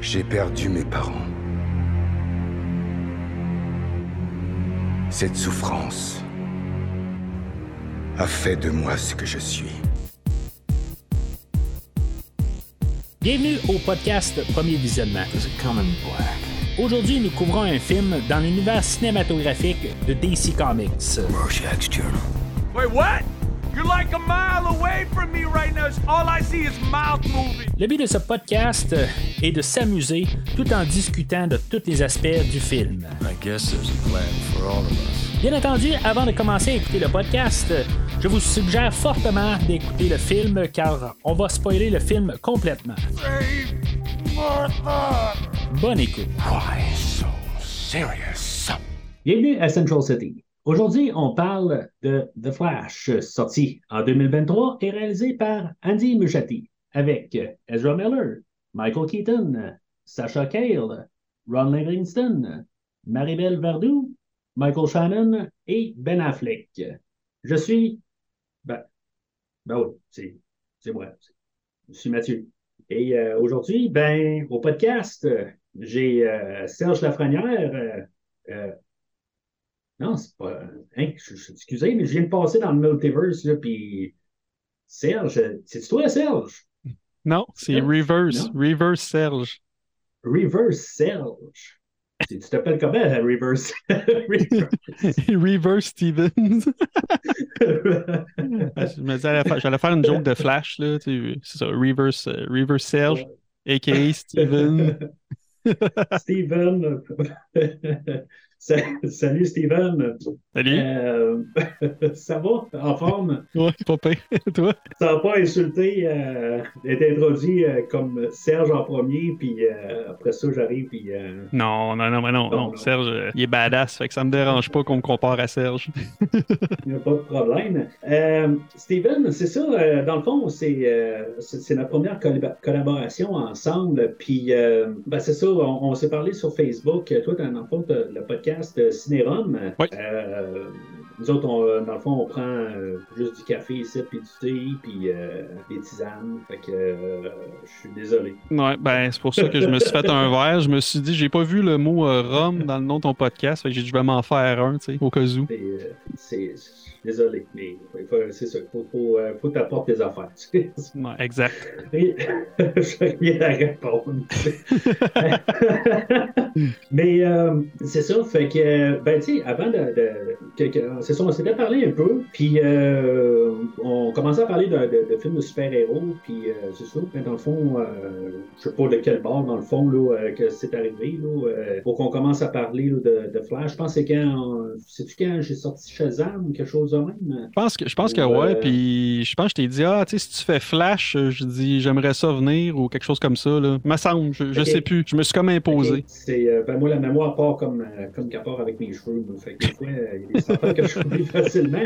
J'ai perdu mes parents. Cette souffrance a fait de moi ce que je suis. Bienvenue au podcast Premier Visionnement. Aujourd'hui, nous couvrons un film dans l'univers cinématographique de DC Comics. Wait, what? You're like a mile away from me right now. All I see is mouth moving. Le but de ce podcast est de s'amuser tout en discutant de tous les aspects du film. I guess there's a plan for all of us. Bien entendu, avant de commencer à écouter le podcast, je vous suggère fortement d'écouter le film car on va spoiler le film complètement. Bonne écoute. Why so serious? Bienvenue à Central City. Aujourd'hui, on parle de The Flash, sorti en 2023 et réalisé par Andy Muschietti, avec Ezra Miller, Michael Keaton, Sacha Cale, Ron Livingston, Maribel Verdú, Michael Shannon et Ben Affleck. Je suis... Ben, ben oui, c'est, moi. Je suis Mathieu. Et euh, aujourd'hui, ben, au podcast, j'ai euh, Serge Lafrenière, euh, non, c'est pas. Hein, excusez, mais je viens de passer dans le multiverse, là, puis. Serge, c'est toi, Serge? Non, c'est? Reverse. Non? Reverse Serge. Reverse Serge. Tu t'appelles comment, la Reverse? Reverse? Reverse Stevens. je me disais, j'allais faire- j'allais faire une joke de Flash, là. tu sais, C'est ça, Reverse, euh, Reverse Serge, a.k.a. Steven. Steven. Sa- Salut, Steven. Salut. Euh, ça va? En forme? Ouais, pas pire. Toi? Ça va pas insulter euh, d'être introduit euh, comme Serge en premier, puis euh, après ça, j'arrive, puis. euh, Non, non, non, mais non, Non. Serge, il est badass, fait que ça me dérange pas qu'on me compare à Serge. Il n'y a pas de problème. Euh, Steven, c'est ça, euh, dans le fond, c'est euh, c'est c'est notre première collab- collaboration ensemble. Puis, euh, ben, c'est ça, on, on s'est parlé sur Facebook. Toi, dans le fond, t'as le podcast euh, Cinérum. Oui. Euh, nous autres, on- dans le fond, on prend euh, juste du café ici, puis du thé, puis euh, des tisanes. Fait que euh, je suis désolé. Ouais, ben, c'est pour ça que je me suis fait un verre. Je me suis dit, j'ai pas vu le mot euh, rhum dans le nom de ton podcast, fait que j'ai dit, je vais m'en faire un, tu sais, au cas où. C'est, désolé, mais c'est ça. Il faut, faut, euh, faut t'apporter tes affaires. Ouais, exact. J'ai rien à répondre. Mais euh, c'est ça, fait que, ben, tu sais, avant de. de- que- que- c'est ça, on s'était parlé un peu, puis euh, on commençait à parler de, de- de films de super-héros, puis euh, c'est ça, mais dans le fond, euh, je sais pas de quel bord, dans le fond, là, que c'est arrivé, là, euh, pour qu'on commence à parler là, de, de Flash. Je pense que c'est quand. Sais-tu quand j'ai sorti Shazam ou quelque chose de même? Je pense que, je pense que Ouais. ouais, puis je pense que je t'ai dit, ah, tu sais, si tu fais Flash, euh, je dis, j'aimerais ça venir ou quelque chose comme ça, là. Me semble, je, je sais plus. Je me suis comme imposé. C'est, euh, ben moi, la mémoire part comme, euh, comme qu'elle part avec mes cheveux. Fait que des fois, euh, il y a des affaires que je oublie facilement.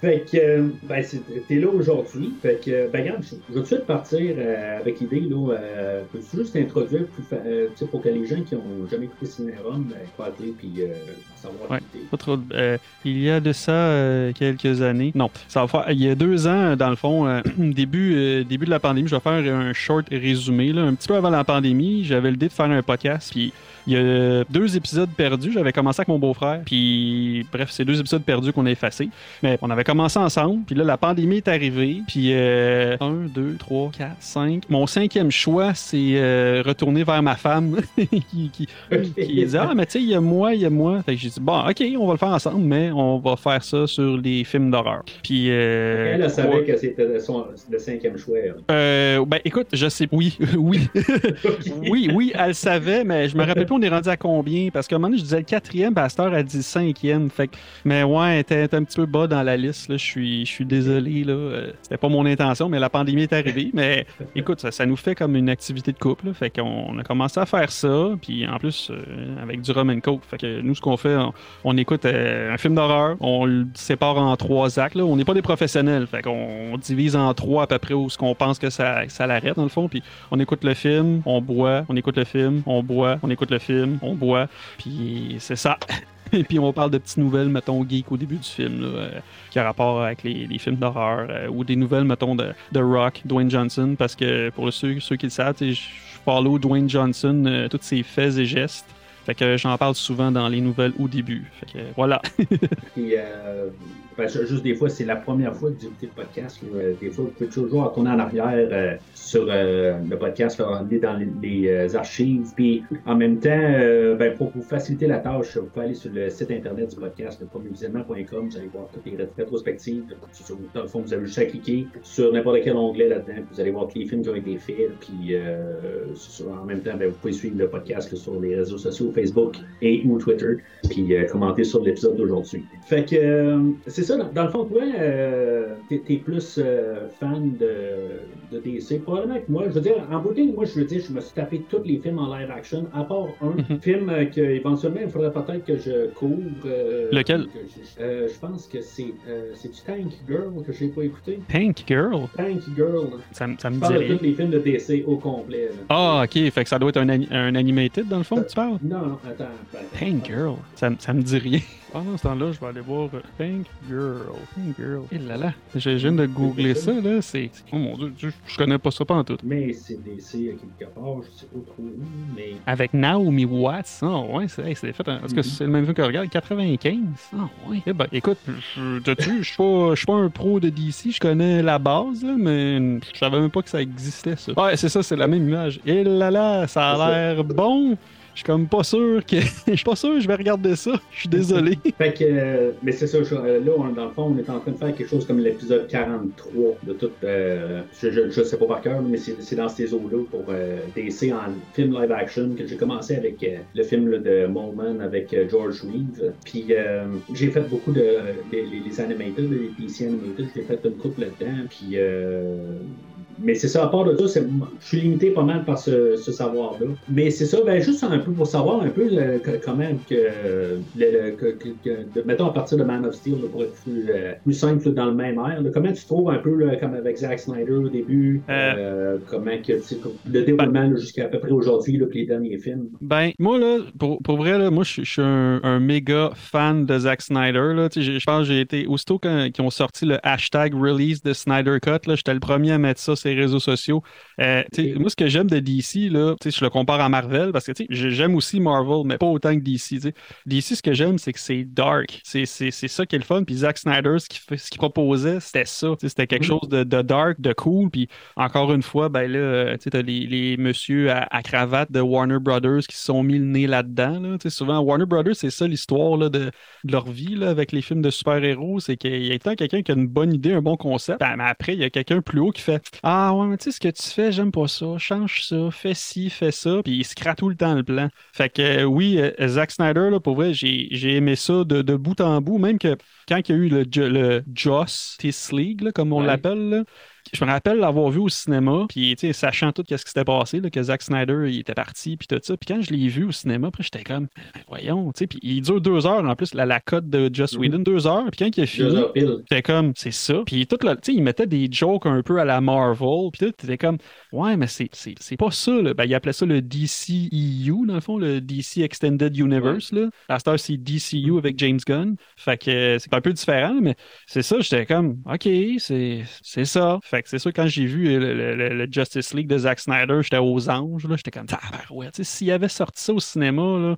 Fait que, euh, ben, t'es là aujourd'hui. Fait que, ben, regarde, je, je vais tout de suite partir euh, avec l'idée, là. Euh, Peux-tu juste introduire plus euh, pour que les gens qui ont jamais écouté Cinérum, ben, pas appeler puis euh, savoir Ouais. Pas trop de- euh, il y a de ça euh, quelques années. Non, ça va faire. Il y a deux ans, dans le fond, euh, début, euh, début de la pandémie, je vais faire un short résumé. Là, un petit peu avant la pandémie, j'avais l'idée de faire un podcast. Puis il y a deux épisodes perdus. J'avais commencé avec mon beau-frère. Puis bref, c'est deux épisodes perdus qu'on a effacés. Mais on avait commencé ensemble. Puis là, la pandémie est arrivée. Puis euh, un, deux, trois, quatre, cinq. Mon cinquième choix, c'est euh, retourner vers ma femme qui, qui, qui dit Ah, mais tu sais, il y a moi, il y a moi. Fait que j'ai dit Bon, ok, on va le faire ensemble, mais on va faire ça sur les films d'horreur. Puis. Euh, Elle, elle savait que c'était son- le cinquième choix. Euh, ben écoute, je sais, oui, oui, oui, oui, elle savait, mais je me rappelle plus on est rendu à combien, parce qu'à un moment donné, je disais le quatrième, puis à cette heure, elle dit cinquième, fait que, mais ouais, était un petit peu bas dans la liste, là, je suis, je suis désolé, là, euh, c'était pas mon intention, mais la pandémie est arrivée, mais écoute, ça, ça nous fait comme une activité de couple, là, fait qu'on a commencé à faire ça, puis en plus, euh, avec du rum and coke, fait que nous, ce qu'on fait, on, on écoute euh, un film d'horreur, on le sépare en trois actes, là, on n'est pas des professionnels, fait qu'on divise en trois à peu près où ce qu'on pense que ça, ça l'arrête, dans le fond, puis on écoute le film, on boit, on écoute le film, on boit, on écoute le film, on boit, puis c'est ça. Et puis on parle de petites nouvelles, mettons, geek au début du film, là, euh, qui a rapport avec les, films d'horreur, euh, ou des nouvelles, mettons, de, de Rock, Dwayne Johnson, parce que pour ceux, ceux qui le savent, je follow Dwayne Johnson, euh, tous ses faits et gestes. Fait que j'en parle souvent dans les nouvelles au début. Fait que voilà. Puis, euh, ben, ju- juste des fois, c'est la première fois que vous écoutez le podcast. euh, des fois, vous pouvez toujours retourner en arrière euh, sur euh, le podcast, là, aller dans les, les, archives. Puis, en même temps, euh, ben, pour vous faciliter la tâche, vous pouvez aller sur le site internet du podcast, le premiervisionnement.com. Vous allez voir toutes les rét- rétrospectives. Sur- Dans le fond, vous avez juste à cliquer sur n'importe quel onglet là-dedans. puis Vous allez voir tous les films qui ont été faits. Puis, euh, en même temps, ben, vous pouvez suivre le podcast là, sur les réseaux sociaux, Facebook et ou Twitter puis euh, commenter sur l'épisode d'aujourd'hui. Fait que euh, c'est ça, dans, dans le fond, toi, euh, t'es, t'es plus euh, fan de, de DC. Probablement que moi, je veux dire, en bout de ligne, moi, je veux dire, je me suis tapé tous les films en live action, à part un Mhm. film euh, que éventuellement, il faudrait peut-être que je couvre. euh, Lequel? que je, euh, je pense que c'est euh, c'est du Tank Girl que j'ai pas écouté? Tank Girl, Tank Girl. ça, me- ça me Je dit parle de tous les films de DC au complet. Ah, ok, fait que ça doit être un, un animated dans le fond, tu parles? Non, non, attends. Tank Girl, ça, me- ça me dit rien. Pendant ce temps-là, je vais aller voir euh, Tank Girl. Tank Girl. Eh là là, je viens de googler ça, là. C'est. Oh mon dieu, je, je connais pas ça pas en tout. Mais c'est DC à quelque part, je sais pas trop où, mais. Avec Naomi Watts. Ah ouais, c'est hey, fait. en- Est-ce que Mhm. c'est le même film que je regarde 95. Ah ouais. Eh ben, écoute, je- je suis pas, je suis pas un pro de DC, je connais la base, là, mais je savais même pas que ça existait, ça. Ouais, c'est ça, c'est la même image. Et là là, ça a l'air bon. Je suis comme pas sûr que. Je suis pas sûr que je vais regarder ça. Je suis désolé. Fait que, euh, mais c'est ça, euh, là, dans le fond, on est en train de faire quelque chose comme l'épisode 43 de tout. euh, je, je, je sais pas par cœur, mais c'est dans ces eaux-là pour DC en film live action que j'ai commencé avec le film de Moleman avec George Reeves. Puis j'ai fait beaucoup de. Les, les, les animated, les DC j'ai fait une couple là-dedans. Puis. Mais c'est ça, à part de ça, je suis limité pas mal par ce, ce savoir-là. Mais c'est ça, ben juste un peu pour savoir un peu le- que- comment que, le, le- que, que- que- de- mettons à partir de Man of Steel, là, pour être plus, euh, plus simple dans le même air, là, comment tu trouves un peu là, comme avec Zack Snyder au début, Euh. euh, comment que, le déroulement jusqu'à à peu près aujourd'hui, les derniers films? Ben, moi, là, pour, pour vrai, moi, je suis- un, un méga fan de Zack Snyder. Je pense que j'ai été, aussitôt quand, qu'ils ont sorti le hashtag release de Snyder Cut, j'étais le premier à mettre ça sur réseaux sociaux. Euh. Moi, ce que j'aime de DC, là, je le compare à Marvel, parce que j'aime aussi Marvel, mais pas autant que DC. DC, ce que j'aime, c'est que c'est dark. C'est ça qui est le fun. Puis Zack Snyder, ce qu'il proposait, c'était ça. C'était quelque Mhm. chose de, de dark, de cool. Puis encore une fois, ben là, tu t'as les, les messieurs à, à cravate de Warner Brothers qui se sont mis le nez là-dedans. Là. Souvent, Warner Brothers, c'est ça l'histoire de, de leur vie là, avec les films de super-héros. C'est qu'il y a tant quelqu'un qui a une bonne idée, un bon concept. Ben, mais après, il y a quelqu'un plus haut qui fait Ah ouais, mais tu sais, ce que tu fais, j'aime pas ça. Change ça, fais ci, fais ça. Puis il se crée tout le temps le plan. Fait que euh, oui, euh, Zack Snyder, là, pour vrai, j'ai aimé ça de, de bout en bout. Même que quand il y a eu le, le Justice League, là, comme on Ouais. l'appelle, je me rappelle l'avoir vu au cinéma, puis tu sais, sachant tout ce qui s'était passé, là, que Zack Snyder il était parti, puis tout ça. Puis quand je l'ai vu au cinéma, après j'étais comme, Ben, voyons, tu sais, puis il dure deux heures en plus, la, la cote de Joss Mhm. Whedon, deux heures. Puis quand il a fini. J'étais comme, c'est ça. Puis tout le, tu sais, il mettait des jokes un peu à la Marvel. Puis tout, t'étais comme, ouais, mais c'est, pas ça, là. Ben, il appelait ça le DCEU, dans le fond, le DC Extended Universe, là. À cette heure, c'est DCU avec James Gunn. Fait que euh, c'est un peu différent, mais c'est ça, j'étais comme, OK, c'est, c'est ça. Fait c'est ça, quand j'ai vu le, Justice League de Zack Snyder, j'étais aux anges. J'étais comme, ouais, tu sais, s'il avait sorti ça au cinéma, là,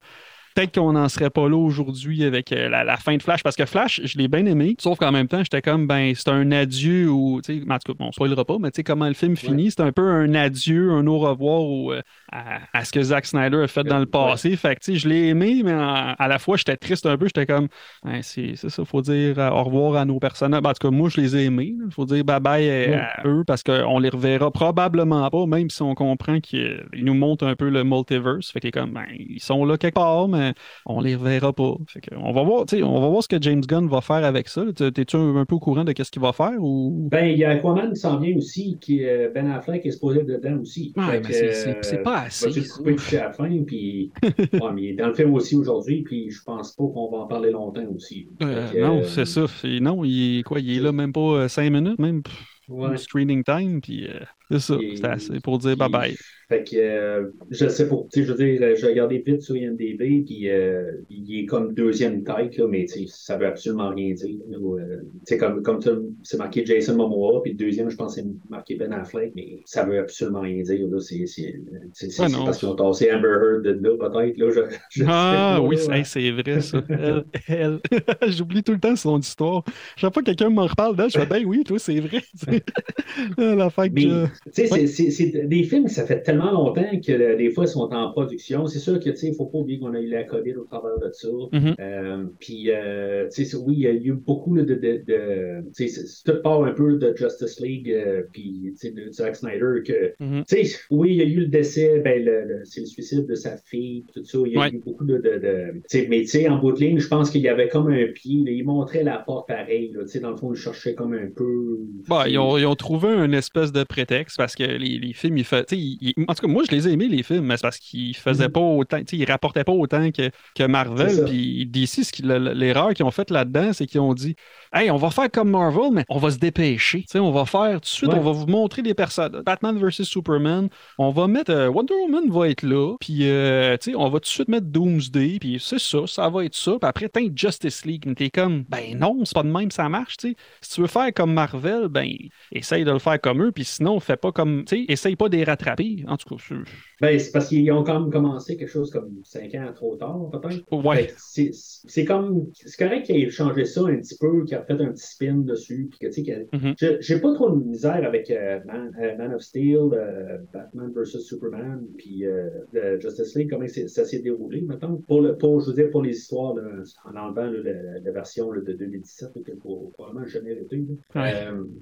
Peut-être qu'on n'en serait pas là aujourd'hui avec euh, la, la fin de Flash, parce que Flash, je l'ai bien aimé, sauf qu'en même temps, j'étais comme, ben, c'est un adieu ou, tu sais, en tout cas, on spoilera pas, mais tu sais, comment le film finit, c'est un peu un adieu, un au revoir euh, à, à ce que Zack Snyder a fait dans le passé. Fait que, tu sais, je l'ai aimé, mais en- à la fois, j'étais triste un peu, j'étais comme, ben, c'est ça, faut dire euh, au revoir à nos personnages. Ben, en tout cas, moi, je les ai aimés, il faut dire bye-bye Ouais. à eux, parce qu'on les reverra probablement pas, même si on comprend qu'ils nous montrent un peu le multiverse. Fait que, comme, ben, ils sont là quelque part, mais on les reverra pas. Fait que on va voir, tu sais, on va voir ce que James Gunn va faire avec ça. T'es- T'es-tu un, un peu au courant de qu'est-ce qu'il va faire ou? Ben, il y a Aquaman qui s'en vient aussi, qui euh, Ben Affleck est supposé dedans aussi. Ouais, c'est- euh, pas assez, le ça. couper jusqu'à la fin, puis. ouais, mais il est dans le film aussi aujourd'hui, puis je pense pas qu'on va en parler longtemps aussi. Euh, que, non, euh, c'est ça. Non, il est quoi, il est là même pas 5 minutes, même? Pff, Ouais. screening time, puis euh, C'est ça, c'est assez pour dire bye bye. Fait que, euh, je sais pas, tu sais, je veux dire, j'ai regardé vite sur IMDb, puis euh, il est comme deuxième tête, là, mais ça veut absolument rien dire. là. Euh, comme, comme c'est marqué Jason Momoa, puis le deuxième, je pense, c'est marqué Ben Affleck, mais ça veut absolument rien dire. là. C'est c'est- c'est- c'est- Ouais, c'est non. parce qu'ils ont tassé Amber Heard de là, peut-être. Là, je, je Ah pas, oui, là. c'est c'est vrai ça. J'oublie tout le temps son histoire. Chaque fois que quelqu'un m'en reparle d'elle, je fais ben oui, toi, c'est vrai. Ah, La que. Tu sais, c'est- c'est c'est des films, ça fait tellement longtemps que des fois, ils sont en production. C'est sûr que, tu sais, il ne faut pas oublier qu'on a eu la COVID au travers de ça. Mhm. Euh, puis, euh, tu sais, oui, il y a eu beaucoup là, de. de, de tu sais, tout part un peu de Justice League, euh, puis, tu sais, de Zack Snyder, que. Mhm. Tu sais, oui, il y a eu le décès, ben, le, le- c'est le suicide de sa fille, tout ça. Il y a Ouais. eu beaucoup de. de, de- tu sais, mais, tu sais, en bout de ligne, je pense qu'il y avait comme un pied. là, il montrait la porte pareil. Tu sais, dans le fond, il cherchait comme un peu. Bah, ils, ont, ils ont trouvé un espèce de prétexte parce que les, les films, ils fa- tu sais, ils- ils- en tout cas, moi, je les ai aimés, les films, mais c'est parce qu'ils faisaient Mhm. pas autant, ils rapportaient pas autant que, que C'est Marvel. Puis DC, l'erreur qu'ils ont faite là-dedans, c'est qu'ils ont dit Hey, on va faire comme Marvel, mais on va se dépêcher. On va faire tout de suite, Ouais. on va vous montrer des personnes. Batman vs Superman, on va mettre euh, Wonder Woman va être là, puis euh, on va tout de suite mettre Doomsday, puis c'est ça, ça va être ça. Puis après, t'as Justice League, mais t'es comme Ben non, c'est pas de même, ça marche, tu sais. Si tu veux faire comme Marvel, ben essaye de le faire comme eux, puis sinon, fais pas comme, tu sais, essaye pas de les rattraper. En tout cas, c'est- Ben, c'est parce qu'ils ont quand même commencé quelque chose comme cinq ans trop tard, peut-être. Ouais. que C'est comme. C'est correct qu'il ait changé ça un petit peu, a fait un petit spin dessus. Puis que, tu sais, que- Mhm. j'ai- pas trop de misère avec euh, Man, euh, Man of Steel, euh, Batman vs Superman, puis Justice League, comment ça s'est déroulé, maintenant. Pour, le, pour, je veux dire, pour les histoires, là, en enlevant là, la, la version là, de 2017, là, que pour, probablement jamais été. Ouais.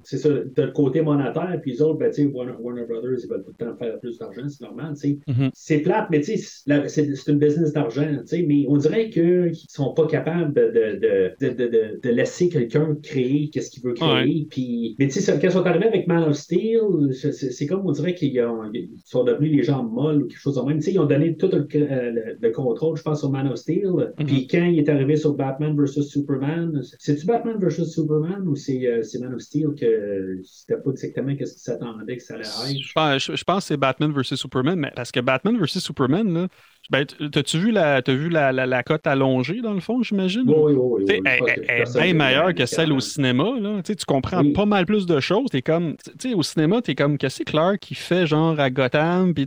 C'est ça, le côté monétaire, puis les autres, ben, Warner, Warner Brothers, ils veulent tout le temps faire plus d'argent, c'est normal, tu sais. Mhm. C'est plate, mais tu sais, c'est une business d'argent, tu sais, mais on dirait qu'ils sont pas capables de, de, de, de, de, de- de laisser quelqu'un créer qu'est-ce qu'il veut créer. Puis, mais tu sais, quand ils sont arrivés avec Man of Steel, c'est comme on dirait qu'ils ont- ils sont devenus les gens molles ou quelque chose de même. Tu sais, ils ont donné tout le, euh, le- le contrôle, je pense, sur Man of Steel. Mhm. Puis quand il est arrivé sur Batman vs Superman, c'est-tu Batman vs Superman ou c'est euh, c'est Man of Steel que c'était pas exactement qu'est-ce qu'ils s'attendaient que ça allait être? Je pense, je- je pense que c'est Batman vs Superman, mais parce que Batman vs Superman, là, ben, t'as-tu vu la, t'as vu la, la, la cote allongée dans le fond, j'imagine? Oui, oui, oui. Elle, est bien meilleure que celle au cinéma. Là. Tu comprends Oui. pas mal plus de choses. T'es comme, au cinéma, t'es comme, qu'est-ce que Clark qui fait genre à Gotham? Puis,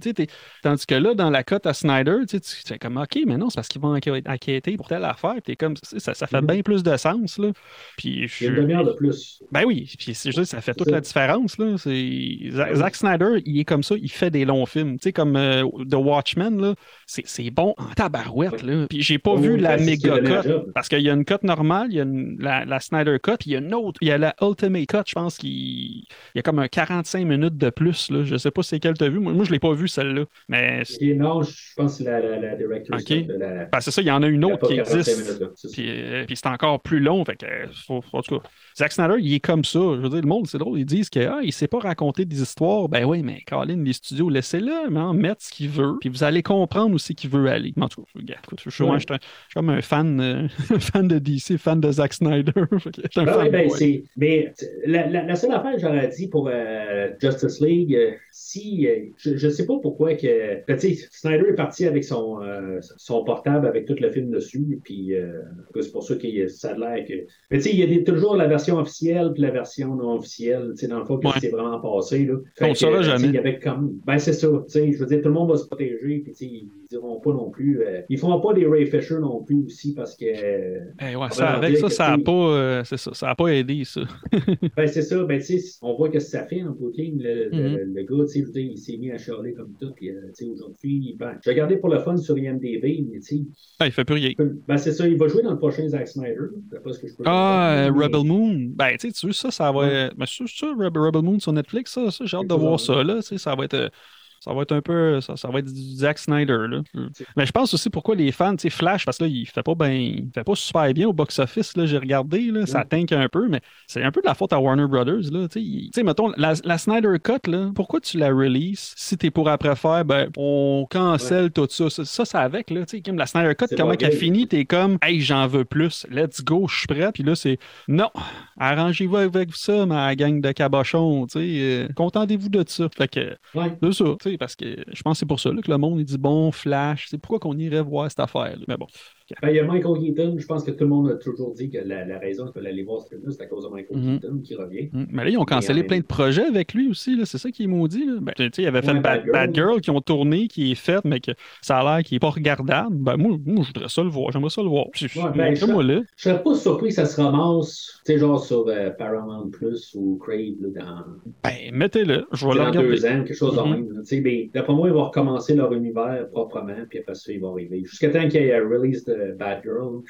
tandis que là, dans la cote à Snyder, tu fais comme, OK, mais non, c'est parce qu'ils vont enquê- enquêter pour telle affaire. T'es comme, ça, ça fait Mhm. bien plus de sens. Là. Puis, je- une demi-heure de plus. ben oui, puis c'est juste, ça fait toute ça. la différence. Là. Ben. Zack Snyder, il est comme ça, il fait des longs films. Tu sais, comme euh, The Watchmen, là, c'est, c'est bon en tabarouette. Là. Puis j'ai pas vu la méga cut. Parce qu'il y a une cut normale, il y a une- la, la Snyder cut, puis il y a une autre, il y a la Ultimate cut, je pense qu'il il y a comme un 45 minutes de plus. Là. Je sais pas c'est quelle t'as vu. Moi, moi, je l'ai pas vu celle-là. Mais Et non, je pense que c'est la, la, la director's Ok. cut de la. ben, c'est ça, il y en a une autre qui 45 existe. minutes. Puis, euh, puis c'est encore plus long. Fait que, en tout cas, Zack Snyder, il est comme ça. Je veux dire, le monde, c'est drôle. Ils disent qu'il ah, il sait pas raconter des histoires. Ben oui, mais Colin, les studios, laissez-le hein, mettre ce qu'il veut. Puis vous allez comprendre aussi qu'il veut aller. En tout cas, regarde, écoute, je suis Ouais. moi, je suis un- je suis comme un fan, euh, fan de DC, fan de Zack Snyder. Un Ben oui, ben, fanboy. c'est. Mais la, la, la seule affaire que j'aurais dit pour euh, Justice League, euh, si. je, je sais pas pourquoi que. ben, Snyder est parti avec son, euh, son portable avec tout le film dessus, puis euh, c'est pour ça que ça a l'air que. Mais tu sais, il y a des- toujours la version officielle puis la version non officielle, tu sais, dans le fond, que Ouais. c'est vraiment passé, là. On le saura jamais. Il y avait comme. Ben, c'est ça, tu sais, je veux dire, tout le monde va se protéger, puis tu sais, pas non plus. euh, ils feront pas des Ray Fisher non plus aussi parce que. euh, Eh ouais, ça, va avec dire ça, que ça a c'est- pas, euh, c'est ça, ça a pas aidé, ça. Ben, c'est ça, ben, tu sais, on voit que ça fait en coaching. Le, le- Mhm. le, le gars, tu sais, je veux dire, il s'est mis à chialer comme tout, puis, euh, aujourd'hui, ben, j'ai regardé pour le fun sur IMDb, mais, tu sais, Ah, il fait plus rien. ben, c'est ça, il va jouer dans le prochain Zack Snyder, d'après ce que je peux Ah, euh, comprendre, mais- Rebel Moon. Ben, tu sais, tu veux, ça, ça va. Ouais. Ben, ça, ça, Rebel, Rebel Moon sur Netflix, ça, ça j'ai hâte de voir ça, là. Ça va être. Ça va être un peu. Ça, ça va être du Zack Snyder. Là. Mais je pense aussi pourquoi les fans, tu sais, Flash, parce que là, il fait pas ben, il fait pas super bien au box-office. Là, j'ai regardé, là, ça tank un peu, mais c'est un peu de la faute à Warner Brothers. Là, tu sais, mettons, la, la, Snyder Cut, là, pourquoi tu la releases si t'es pour après faire, ben, on cancelle tout ça. Ça, ça c'est avec, là, tu sais, comme la Snyder Cut, comment qu'elle finit, t'es comme, hey, j'en veux plus, let's go, je suis prêt. Puis là, c'est, non, arrangez-vous avec ça, ma gang de cabochons, tu sais, euh, contentez-vous de ça. Fait que, c'est ça, tu sais, parce que je pense que c'est pour ça là, que le monde, il dit, bon, Flash, c'est pourquoi qu'on irait voir cette affaire. Là. Mais bon. Ben, il y a Michael Keaton. Je pense que tout le monde a toujours dit que la, la raison qu'il fallait aller voir ce film c'est à cause de Michael mm -hmm. Keaton qui revient. Mm -hmm. Mais là, ils ont cancellé plein de projets avec lui aussi. C'est ça qui est maudit. Là. Ben, il avait fait Bad, Bad, Girl. qui ont tourné, qui est fait, mais que ça a l'air qu'il n'est pas regardable. Ben, moi, moi, je voudrais ça le voir. J'aimerais ça le voir. Je, ouais, ben, je, je serais pas surpris que ça se ramasse, tu sais, genre sur euh, Paramount Plus ou Crave là, dans. Ben, mettez-le. Je vais le regarder. deux ans, quelque chose mm -hmm. de même. Ben, d'après moi, ils vont recommencer leur univers proprement, puis après ça, ils vont arriver. Jusqu'à temps qu'il y ait un release de Bad Girl.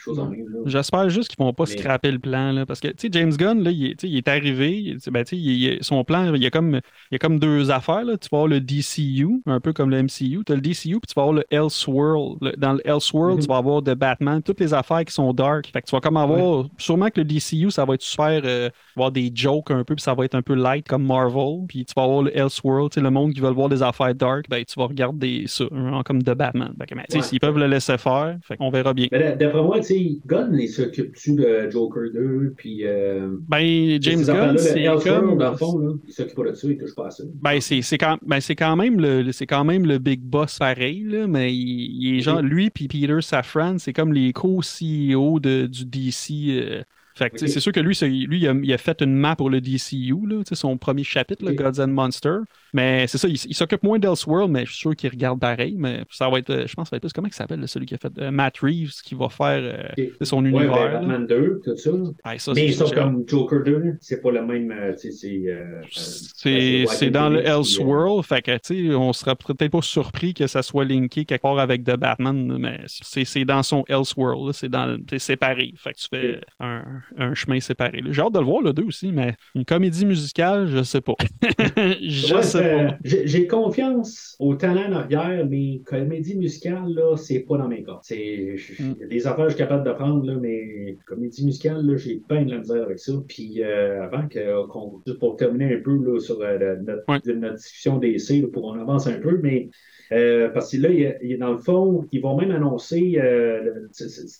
J'espère juste qu'ils vont pas mais... scraper le plan. Là, parce que James Gunn, là, il, est, il est arrivé. Ben, il, son plan, il y, a comme, il y a comme deux affaires. Là. Tu vas avoir le DCU, un peu comme le MCU. Tu as le DCU, puis tu vas avoir le Elseworld. Le, dans le Elseworld, mm -hmm. tu vas avoir de Batman, toutes les affaires qui sont dark. Fait que tu vas comme avoir. Ouais. Sûrement que le DCU, ça va être super. Euh, avoir des jokes un peu, puis ça va être un peu light comme Marvel. Puis tu vas avoir le Elseworld, le monde qui veut voir des affaires dark, ben, tu vas regarder ça, hein, comme de Batman. Fait que, ben, ouais. S'ils peuvent le laisser faire, fait on verra bien. D'après moi, tu sais, Gunn, s'occupe-tu de Joker 2, puis... Euh, ben, James Gunn, c'est comme... Dans le fond, là, il s'occupe pas de ça, il touche pas à ça. Ben, c'est quand, ben, quand, même le, quand même le big boss pareil, là, mais il, il est genre, lui puis Peter Safran, c'est comme les co-CEO du DC... Euh, fait que, okay. c'est sûr que lui, lui il, a, il, a, fait une map pour le DCU, là, son premier chapitre, okay. le Gods and Monsters. Mais c'est ça, il, il s'occupe moins d'Elseworld, mais je suis sûr qu'il regarde pareil. Mais ça va être, je pense, ça va être plus, comment il s'appelle, celui qui a fait euh, Matt Reeves, qui va faire euh, son ouais, univers. Ben, Batman 2, tout ça. Ça mais ça, comme Joker 2, c'est pas le même. Euh, c'est euh, c'est dans le Elseworld, fait que, tu sais, on sera peut-être pas surpris que ça soit linké quelque part avec The Batman, mais c'est dans son Elseworld, c'est séparé. Fait que tu fais un, un chemin séparé. J'ai hâte de le voir, le 2 aussi, mais une comédie musicale, je sais pas. je ouais, sais pas. J'ai confiance au talent en arrière, mais comédie musicale, là, c'est pas dans mes cas. Il mm. y a des affaires que je suis capable de prendre, là, mais comédie musicale, j'ai pas de la misère avec ça. Puis euh, avant que, qu'on, pour terminer un peu là, sur euh, notre, ouais. notre, discussion d'essai, pour qu'on avance un peu, mais euh, parce que là, il, il, dans le fond, ils vont même annoncer euh,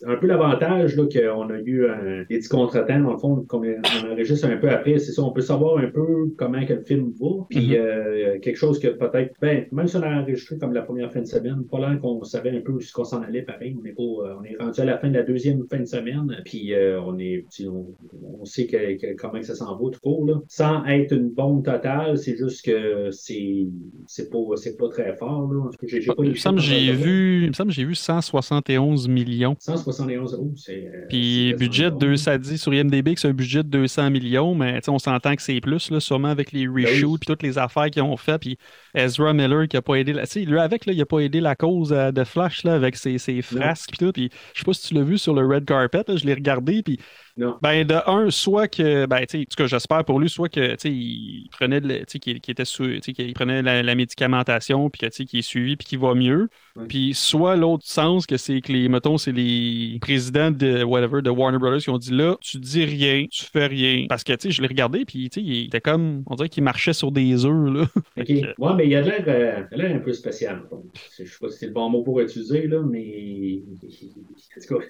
un peu l'avantage qu'on a eu un, des petits contretemps, dans le fond, qu'on on enregistre un peu après. C'est ça, on peut savoir un peu comment que le film va. Puis mm -hmm. euh, quelque chose que peut-être, ben, même si on a enregistré comme la première fin de semaine, pas l'air qu'on savait un peu ce qu'on s'en allait pareil. On est, pas, on est rendu à la fin de la deuxième fin de semaine. Puis euh, on est on, on, sait que, que, comment que ça s'en va tout court. Là. Sans être une bombe totale, c'est juste que c'est c'est pas, pas très fort. Là. Pas il me semble que j'ai vu, il me semble j'ai vu 171 millions. 171 euros, c'est. Euh, Puis budget de 200, ça dit sur IMDb que c'est un budget de 200 millions, mais on s'entend que c'est plus, là, sûrement avec les reshoots puis toutes les affaires qu'ils ont fait. Puis Ezra Miller qui a pas aidé, la... lui avec, là, il a pas aidé la cause euh, de Flash là, avec ses, ses frasques puis tout. Puis je sais pas si tu l'as vu sur le red carpet, là, je l'ai regardé, puis non. Ben, de un, soit que, ben, tu sais, ce que j'espère pour lui, soit que, tu sais, il prenait, sais, qu'il était sous, qu'il prenait la, la, médicamentation, puis que, tu sais, qu'il est suivi, puis qu'il va mieux. Ouais. Puis, soit l'autre sens, que c'est que les, mettons, c'est les présidents de, whatever, de Warner Brothers qui ont dit là, tu dis rien, tu fais rien. Parce que, tu sais, je l'ai regardé, puis, tu sais, il était comme, on dirait qu'il marchait sur des œufs, là. OK. ouais, mais il a l'air, euh, un peu spécial. Je sais pas si c'est le bon mot pour utiliser, là, mais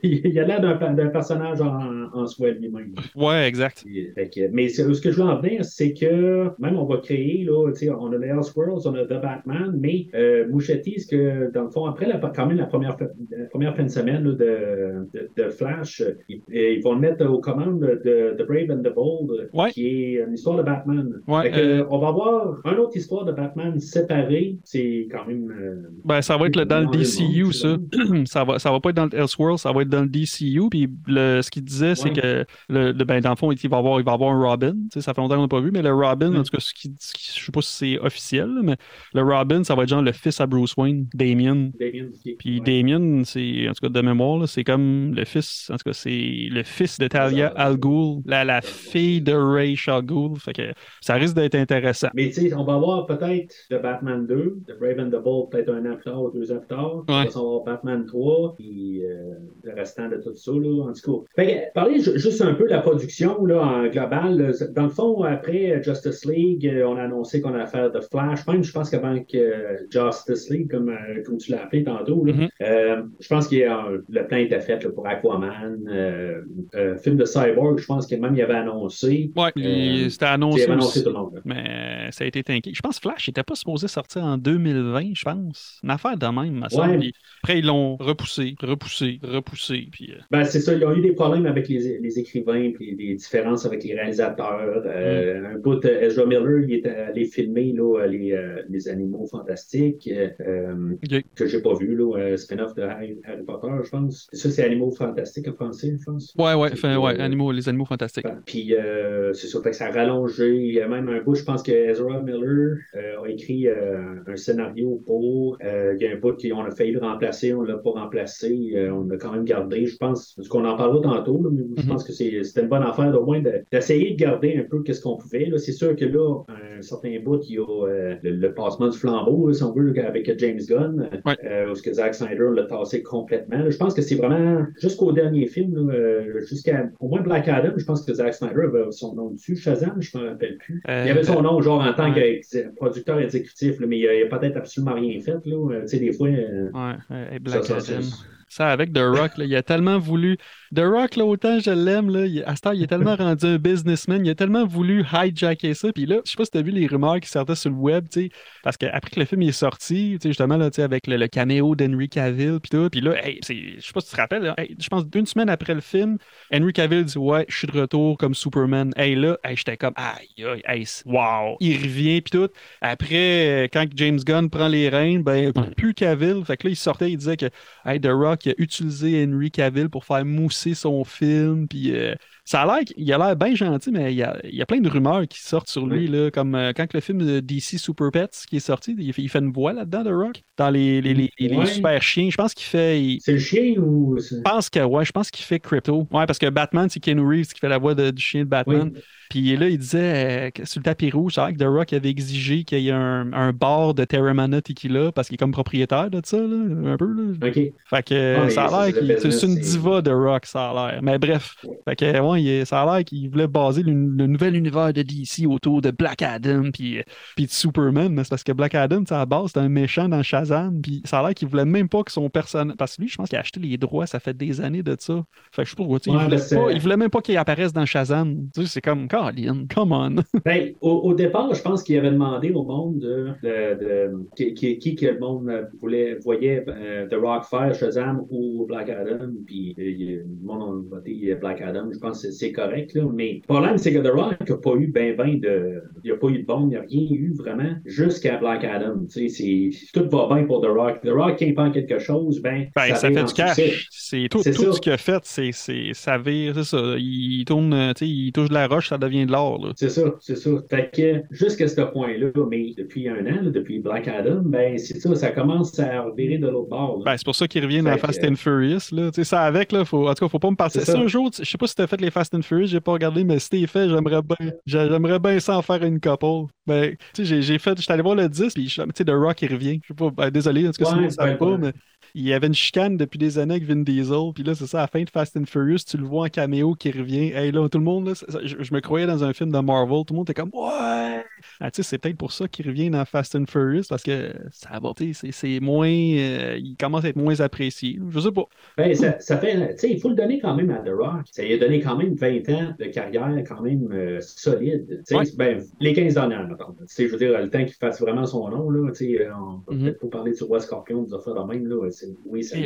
il a l'air d'un personnage en, en soi lui-même. Ouais, exact. Que, mais ce que je veux en venir, c'est que même on va créer, là, on a les Elseworlds, on a The Batman, mais euh, Mouchetti, ce que dans le fond, après la, quand même la première, la première fin de semaine là, de, de, de, Flash, ils, ils, vont le mettre aux commandes de, The Brave and the Bold, ouais. qui est une histoire de Batman. Ouais, que, euh... On va avoir une autre histoire de Batman séparée. C'est quand même. Euh, ben, ça va être le, dans le DCU, ça. ça, va, ça va pas être dans le Elseworld, ça va être dans le DCU. Puis le, ce qu'il disait, c'est que que le, le- ben, dans le fond, il va avoir, il va avoir un Robin. Ça fait longtemps qu'on n'a pas vu, mais le Robin, Mm. en tout cas, ce qui, ce qui- je sais pas si c'est officiel, mais le Robin, ça va être genre le fils à Bruce Wayne, Damien. Damien, ok. Puis Ouais. Damien, c'est, en tout cas, de mémoire, c'est comme le fils, en tout cas, c'est le fils de Talia Ça, Al Ghul, la, la fille de Ray Al Ghul. Fait que ça risque d'être intéressant. Mais tu sais, on va avoir peut-être The Batman 2, The Brave and the Bold peut-être un an plus tard ou deux ans plus tard. On va avoir Batman 3, puis euh, le restant de tout ça, là, en tout cas. Fait que, parlez ju- juste un peu la production, là, en global. Dans le fond, après Justice League, euh, on a annoncé qu'on allait faire The Flash. Même, je pense qu'avant que euh, Justice League, comme, euh, comme tu l'as appelé tantôt, là, Mhm. euh, je pense que le plan était fait là, pour Aquaman. Euh, euh, film de Cyborg, je pense que même il avait annoncé. Euh, c'était Il annoncé avait annoncé aussi. tout le monde. là. Mais ça a été tanké. Je pense que Flash n'était pas supposé sortir en 2020, je pense. Une affaire de même, me semble. Ouais. Puis après, ils l'ont repoussé, repoussé, repoussé. Puis, Ben, c'est ça, ils ont eu des problèmes avec les, les écrivains, puis des différences avec les réalisateurs. Euh, Un bout, euh, Ezra Miller, il était allé filmer là, les, euh, les animaux fantastiques, euh, Ok. que j'ai pas vu, là, euh, spin-off de Harry, Harry Potter, je pense. Ça, c'est Animaux fantastiques en français, je pense. Ouais, ouais, pour, ouais, animaux, les animaux fantastiques. Puis euh, c'est sûr que ça a rallongé. Il y a même un bout, je pense que Ezra Miller euh, a écrit euh, un scénario pour. euh, il y a un bout qu'on a failli le remplacer, on l'a pas remplacé, euh, on l'a quand même gardé, je pense. Parce qu'on en parlera tantôt, là, mais je Mhm. Pense que c'était une bonne affaire au moins de- d'essayer de, garder un peu qu'est-ce qu'on pouvait. C'est sûr que là, un certain bout, il y a euh, le, le passement du flambeau, là, si on veut, avec James Gunn, Ouais. euh, où ce que Zack Snyder l'a tassé complètement. là. Je pense que c'est vraiment jusqu'au dernier film, euh, jusqu'à au moins Black Adam, je pense que Zack Snyder avait son nom dessus. Shazam, je ne me rappelle plus. Il avait son nom genre en tant ouais. que producteur exécutif, mais il n'a peut-être absolument rien fait. Là. Tu sais, des fois. Ouais, Black ça, ça, Adam. Ça, avec The Rock, là, il a tellement voulu. The Rock, là, autant je l'aime, là, il- à ce temps, il est tellement rendu un businessman, il a tellement voulu hijacker ça. Puis là, je sais pas si t'as vu les rumeurs qui sortaient sur le web, tu sais, parce qu'après que le film il est sorti, tu sais, justement, là, tu sais, avec le, le caméo d'Henry Cavill, puis tout, puis là, hey, je sais pas si tu te rappelles, hey, je pense une semaine après le film, Henry Cavill dit Ouais, je suis de retour comme Superman. Hey, là, hey, j'étais comme Aïe, aïe, c'est- wow. Il revient, puis tout. Après, quand James Gunn prend les rênes, ben, plus Cavill. Fait que là, il sortait, il disait que hey, The Rock il a utilisé Henry Cavill pour faire mousser son film, puis. euh, ça a l'air qu'il a l'air bien gentil, mais il y a, il y a plein de rumeurs qui sortent sur lui, là, comme euh, quand le film de DC Super Pets qui est sorti, il fait, il fait une voix là-dedans, The Rock, dans les, les, les, les- les Ouais. super chiens. Je pense qu'il fait. il- C'est le chien ou. je pense que ouais, je pense qu'il fait Crypto. Ouais, parce que Batman, c'est Ken Reeves qui fait la voix de- du chien de Batman. Oui. Puis là, il disait euh, que sur le tapis rouge, c'est vrai que The Rock avait exigé qu'il y ait un, un bar de Terramana Tequila parce qu'il est comme propriétaire de ça, là, un peu. Là. OK. Fait que ça a l'air qu'il c'est une diva de Rock, ça a l'air. Mais bref, fait que ouais, il- ça a l'air qu'il voulait baser le, le nouvel univers de DC autour de Black Adam puis, puis de Superman. Mais c'est parce que Black Adam, à la base, c'est un méchant dans Shazam. Puis ça a l'air qu'il voulait même pas que son personnage. Parce que lui, je pense qu'il a acheté les droits, ça fait des années de ça. Fait que je sais pas Ouais, il, voulait ben, pas- il voulait même pas qu'il apparaisse dans Shazam. Tu sais, c'est comme, Colin, come on. Ben, au, au départ, je pense qu'il avait demandé au monde de, de- de- qui, qui, qui que le monde voulait, voyait euh, The Rock faire, Shazam ou Black Adam, puis euh, le monde a voté Black Adam. Je pense c'est- correct, là. Mais le problème, c'est que The Rock n'a pas eu ben ben de. Il n'y a pas eu de bombe, il n'y a rien eu vraiment jusqu'à Black Adam. Tu tout va bien pour The Rock. The Rock, quand il prend quelque chose, ben, Ben, ça, fait du cash. C'est tout, C'est tout ça. ce qu'il a fait, c'est, c'est, ça vire, c'est ça. Il tourne, tu il touche de la roche, ça devient de l'or. C'est ça, c'est ça. Fait que jusqu'à ce point-là, mais depuis un an, là, depuis Black Adam, ben c'est ça, ça commence à revirer de l'autre bord. Ben, c'est pour ça qu'il revient dans Fait Fast que- and Furious, là. Tu ça avec, là, faut, en tout cas, faut pas me partir. C'est un jour, tu- je sais pas si t'as fait les Fast and Furious, j'ai pas regardé, mais si t'es fait, j'aimerais bien, j'ai- j'aimerais bien ça en faire une couple. Ben, tu sais, j'ai, fait, j'étais allé voir le 10, puis, tu sais, The Rock, il revient. Je sais pas, ben, désolé, en tout cas, Ouais, sinon, ça ben, pas, mais il y avait une chicane depuis des années avec Vin Diesel, puis là, c'est ça, à la fin de Fast and Furious, tu le vois en caméo qui revient. Hey, là, tout le monde, là, je, je me croyais dans un film de Marvel, tout le monde était comme, ouais! Ah, tu sais, c'est peut-être pour ça qu'il revient dans Fast and Furious, parce que ça va, c'est, moins, euh, il commence à être moins apprécié. Je sais pas. Ben, ça, ça fait, tu sais, il faut le donner quand même à The Rock. Ça lui a donné quand même 20 ans de carrière quand même euh, solide. Tu sais, Ouais. ben, les 15 dernières, mettons. Sais, je veux dire, le temps qu'il fasse vraiment son nom, là, tu sais, on peut Mhm. peut-être pas parler du roi Scorpion, des affaires de même, là. C'est- Oui, ça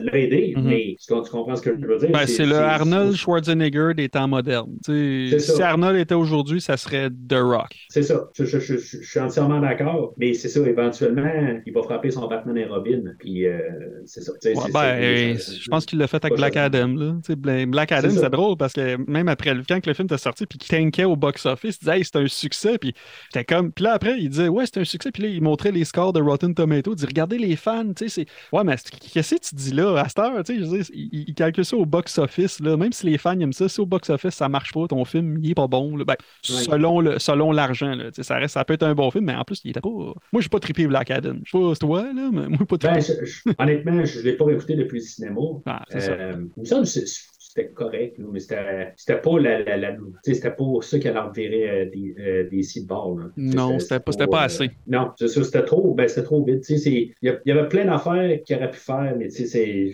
l'a aidé, Mhm. mais tu, tu comprends ce que je veux dire? Ben, c'est le Arnold Schwarzenegger des temps modernes. Ça. si Arnold était aujourd'hui, ça serait The Rock. C'est ça. Je, je- je- je- je suis entièrement d'accord. Mais c'est ça, éventuellement, il va frapper son Batman et Robin. Puis euh, c'est ça. Ouais, ben, je pense qu'il l'a fait avec Black ça. Adam. Là. Bla- Black Adam, C'est drôle parce que même après le quand le film était sorti, puis qu'il tankait au box-office, il disait, hey, c'est un succès. Puis j'étais comme. Puis là, après, il disait, ouais, c'est un succès. Puis là, il montrait les scores de Rotten Tomato. Il dit, regardez les fans, tu sais, c'est. Ouais, mais qu'est-ce que tu dis là, à cette heure, tu sais, je veux dire, il, il calcule ça au box-office, là. Même si les fans aiment ça, si au box-office, ça marche pas, ton film, il est pas bon, là. Ben, selon le, selon l'argent, là. Tu sais, ça reste, ça peut être un bon film, mais en plus, il était pas. Moi, j'ai pas trippé Black Adam. Je sais pas, toi, là, mais moi, pas Ben, trippé. je- je- honnêtement, je ne l'ai pas écouté depuis le cinéma. Ah, c'est ça. Euh, il me semble que c'est- c'était correct, mais c'était c'était pas la, la, la- c'était pas ça qui allait revirer euh, des, euh, des là. Tu sais, Non, c'était pas- c'était pas euh, assez. non, c'est ça, c'était trop, ben, c'était trop vite. Il y, il avait plein d'affaires qu'il aurait pu faire, mais il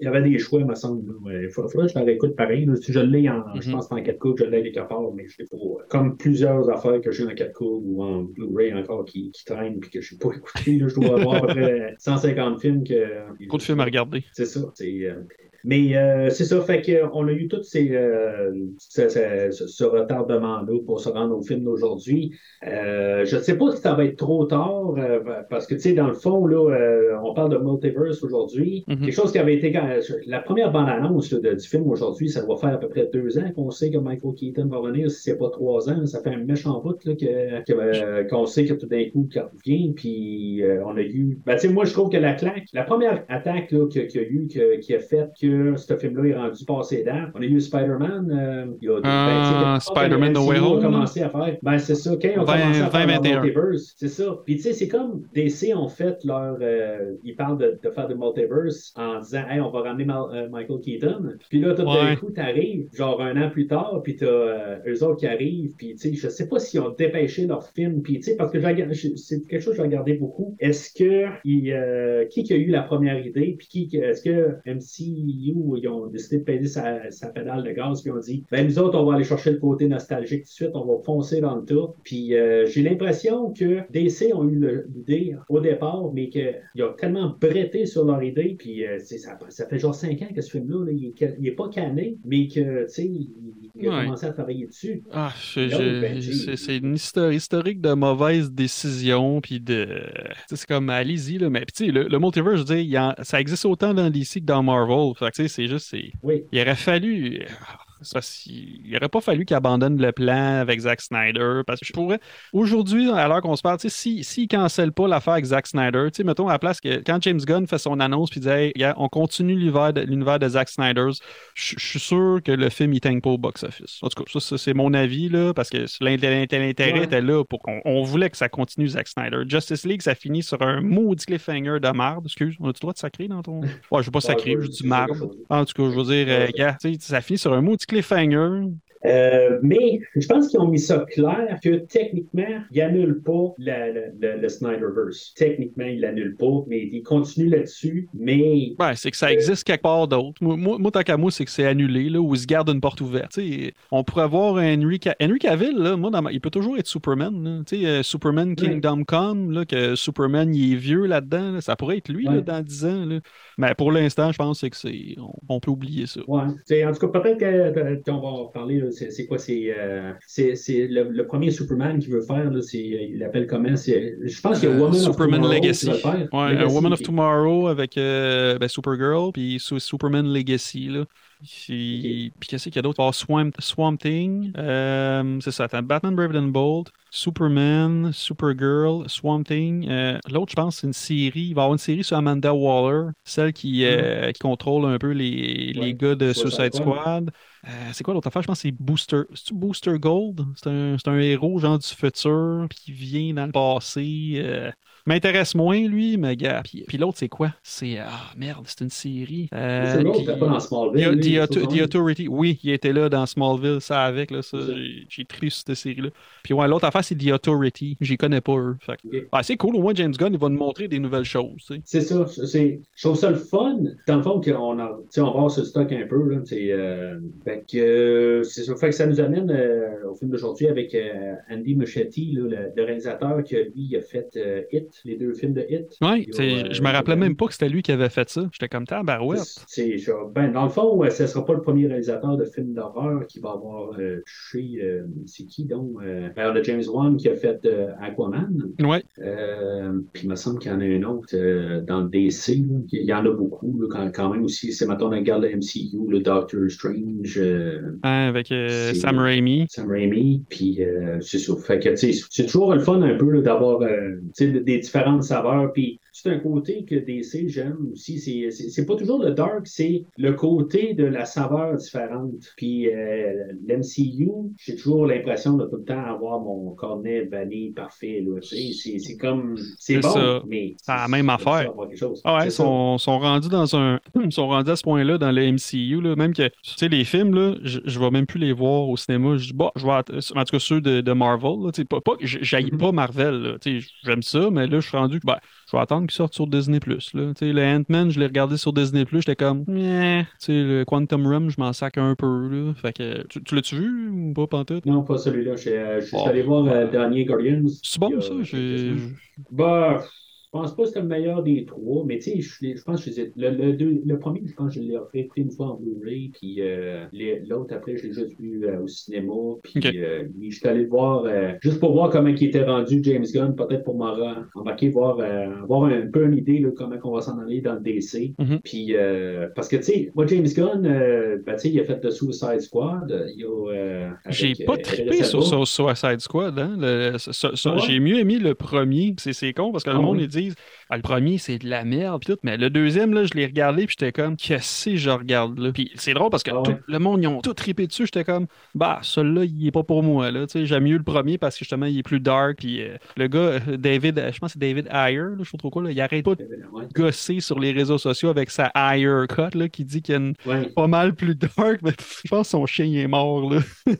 y avait des choix, me semble. Il faudrait que je la réécoute pareil. là. Si je l'ai en, je Mhm. pense en 4K, je l'ai quelque part, mais je l'ai pas. euh, Comme plusieurs affaires que j'ai en 4K ou en Blu-ray encore qui, qui traînent puis que je n'ai pas écouté. là. Je dois avoir à peu près 150 films que. Beaucoup de films à regarder. C'est ça. c'est, euh, Mais euh, c'est ça, fait qu'on a eu tout ces, euh, ce, ce- ce- ce retardement-là pour se rendre au film d'aujourd'hui. Euh, je ne sais pas si ça va être trop tard, euh, parce que, tu sais, dans le fond, là, euh, on parle de multiverse aujourd'hui. Mhm. Quelque chose qui avait été... quand- La première bande-annonce du film aujourd'hui, ça doit faire à peu près deux ans qu'on sait que Michael Keaton va revenir, si c'est pas trois ans. Ça fait un méchant bout là, que- qu'on sait que tout d'un coup, qu'il revient, puis euh, on a eu... Ben, tu sais, moi, je trouve que la claque, la première attaque qu'il y a eu, qui a fait que ce film-là est rendu passé date, on a eu Spider-Man, euh, il y a... Ah, quand Spider-Man le No Way MCU a Home, commencé à faire... Ben, c'est ça, quand ils ont 20, commencé à faire leur 2021. multiverse, c'est ça. Puis, tu sais, c'est comme DC ont fait leur... euh, ils parlent de, de faire de multiverse en disant, hey, on va ramener Ma- euh, Michael Keaton. Puis là, tout d'un Ouais. coup, t'arrives, genre un an plus tard, puis t'as eux autres qui arrivent, puis tu sais, je sais pas s'ils ont dépêché leur film, puis tu sais, parce que c'est quelque chose que j'ai regardé beaucoup. Est-ce que, il, qui qui a eu la première idée, puis qui, est-ce que Ils ont décidé de payer sa, pédale de gaz, puis ils ont dit, ben nous autres, on va aller chercher le côté nostalgique tout de suite, on va foncer dans le tas. Puis euh, j'ai l'impression que DC ont eu l'idée au départ, mais qu'ils ont tellement bretté sur leur idée, puis euh, ça, ça fait genre cinq ans que ce film-là, là, il, est, pas cané, mais que, tu sais, il a Ouais. commencé à travailler dessus. Ah, ben, c'est une histoire historique de mauvaises décisions, puis de... C'est comme, allez-y, là, mais puis tu sais, le, le multiverse, je veux dire, il y en- ça existe autant dans DC que dans Marvel. Fait que tu sais, c'est juste, c'est... Oui. Il aurait fallu... parce qu'il il aurait pas fallu qu'il abandonne le plan avec Zack Snyder. Parce que je pourrais. Aujourd'hui, à l'heure qu'on se parle, s'il si, s'il cancelle pas l'affaire avec Zack Snyder, mettons à la place que quand James Gunn fait son annonce puis dit Hey, on continue l'univers de, de Zack Snyder, je suis sûr que le film il tank pas au box-office. En tout cas, ça, ça, c'est mon avis, là, parce que l'intérêt Ouais. était là pour qu'on on voulait que ça continue Zack Snyder. Justice League, ça finit sur un maudit cliffhanger de marde. Excuse, on a-tu le droit de sacrer dans ton. Ouais, je veux pas sacrer, Ouais, je dis chose. En tout cas, je veux dire, euh, ça finit sur un maudit cliffhanger. Euh, mais je pense qu'ils ont mis ça clair que techniquement, ils annulent pas la- la- la- le Snyderverse. Techniquement, ils l'annulent pas, mais ils continuent là-dessus. Mais Ouais, c'est que ça existe quelque part d'autre. Moi, moi, moi, tant qu'à moi, c'est que c'est annulé, là, ou ils se gardent une porte ouverte. On pourrait avoir un Henry, Ca- Henry Cavill, là, moi, dans ma- il peut toujours être Superman. là. Tu sais, euh, Superman Kingdom Come, là, que Superman, il est vieux là-dedans. là. Ça pourrait être lui Ouais. dans 10 ans. Mais pour l'instant, je pense que c'est on, on peut oublier ça. Ouais. En tout cas, peut-être qu'on va en parler. C'est quoi? C'est euh, c'est- le, le premier Superman qui veut faire. là, c'est- Il l'appelle comment? Je pense qu'il y a Euh, Woman of Tomorrow Legacy. qui va le faire. Ouais, un Legacy, Woman of. Tomorrow avec euh, ben, Supergirl, puis Su- Superman Legacy. Là. Puis, qu'est-ce qu'il y a d'autre? Avoir Swamp, Swamp Thing. euh, c'est ça, attends, Batman Brave and Bold, Superman, Supergirl, Swamp Thing. Euh, L'autre, je pense, c'est une série. Il va y avoir une série sur Amanda Waller, celle qui, euh, qui contrôle un peu les, gars de Suicide Squad. Euh, c'est quoi l'autre affaire? Je pense que c'est Booster. Booster Gold? C'est un, un héros genre du futur, puis qui vient dans le passé. euh, m'intéresse moins, lui, mais gars. Puis, puis l'autre, c'est quoi? C'est. Ah, merde, c'est une série. Euh, C'est l'autre qui- pas dans Smallville. The, lui. Authority, oui, il était là dans Smallville, ça avec, là, ça, j'ai- trié sur cette série-là. Puis ouais, l'autre affaire, c'est The Authority, j'y connais pas eux. Fait. Ah, c'est cool, au moins James Gunn, il va nous montrer des nouvelles choses. C'est ça. c'est- Je trouve ça le fun. Dans le fond, qu'on a, on va voir ce stock un peu. Là, c'est, euh, fait que, euh, c'est ça. Fait que ça nous amène euh, au film d'aujourd'hui avec euh, Andy Muschietti, là, le, le réalisateur qui, lui, a fait euh, Hit, les deux films de Hit. C'est- euh, je me rappelais même pas que c'était lui qui avait fait ça. J'étais comme tabarouette. C'est genre, ben, dans le fond, euh, ce ne sera pas le premier réalisateur de films d'horreur qui va avoir euh, touché. euh, c'est qui donc Alors, le James Wan qui a fait Aquaman. Euh, puis il me semble qu'il y en a un autre dans le DC. là. Il y en a beaucoup là, quand, quand même aussi. C'est maintenant on regarde le MCU, le Doctor Strange, hein, avec Sam Raimi. Sam Raimi. Puis c'est. Fait que sais, c'est toujours le fun un peu d'avoir des différentes saveurs. Puis c'est un côté que DC j'aime aussi. C'est- C'est c'est pas toujours le dark, c'est le côté de la saveur différente. Puis euh, l'MCU, j'ai toujours l'impression de tout le temps avoir mon cornet vanille parfait. C'est c'est comme. C'est bon, ça. mais. C'est la même affaire. Ah ouais, sont, sont rendus dans un. Ils sont rendus à ce point-là dans le MCU, là, même que, tu sais, les films, là, je, je vais même plus les voir au cinéma. Je dis, bon, je vais, en tout cas, ceux de, de Marvel, là, pas, pas, j'haïs Mhm. pas Marvel, j'aime ça, mais là, je suis rendu que, ben, je vais attendre qu'ils sortent sur Disney+. Là. Tu sais, le Ant-Man, je l'ai regardé sur Disney+, j'étais comme, sais, le Quantum Realm, je m'en sac un peu, là. Fait que, tu, tu l'as-tu vu ou pas, pantoute? Non, pas celui-là. Je euh, je suis Oh. allé voir euh, le dernier Guardians. C'est bon, a ça? semaines. Bah, je pense pas que c'était le meilleur des trois, mais tu sais, je, pense que je le, le, deux- le premier, je pense que je l'ai fait écouter une fois en Blu-ray, puis euh, l'autre après, je l'ai juste vu euh, au cinéma, puis Ok. euh, je suis allé le voir euh, juste pour voir comment il était rendu James Gunn, peut-être pour m'en ra- embarquer, voir, euh, avoir un, peu une idée là, comment on va s'en aller dans le DC. Mhm. Puis, euh, parce que tu sais, moi, James Gunn, euh, ben, tu sais, il a fait The Suicide Squad, euh, J'ai pas trippé sur, sur Suicide Squad. Hein? Le- Ah ouais? J'ai mieux aimé le premier. C'est c'est con parce que le Ah monde, ouais? ils disent ah, le premier, c'est de la merde. Pis tout. Mais le deuxième, là, je l'ai regardé. Puis j'étais comme qu'est-ce que je regarde là? Puis c'est drôle parce que Ah tout- le monde, ils ont tout trippé dessus. J'étais comme bah, celui-là, il est pas pour moi. là. Tu sais, J'aime mieux le premier parce que justement, il est plus dark. Puis euh, le gars, euh, David, euh, je pense que c'est David Ayer, là, je sais trop quoi, là, il arrête pas de Ouais. gosser sur les réseaux sociaux avec sa Ayer cut là, qui dit qu'il y a une Ouais. pas mal plus dark. Mais je pense que son chien il est mort. Là.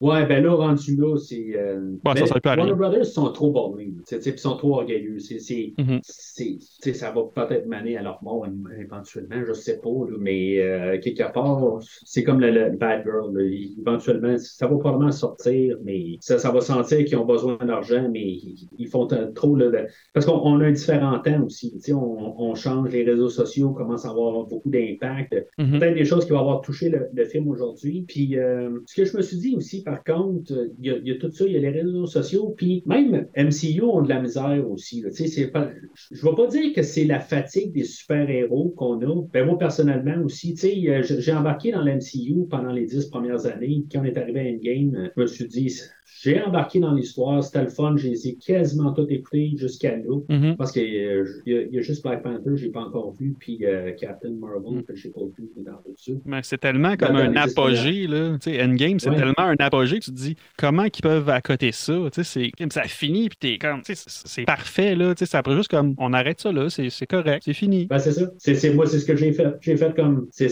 Ouais, ben là, rendu là, c'est. Euh, Bon, ça à rien. Warner Brothers sont trop bornés. là. Tu sais, Ils sont trop orgueilleux. C'est, c'est, Mhm. c'est- ça va peut-être mener à leur mort éventuellement, je sais pas. là, mais euh, quelque part, c'est comme le, le Bad Girl. là. Éventuellement, ça va probablement sortir, mais ça, ça va sentir qu'ils ont besoin d'argent, mais ils, font trop. là, de- Parce qu'on on a un différent temps aussi. Tu sais, On, on change les réseaux sociaux, commence à avoir beaucoup d'impact Mhm. peut-être des choses qui vont avoir touché le, le film aujourd'hui. Puis, euh, ce que je me suis dit aussi, par contre, il y, a, il y a tout ça, il y a les réseaux sociaux, puis même MCU ont de la misère aussi. Tu sais, c'est je ne vais pas dire que c'est la fatigue des super-héros qu'on a. Ben, moi, personnellement aussi, tu sais, euh, j'ai embarqué dans l'MCU pendant les dix premières années. Quand on est arrivé à Endgame, je me suis dit, j'ai embarqué dans l'histoire, c'était le fun, je les ai quasiment tout écoutés jusqu'à là. Mhm. Parce qu'il y, a- il y a juste Black Panther, j'ai pas encore vu, puis euh, Captain Marvel, Mm. que j'ai pas vu dans tout ça. Mais c'est tellement comme un apogée, là. Endgame, c'est Ouais. tellement un apogée que tu te dis comment qu'ils peuvent accoter ça? Tu sais, c'est- ça finit, puis t'es comme, c'est parfait, là. Après juste comme, on arrête ça là, c'est correct, c'est fini. Ben, c'est ça. C'est, moi, c'est ce que j'ai fait. J'ai fait comme. C'est,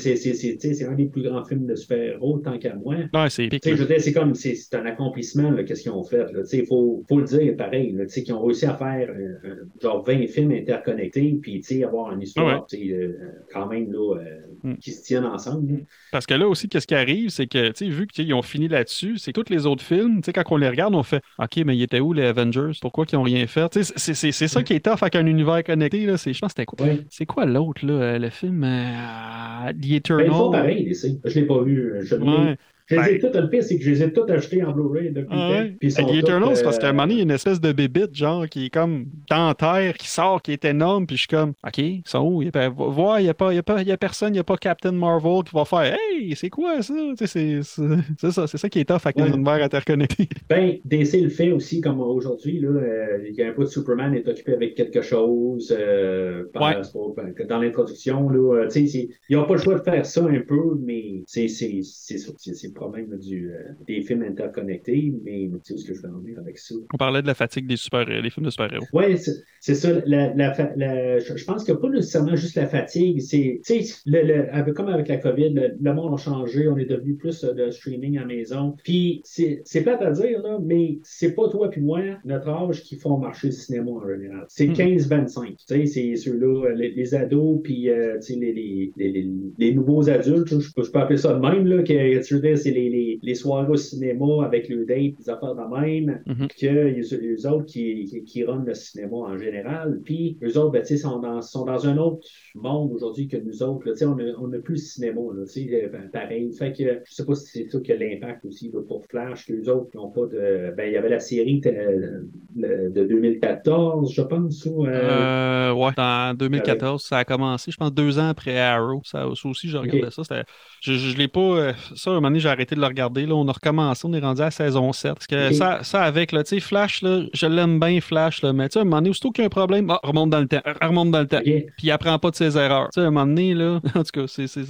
un des plus grands films de super-héros, tant qu'à moi. Ouais, c'est comme, c'est, c'est un accomplissement, qu'est-ce qu'ils ont fait, il faut, faut le dire pareil, là, qu'ils ont réussi à faire, euh, euh, genre 20 films interconnectés, puis, avoir une histoire, Ouais. euh, quand même, là, euh, Mm. qui se tiennent ensemble. là. Parce que là aussi, qu'est-ce qui arrive, c'est que, vu qu'ils ont fini là-dessus, c'est que tous les autres films, quand on les regarde, on fait, OK, mais ils étaient où les Avengers? Pourquoi qu'ils ont rien fait? C'est- c'est c'est ça qui est tough avec un univers connecté, là. C'est- Je pense que c'était quoi? Ouais. C'est quoi l'autre, là, le film The Ben, ils Eternal? font pareil. Je l'ai pas vu. Je, l'ai- Ouais. Je les ai Ben- tous, le pire, c'est que je les ai tous achetés en Blu-ray depuis Ah le ouais? temps, puis ils sont The Eternal, tous, c'est parce qu'à un euh, moment donné, il y a une espèce de bébite, genre, qui est comme dans terre, qui sort, qui est énorme, puis je suis comme, OK, ils sont où? Il y a, voir, il n'y a, pas- il y a, pas- il y a personne, il n'y a pas Captain Marvel qui va faire, Hey, c'est quoi ça? Tu sais, c'est- ça, c'est ça qui est tough avec les Ouais. univers interconnectés. Ben, DC le fait aussi, comme aujourd'hui. Là, euh, il y a un peu de Superman est occupé avec quelque chose. Euh, Ouais. ben, dans l'introduction, là, euh, tu sais, c'est- ils n'ont pas le choix de faire ça un peu, mais c'est c'est- c'est ça. C'est problème du, euh, des films interconnectés. Mais tu sais est-ce que je vais en venir avec ça? On parlait de la fatigue des super des films de super-héros. Ouais, c'est ça. La, la, fa- la- je pense que pas nécessairement juste la fatigue. C'est, tu sais, le, le- avec- comme avec la COVID, le, le monde a changé. On est devenu plus euh, de streaming à maison. Puis c'est c'est plate à dire là, mais c'est pas toi puis moi notre âge qui font marcher le cinéma en général. C'est Mhm. 15-25. Tu sais, c'est sur là, les, les ados, puis euh, tu sais, les, les, les, les nouveaux adultes, je, peux- je peux appeler ça de même, là, que tu veux dire, c'est les, les, les soirées au cinéma avec le date, des affaires de même, Mhm. que les, les autres qui, qui, qui runnent le cinéma en général. Puis eux autres, ben, tu sais, sont dans, sont dans un autre monde aujourd'hui que nous autres. là. Tu sais, on n'a on a plus le cinéma, là, tu sais, ben, pareil. Fait que je sais pas si c'est ça qui a l'impact aussi là, pour Flash, que les autres n'ont pas de. Ben, il y avait la série euh, de 2014, je pense, ou. euh, Euh, ouais, en 2014, ça a commencé, je pense, deux ans après Arrow. Ça, ça aussi, je regardais ça. c'était- Je, je, je l'ai pas. euh, Ça, à un moment donné, j'ai arrêté de le regarder. Là, on a recommencé, on est rendu à la saison 7. Parce que ça, ça avec, là, tu sais, Flash, là, je l'aime bien, Flash, là, mais à un moment donné, aussitôt qu'il y a un problème, ah, remonte dans le temps, remonte dans le temps. Puis il apprend pas de ses erreurs. Tu sais, à un moment donné, là, en tout cas, c'est ça,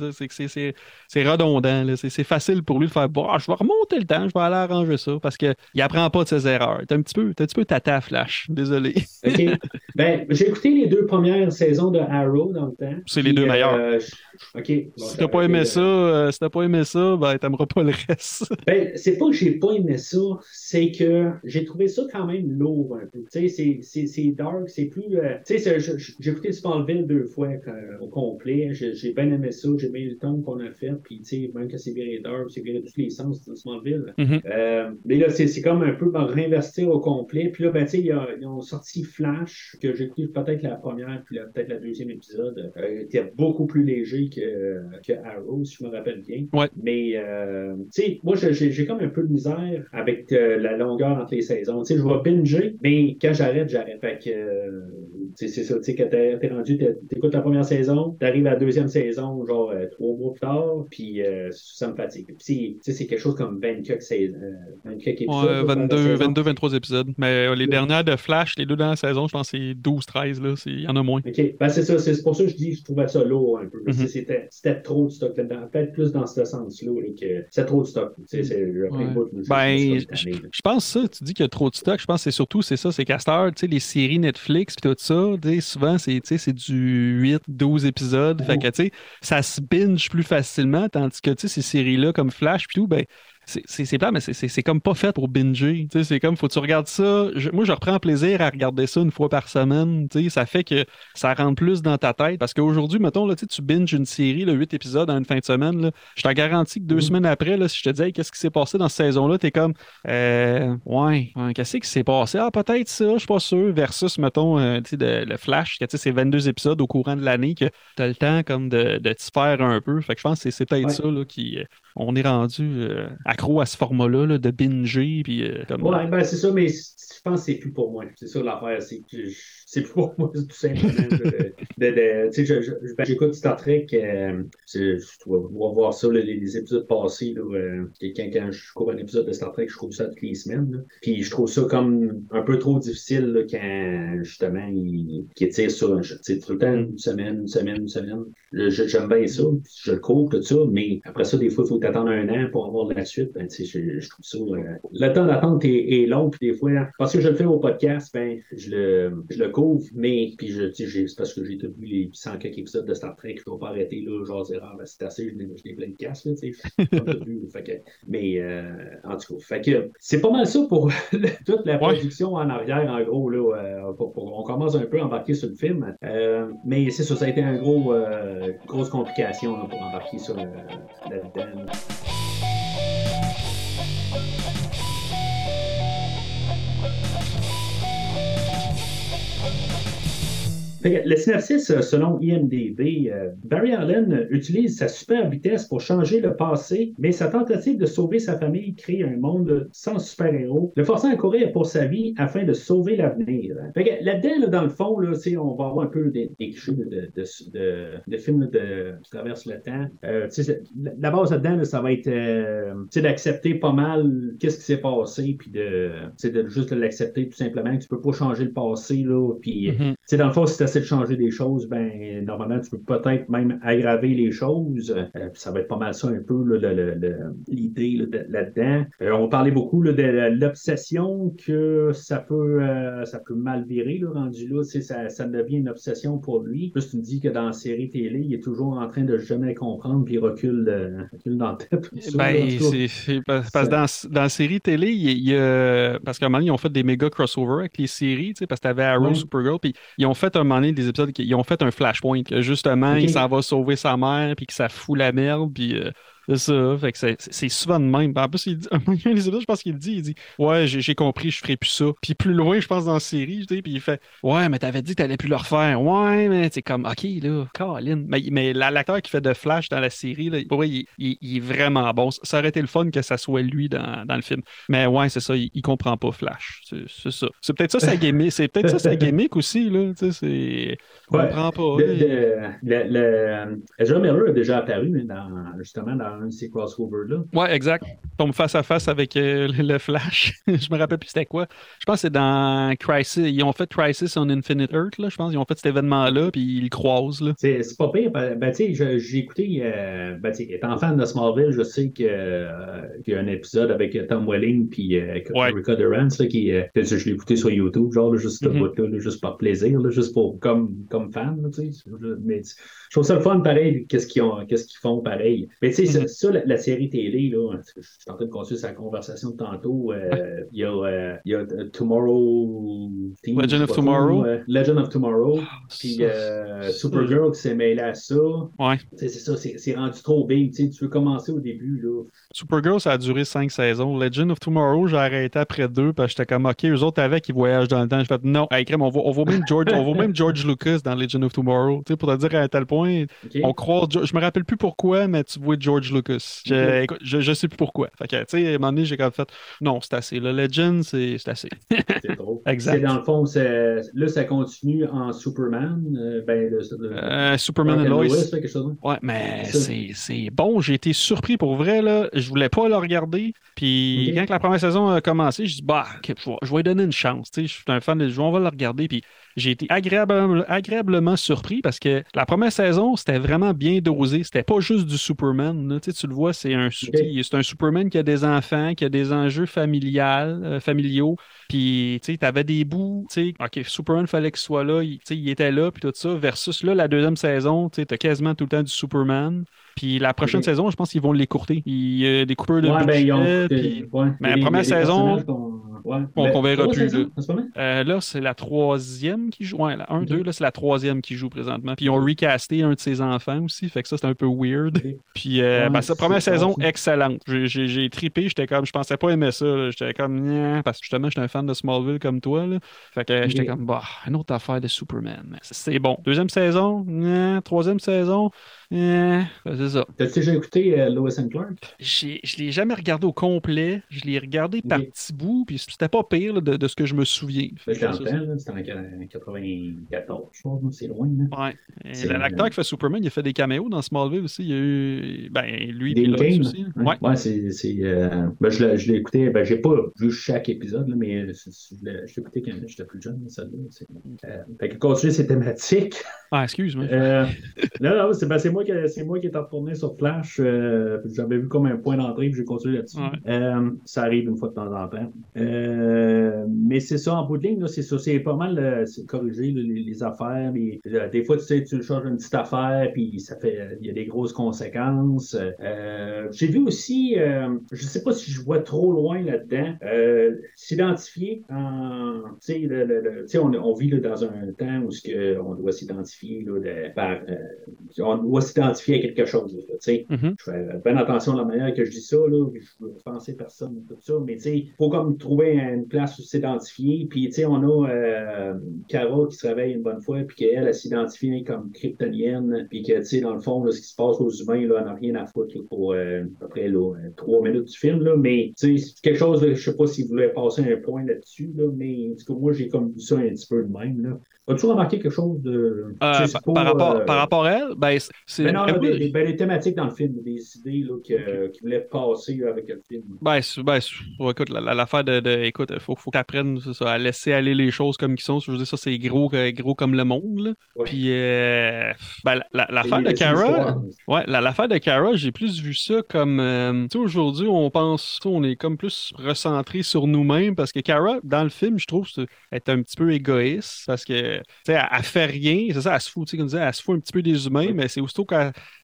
c'est redondant. C'est facile pour lui de faire, bon, ah, je vais remonter le temps, je vais aller arranger ça, parce qu'il apprend pas de ses erreurs. T'es un petit peu, un petit peu tata, Flash. Désolé. Ben, j'ai écouté les deux premières saisons de Arrow dans le temps. C'est les deux meilleures. euh, je- OK. Bon, Si t'as pas aimé de- ça, euh, si t'as pas aimé ça, ben t'aimeras pas le reste. Ben, c'est pas que j'ai pas aimé ça, c'est que j'ai trouvé ça quand même lourd un peu. Tu sais, c'est- dark, c'est plus. euh, tu sais, j'ai écouté Smallville deux fois euh, au complet. J'ai bien aimé ça, j'ai aimé le ton qu'on a fait, puis tu sais, même que c'est viré dark, c'est viré de tous les sens dans Smallville. Mhm. Euh, mais là, c'est comme un peu dans réinvestir au complet. Puis là, ben, tu sais, ils, ont- sorti Flash, que j'ai écouté peut-être la première, puis peut-être la deuxième épisode, euh, était beaucoup plus léger que, que Arrow, si je me rappelle bien. Ouais. Mais, euh, tu sais, moi, j'ai- comme un peu de misère avec euh, la longueur entre les saisons. Tu sais, je vais binger, mais quand j'arrête, j'arrête. Fait que, euh, tu sais, c'est ça, tu sais, quand t'es t'es rendu, t'es- t'écoutes la première saison, t'arrives à la deuxième saison, genre euh, trois mois plus tard, puis euh, ça me fatigue. Puis, tu sais, c'est quelque chose comme 20 quelques sais- euh, 20 quelques épisodes. Ouais, là, par 22, saison. 22, 23 épisodes. Mais euh, les Ouais. dernières de Flash, les deux dernières saisons, je pense que c'est 12, 13, là. Il y en a moins. OK. Ben, c'est ça. C'est pour ça que je dis je trouvais ça lourd un peu. C'était c'était trop de stock là-dedans. Peut-être plus dans ce sens-là là, que c'est trop de stock. Tu sais, le Ouais. Ben, je pense ça, tu dis qu'il y a trop de stock, je pense que c'est surtout, c'est ça, c'est heure, tu sais, les séries Netflix pis tout ça, tu sais, souvent, c'est, tu sais, c'est du 8, 12 épisodes, fait que, tu sais, ça se binge plus facilement, tandis que, tu sais, ces séries-là, comme Flash pis tout, ben, c'est, plat, mais c'est, comme pas fait pour binger, tu c'est comme, faut que tu regardes ça, je- moi, je reprends plaisir à regarder ça une fois par semaine, tu ça fait que ça rentre plus dans ta tête, parce qu'aujourd'hui, mettons, là, tu tu binges une série, là, 8 épisodes en une fin de semaine, là, je t'en garantis que deux Mhm. semaines après, là, si je te dis, Hey, qu'est-ce qui s'est passé dans cette saison-là, t'es comme, euh, ouais, qu'est-ce qui s'est passé? Ah, peut-être ça, je suis pas sûr. Versus, mettons, euh, tu sais, de- le Flash, que tu c'est 22 épisodes au courant de l'année, que t'as le temps comme de, de t'y faire un peu. Fait que je pense que c'est- peut-être Ouais. ça, là, qui, euh, on est rendu euh, accro à ce format-là, là, de binger, puis euh, comme... Ouais, ben c'est ça, mais je pense que c'est plus pour moi. C'est ça l'affaire, c'est que je- c'est pour moi, tout simplement. j'écoute Star Trek, euh, je dois, voir ça, là, les, les épisodes passés. Là, euh, quand, quand je couvre un épisode de Star Trek, je trouve ça toutes les semaines. là. Puis je trouve ça comme un peu trop difficile quand justement il, qu'il tire sur un. Sais, tout le temps, une semaine, une semaine, une semaine. J'aime bien ça, je le couvre, tout ça, mais après ça, des fois, il faut t'attendre un an pour avoir la suite. Ben, je, je trouve ça. euh, le temps d'attente est, est long, puis des fois, parce que je le fais au podcast, ben, je le, je le mais puis je, tu sais, j'ai- c'est parce que j'ai tout vu les 100 quelques épisodes de Star Trek, je ne vais pas arrêter là, genre, c'est rare, ben, c'est assez, je n'ai plein de casse, là, tu sais. mais euh, en tout cas, fait que c'est pas mal ça pour toute la Ouais. production en arrière, en gros, là, euh, pour- pour- on commence un peu à embarquer sur le film, Euh, mais c'est ça, ça a été un gros, euh, grosse complication là, pour embarquer sur là-dedans. Le synopsis, euh, selon IMDB, euh, Barry Allen utilise sa super vitesse pour changer le passé, mais sa tentative de sauver sa famille crée un monde sans super-héros, le forçant à courir pour sa vie afin de sauver l'avenir. Fait que là-dedans, là, dans le fond, là, on va avoir un peu des, des clichés de, de, de, de- films qui traversent le temps. Euh, la la base là-dedans, là, ça va être euh, d'accepter pas mal qu'est-ce qui s'est passé, puis de, de juste l'accepter tout simplement, tu peux pas changer le passé, là, puis tu sais, dans le fond, essaies de changer des choses, ben, normalement, tu peux peut-être même aggraver les choses. Euh, ça va être pas mal ça un peu, le- le- le- l'idée là, de- là-dedans. Euh, on parlait beaucoup là, de l'obsession que ça peut, euh, ça peut mal virer, là, rendu là. Tu Ça, ça devient une obsession pour lui. Plus tu me dis que dans la série télé, il est toujours en train de jamais comprendre, puis il recule, recule dans la tête. Ben, c'est c'est parce que dans, dans la série télé, il y a- il a, parce qu'à un moment donné, ils ont fait des méga crossovers avec les séries, tu sais, parce que t'avais Arrow, Ouais. Supergirl, puis ils ont fait un moment donné des épisodes qui ils ont fait un flashpoint, que justement, Ok. il s'en va sauver sa mère, puis que ça fout la merde, puis euh, c'est ça. Fait que c'est- souvent de même. En plus, il dit, un je pense qu'il le dit, il dit Ouais, j'ai compris, je ferai plus ça. Puis plus loin, je pense, dans la série, tu sais, puis il fait Ouais, mais t'avais dit que t'allais plus le refaire. Ouais, mais c'est comme Ok, là, Colin. Mais, mais la- l'acteur qui fait de Flash dans la série, là, il, il- il est vraiment bon. Ça aurait été le fun que ça soit lui dans, dans le film. Mais ouais, c'est ça, il, il comprend pas Flash. C'est ça. C'est peut-être ça sa gimmick. C'est peut-être ça sa gimmick aussi, là. Tu sais, Ouais. comprend pas. Le, le, le- Ezra Miller a déjà apparu hein, dans, justement dans un de ces crossovers-là. Ouais, exact. Tombe face à face avec euh, le le Flash. je me rappelle plus c'était quoi. Je pense que c'est dans Crisis. Ils ont fait Crisis on Infinite Earth, là, je pense. Ils ont fait cet événement-là, puis ils le croisent, là. C'est c'est pas pire. Ben, ben, tu sais, j'ai écouté, euh, ben, tu sais, étant fan de Smallville, je sais que, euh, qu'il y a un épisode avec Tom Welling puis Ouais. Erica Durance, là, qui, que je l'ai écouté sur YouTube, genre, là, juste, ce Mhm. bout-là, là, juste par plaisir, là, juste pour, comme, comme fan, tu sais. Mais je trouve ça le fun, pareil, qu'est-ce qu'ils ont, qu'est-ce qu'ils font, pareil. Mais tu sais, ça- la, la série télé, là, je suis en train de continuer sa conversation de tantôt, euh, il y a, euh, il y a euh, Tomorrow Team, Legend je of Tomorrow. trop, Legend of Tomorrow. Puis Supergirl qui s'est mêlé à ça. Ouais. C'est ça, c'est rendu trop big. Tu veux commencer au début. Là. Supergirl, ça a duré cinq saisons. Legend of Tomorrow, j'ai arrêté après deux parce que j'étais comme, OK, eux autres avec, ils voyagent dans le temps. J'ai fait, non, hey, crème, on voit, on voit même George, on voit même George Lucas dans Legend of Tomorrow. Pour te dire à tel point, on croit, je me rappelle plus pourquoi, mais tu vois George Lucas. Je, je, je sais plus pourquoi. Fait que, tu sais, à un moment donné, j'ai comme fait, non, c'est assez. Le Legend, c'est c'est assez. C'est trop. Exact. C'est dans le fond, c'est- là, ça continue en Superman. euh, ben, le, le- Euh, Superman Mark and and Lois. Même. Ouais, mais C'est bon. J'ai été surpris pour vrai. Là. Je voulais pas le regarder. Puis Ok. quand la première saison a commencé, je dis bah, je vais, je vais lui donner une chance. Tu sais, je suis un fan de jeu, on va le regarder. Puis j'ai été agréable- agréablement surpris parce que la première saison, c'était vraiment bien dosé. C'était pas juste du Superman. là. Tu, sais, tu le vois, c'est un, c'est un Superman qui a des enfants, qui a des enjeux familiales, euh, familiaux. Puis, tu sais, t'avais des bouts, tu sais, OK, Superman, fallait qu'il soit là, il, il était là, puis tout ça, versus là, la deuxième saison, tu sais, t'as quasiment tout le temps du Superman. Puis la prochaine saison, je pense qu'ils vont l'écourter. Il y a des coupeurs de Ouais, ben, ils ont. budget, puis- ouais. Mais la première saison, qu'on- ouais. on- Ben, qu'on verra plus, saisons, là. Euh, là, c'est la troisième qui joue. Ouais, la 1, Ok. 2, là, c'est la troisième qui joue présentement. Puis ils ont recasté un de ses enfants aussi, fait que ça, c'est un peu weird. Puis, euh, ben, sa première saison, ça. excellente. J'ai- trippé, j'étais comme, je pensais pas aimer ça. J'étais comme, Nya parce que justement, j'étais un fan de Smallville comme toi. Là. Fait que j'étais comme, bah, une autre affaire de Superman. C'est- c'est bon. Deuxième saison, Nya. troisième saison, Que c'est ça. T'as-tu déjà écouté euh, Lois and Clark? J'ai- Je l'ai jamais regardé au complet. Je l'ai regardé par Ok. petits bouts, puis c'était pas pire là, de, de ce que je me souviens. C'était que en ça, temps, là, c'était en 94, je pense. C'est loin. Là. Ouais. C'est- L'acteur qui fait Superman, il a fait des caméos dans Smallville aussi. Il y a eu. Ben, lui, puis aussi. Ouais, Ouais. Ouais, c'est. c'est, euh, ben, je l'ai je l'ai écouté. Ben, j'ai pas vu chaque épisode, là, mais c'est- je l'ai écouté quand j'étais plus jeune, celle-là. Euh, fait que continuer ces thématiques. Ah, excuse-moi. Euh, non, non, c'est ben, c'est moi, qui- c'est moi qui est retourné sur Flash. euh, J'avais vu comme un point d'entrée, puis j'ai continué là-dessus. Ouais. Euh, ça arrive une fois de temps en temps. Euh, mais c'est ça, en bout de ligne, là, c'est ça. C'est pas mal c'est corriger là, les, les affaires. les- des fois, tu sais, tu changes une petite affaire, puis ça fait. Il y a des grosses conséquences. J'ai vu aussi, je sais pas si je vois trop loin là-dedans, s'identifier en. Tu sais, on, on vit là, dans un temps où on doit s'identifier là, de- par. on doit s'identifier à quelque chose. là. Mhm. Je fais bien attention à la manière que je dis ça, là, je veux offenser personne, tout ça, mais il faut comme trouver une place où s'identifier. Puis, on a euh, Cara qui se réveille une bonne fois, puis qu'elle, elle s'identifie comme kryptonienne, puis que, dans le fond, là, ce qui se passe aux humains, là, n'a rien à foutre pour euh, à peu près euh, trois minutes du film, là, mais, c'est quelque chose, je sais pas s'il voulait passer un point là-dessus, là, mais, en tout cas, moi, j'ai comme vu ça un petit peu de même. As-tu remarqué quelque chose de. Euh, par, pas, par rapport, par rapport à elle, ben, c'est- c'est. ben non, des, des- les thématiques dans le film, des idées là, que- qui voulaient passer avec le film. Ben, ben, écoute, la- la- l'affaire de, de- écoute, faut, faut c'est ça, à laisser aller les choses comme ils sont. Je veux dire, ça, c'est gros, euh, gros comme le monde, là. Ouais. Puis, euh, ben, la- la- l'affaire de l'histoire. ouais, la- l'affaire de Kara, j'ai plus vu ça comme, euh, tu sais, aujourd'hui, on pense, on est comme plus recentré sur nous-mêmes parce que Kara, dans le film, je trouve, est un petit peu égoïste parce que, tu sais, elle, elle fait rien, c'est ça, elle se fout, tu sais, comme disait, elle se fout un petit peu des humains, mais c'est aussitôt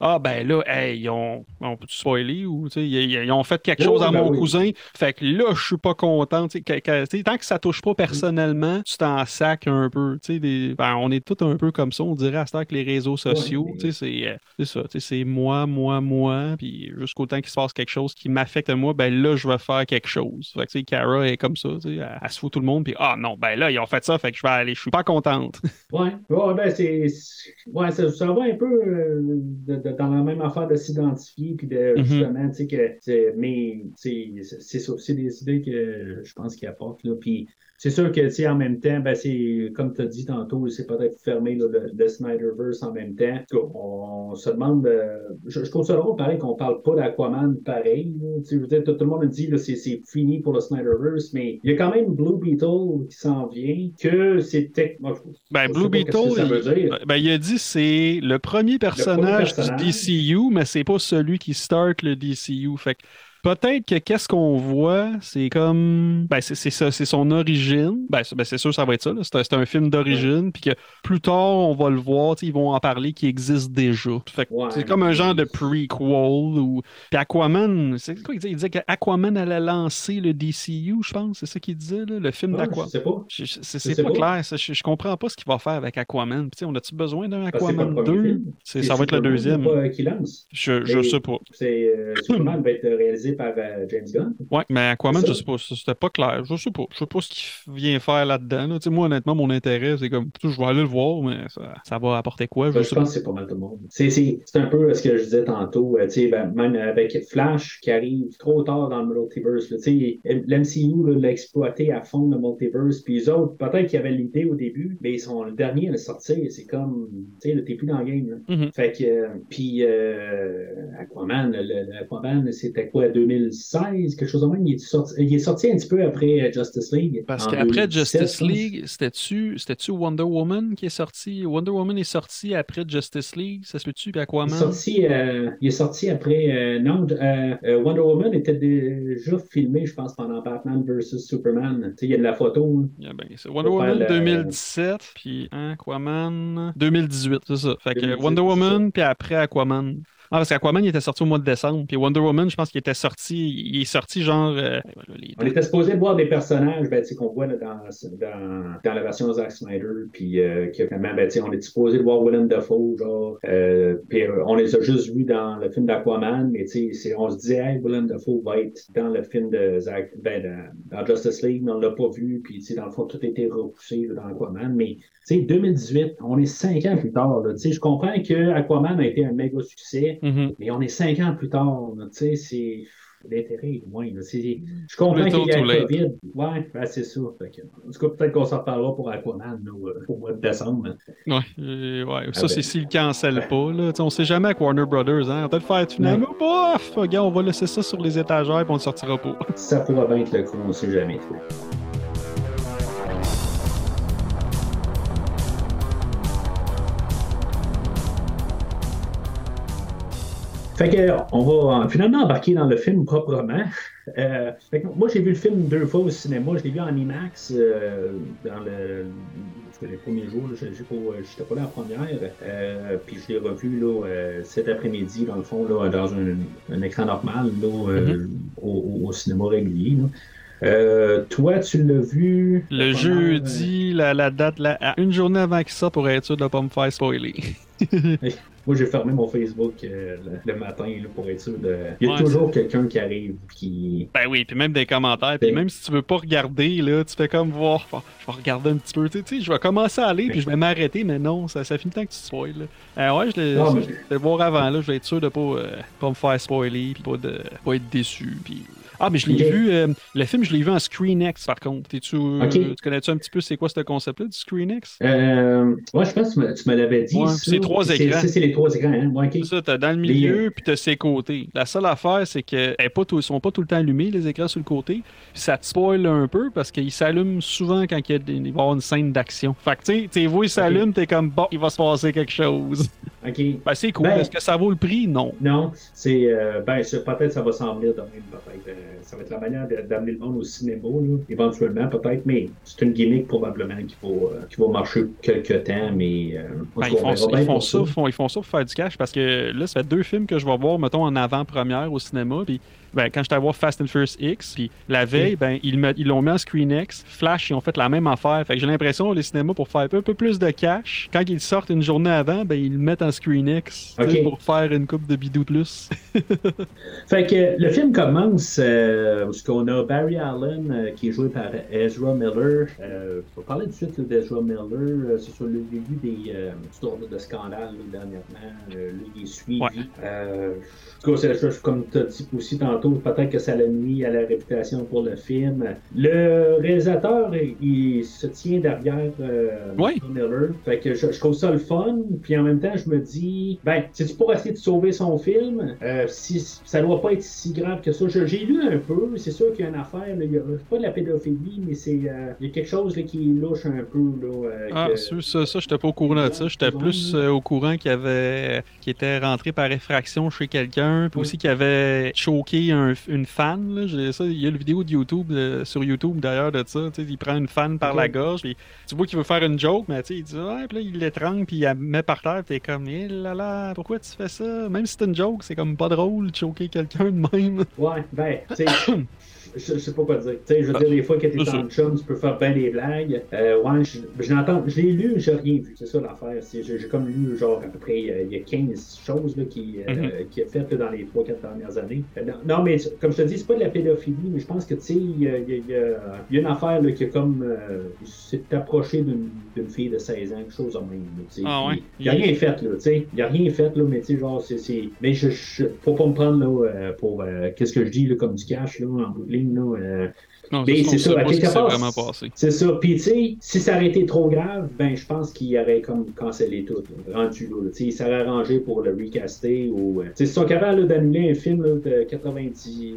Ah, ben là, hey, ils ont. On peut spoiler ou, tu sais, ils, ont fait quelque Oui, chose à ben mon oui. cousin. Fait que là, je suis pas content. Tu sais, que- tant que ça touche pas personnellement, tu t'en sacs un peu. Tu sais, des- ben, on est tous un peu comme ça, on dirait à ce temps que les réseaux sociaux. Tu sais, c'est euh, c'est ça. Tu sais, c'est moi, moi, moi. Puis jusqu'au temps qu'il se passe quelque chose qui m'affecte moi, ben là, je vais faire quelque chose. Fait que, tu sais, Kara est comme ça. Tu sais, elle, elle se fout tout le monde. Puis ah non, ben là, ils ont fait ça. Fait que je vais aller. Je suis pas contente. Ouais, ouais, ben c'est. c'est- Ouais, ça, ça va un peu euh, de- de- dans la même affaire de s'identifier, puis de Mhm. justement, tu sais, que. c'est- Mais c'est c'est ça, c'est des idées que je pense qu'ils apportent, là. Puis c'est sûr que, en même temps, ben c'est, comme tu as dit tantôt, c'est peut-être fermé, là, le, le Snyderverse en même temps. On, se demande. euh, je, je trouve ça drôle, pareil, qu'on parle pas d'Aquaman pareil, je veux dire, tout, tout le monde dit, là, c'est c'est fini pour le Snyderverse, mais il y a quand même Blue Beetle qui s'en vient, que moi, je- Ben, Blue que Beetle, ça veut il, dire. ben, il a dit c'est le premier personnage, personnage. du DCU, mais c'est pas celui qui start le DCU. Fait que peut-être que qu'est-ce qu'on voit, c'est comme. Ben, c'est ça, c'est son origine. Ben, c'est ben, c'est sûr, ça va être ça. C'est un, film d'origine, puis que plus tard, on va le voir, ils vont en parler qui existe déjà. Ouais. c'est comme un genre de prequel ou. Puis Aquaman, c'est quoi il disait? Il disait qu'Aquaman allait lancer le DCU, je pense. C'est ça qu'il disait, là, le film Ah, je d'Aquaman. C'est pas, pas. clair. ça. Je, je comprends pas ce qu'il va faire avec Aquaman. Puis, on a-tu besoin d'un pas Aquaman le premier 2? film. C'est- C'est Ça va être le deuxième. pas, euh, qui lance. Je, je sais pas. C'est euh, Superman va être réalisé par euh, James Gunn. Ouais, mais Aquaman, je sais pas. C'était pas clair. Je sais pas. Je sais pas ce qu'il vient faire là-dedans. là. Moi, honnêtement, mon intérêt, c'est comme. Je vais aller le voir, mais ça, ça va apporter quoi? Je Ben, je pense que c'est pas mal tout le monde. C'est un peu ce que je disais tantôt, euh, ben, même avec Flash qui arrive trop tard dans le multiverse. L'MCU l'a exploité à fond le multiverse, puis les autres, peut-être qu'ils avaient l'idée au début, mais ils sont le dernier à le sortir. C'est comme, tu sais, t'es plus dans le game. là. Mhm. Fait que, euh, puis euh, Aquaman, le, le Aquaman, c'était quoi, 2016, quelque chose de même? Il est sorti, il est sorti un petit peu après euh, Justice League. Parce qu'après 2017, Justice. League, c'était-tu Wonder Woman qui est sorti? Wonder Woman est sorti après Justice League, ça se peut-tu? Puis Il est Aquaman? sorti, euh, il est sorti après. euh, non, euh, Wonder Woman était déjà filmé, je pense, pendant Batman vs Superman. Tu sais, il y a de la photo. hein. Yeah, ben, Wonder Woman le- 2017, puis Aquaman 2018, c'est ça. Fait que 2018, Wonder Woman, puis après Aquaman. Ah, parce qu'Aquaman, il était sorti au mois de décembre, puis Wonder Woman, je pense qu'il était sorti, il est sorti genre... euh, voilà, les On était supposé voir des personnages ben, tu sais, qu'on voit là, dans, dans, dans la version de Zack Snyder, puis euh, que finalement, ben, tu sais, on est supposé voir Willem Dafoe, genre, euh, puis euh, on les a juste vus dans le film d'Aquaman, mais tu sais, c'est- on se disait, hey, Willem Dafoe va être dans le film de Zack, ben, dans, dans Justice League, mais on l'a pas vu, puis tu sais, dans le fond, tout a été repoussé là, dans Aquaman, mais tu sais, 2018, on est cinq ans plus tard, là, tu sais, je comprends que Aquaman a été un méga succès, Mhm. mais on est cinq ans plus tard, tu sais, c'est. L'intérêt est loin. là. Je comprends Too little, qu'il y a too le. COVID. Ouais, ben, c'est ça. Que, en tout cas, peut-être qu'on s'en reparlera pour Aquaman là, au- mois de décembre. Ouais, euh, ouais. Ça, ben. c'est s'ils le cancellent pas, là. Tu sais, on sait jamais avec Warner Brothers, hein. On peut-être faire finalement, bof, regarde, on va laisser ça sur les étagères, puis on le sortira pas. Ça pourra bien être le coup, on ne sait jamais. Fait que, on va finalement embarquer dans le film proprement. Euh, fait que moi, j'ai vu le film deux fois au cinéma. Je l'ai vu en IMAX euh, dans le, les premiers jours. Je n'étais pas, pas là la première. Euh, puis je l'ai revu là, euh, cet après-midi, dans le fond, là, dans un, un écran normal là, euh, au, au- au cinéma régulier. là. Euh, toi, tu l'as vu? Le comment, jeudi, la, la date, la, à une journée avant qu'il sorte pour être sûr de ne pas me faire spoiler. euh, Moi, j'ai fermé mon Facebook euh, le, le matin là, pour être sûr de. Il y a Ouais, toujours quelqu'un qui arrive qui. Ben oui, puis même des commentaires, puis Ben- même si tu veux pas regarder, là, tu fais comme voir, je vais regarder un petit peu, tu sais, je vais commencer à aller, puis je vais m'arrêter, mais non, ça, ça finit temps que tu spoil. là. Euh, ouais, je mais- vais le voir avant, là, je vais être sûr de pas, euh, pas me faire spoiler, puis pas, de, pas être déçu, puis... Ah, mais je l'ai vu, euh, le film, je l'ai vu en ScreenX, par contre. T'es-tu, euh. Tu connais-tu un petit peu c'est quoi ce concept-là du ScreenX? Euh, ouais, je pense que tu me, tu me l'avais dit. Ouais, ça. c'est trois écrans. C'est c'est les trois écrans, hein? Ouais, ça, t'as dans le milieu, puis t'as ses côtés. La seule affaire, c'est qu'ils sont pas tout le temps allumés, les écrans sur le côté. Puis ça te spoil un peu parce qu'ils s'allument souvent quand il, y a il va y avoir une scène d'action. Fait que tu sais, tes voix ils s'allument, t'es comme bon, il va se passer quelque chose. OK. Ben, c'est cool. Ben- Est-ce que ça vaut le prix? Non. Non, c'est euh, ben peut-être ça va s'emmener de même, peut-être. Ça va être la manière d'amener le monde au cinéma, là, éventuellement, peut-être, mais c'est une gimmick probablement qui va, euh, qui va marcher quelques temps, mais Ben, ils, font, ils, font ça, font- ils font ça pour faire du cash parce que là, ça fait deux films que je vais voir, mettons, en avant-première au cinéma. Puis ben, quand j'étais à voir Fast and Furious X, puis la veille, ben, ils me- ils l'ont mis en Screen X. Flash, ils ont fait la même affaire. Fait que j'ai l'impression, les cinémas, pour faire un peu, un peu plus de cash, quand ils sortent une journée avant, ben, ils le mettent en Screen X tu sais, Ok. pour faire une coupe de bidou plus. Fait que le film commence euh, où on a Barry Allen euh, qui est joué par Ezra Miller. Euh, je vais parler tout de suite d'Ezra Miller. Euh, c'est sur le début des euh, histoires de scandale dernièrement. Lui, il est suivi. Ouais. En tout cas, c'est- je- comme tu as dit aussi tantôt, peut-être que ça l'a nuit à la réputation pour le film. Le réalisateur, il se tient derrière euh, Oui. Miller. Fait que je, je trouve ça le fun. Puis en même temps, je me dis, ben, c'est pour essayer de sauver son film. Euh, si ça doit pas être si grave que ça. J'ai lu un peu. C'est sûr qu'il y a une affaire. là, il y a pas de la pédophilie, mais c'est euh, il y a quelque chose là, qui louche un peu là. euh, Ah, que- ça, ça, ça j'étais pas au courant de ça. J'étais plus euh, au courant qu'il avait qu'il était rentré par effraction chez quelqu'un, puis Oui. aussi qu'il avait choqué un- une fan. Là. J'ai- Ça, il y a une vidéo de YouTube euh, sur YouTube d'ailleurs de ça. Il prend une fan par la gorge, puis tu vois qu'il veut faire une joke, mais tu sais, il dit ouais, puis là il l'étrangle, puis il la met par terre, puis t'es comme eh là là, pourquoi tu fais ça? Même si c'est une joke, c'est comme pas drôle de choquer quelqu'un de même. Ouais, ben, je, je sais pas quoi dire. Tu sais, je veux dire, des fois, quand t'es Ah, en chum, tu peux faire bien des blagues. Euh, ouais, je, je l'entends, je l'ai lu, j'ai rien vu. C'est ça l'affaire. J'ai comme lu, genre, à peu près, euh, il y a 15 choses là, qui, euh, Mhm. qui a fait là, dans les 3-4 dernières années. Euh, non, non, mais comme je te dis, c'est pas de la pédophilie, mais je pense que, tu sais, il y a, il y y y a une affaire là, qui a comme. euh, s'est approché d'une d'une fille de 16 ans, quelque chose de même. là, tu sais. Ah ouais? Il y a rien fait, là, tu sais. Il y a rien fait, là, mais tu sais, genre, c'est. c'est- Mais je, je. Faut pas me prendre, là, pour. euh, Qu'est-ce que je dis, là, comme du cash, là, en bout de ligne, là. euh, Non, mais ça, c'est ça, à quelque part. C'est ça. Puis, tu sais, si ça aurait été trop grave, ben, je pense qu'il aurait comme cancellé tout, là, rendu là. Tu sais, il s'aurait arrangé pour le recaster ou. euh, Tu sais, ils sont capables d'annuler un film là, de 90,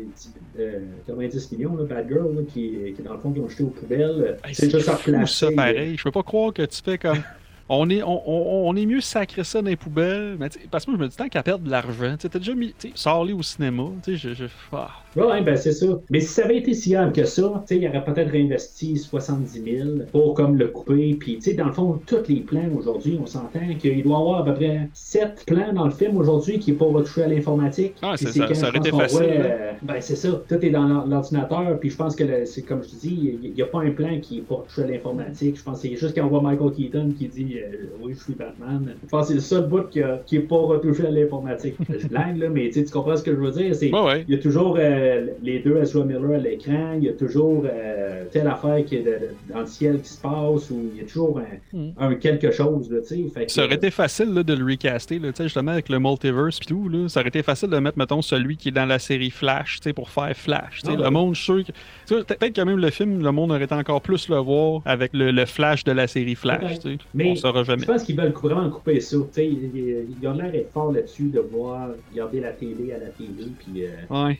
euh, 90 millions, là, Bad Girl, là, qui, qui, dans le fond, qui ont jeté aux poubelles. Hey, c'est juste fou, ça, pareil. Je peux pas croire que tu fais comme. On est, on, on, on est mieux sacrer ça dans les poubelles. Mais parce que moi, je me dis, tant qu'à perdre de l'argent, tu déjà mis. Sors-les au cinéma. Je. je ah. Ouais, ben c'est ça. Mais si ça avait été si grave que ça, tu sais, il aurait peut-être réinvesti 70 000 pour comme le couper. Puis, tu sais, dans le fond, tous les plans aujourd'hui, on s'entend qu'il doit y avoir à peu près 7 plans dans le film aujourd'hui qui n'est pas retouché à l'informatique. Ah, c'est- ça- quand ça aurait été facile, voit, là. euh, ben c'est ça. Tout est dans l'or- l'ordinateur. Puis je pense que c'est comme je te dis, il n'y a pas un plan qui n'est pas retouché à l'informatique. Je pense que c'est juste quand on voit Michael Keaton qui dit euh, Oui, je suis Batman. Je pense que c'est le seul bout qui n'est pas retouché à l'informatique. je blague, là, mais tu sais, tu comprends ce que je veux dire? C'est Ouais, ouais. il y a toujours euh, les deux Ezra Miller à l'écran, il y a toujours euh, telle affaire qui est de- dans le ciel qui se passe, ou il y a toujours un, Mm. un quelque chose, là, tu sais. Fait que- Ça aurait été facile là, de le recaster, là, tu sais, justement avec le multiverse et tout. Là, ça aurait été facile de mettre, mettons, celui qui est dans la série Flash tu sais, pour faire Flash. Ah le ouais. monde, je suis sûr Peut-être que même le film, le monde aurait été encore plus le voir avec le, le Flash de la série Flash. Mais On saura jamais. Je pense qu'ils veulent vraiment couper ça. Tu sais, il, il- il a l'air d'être fort là-dessus de voir, regarder la télé à la télé, puis... euh, Ouais.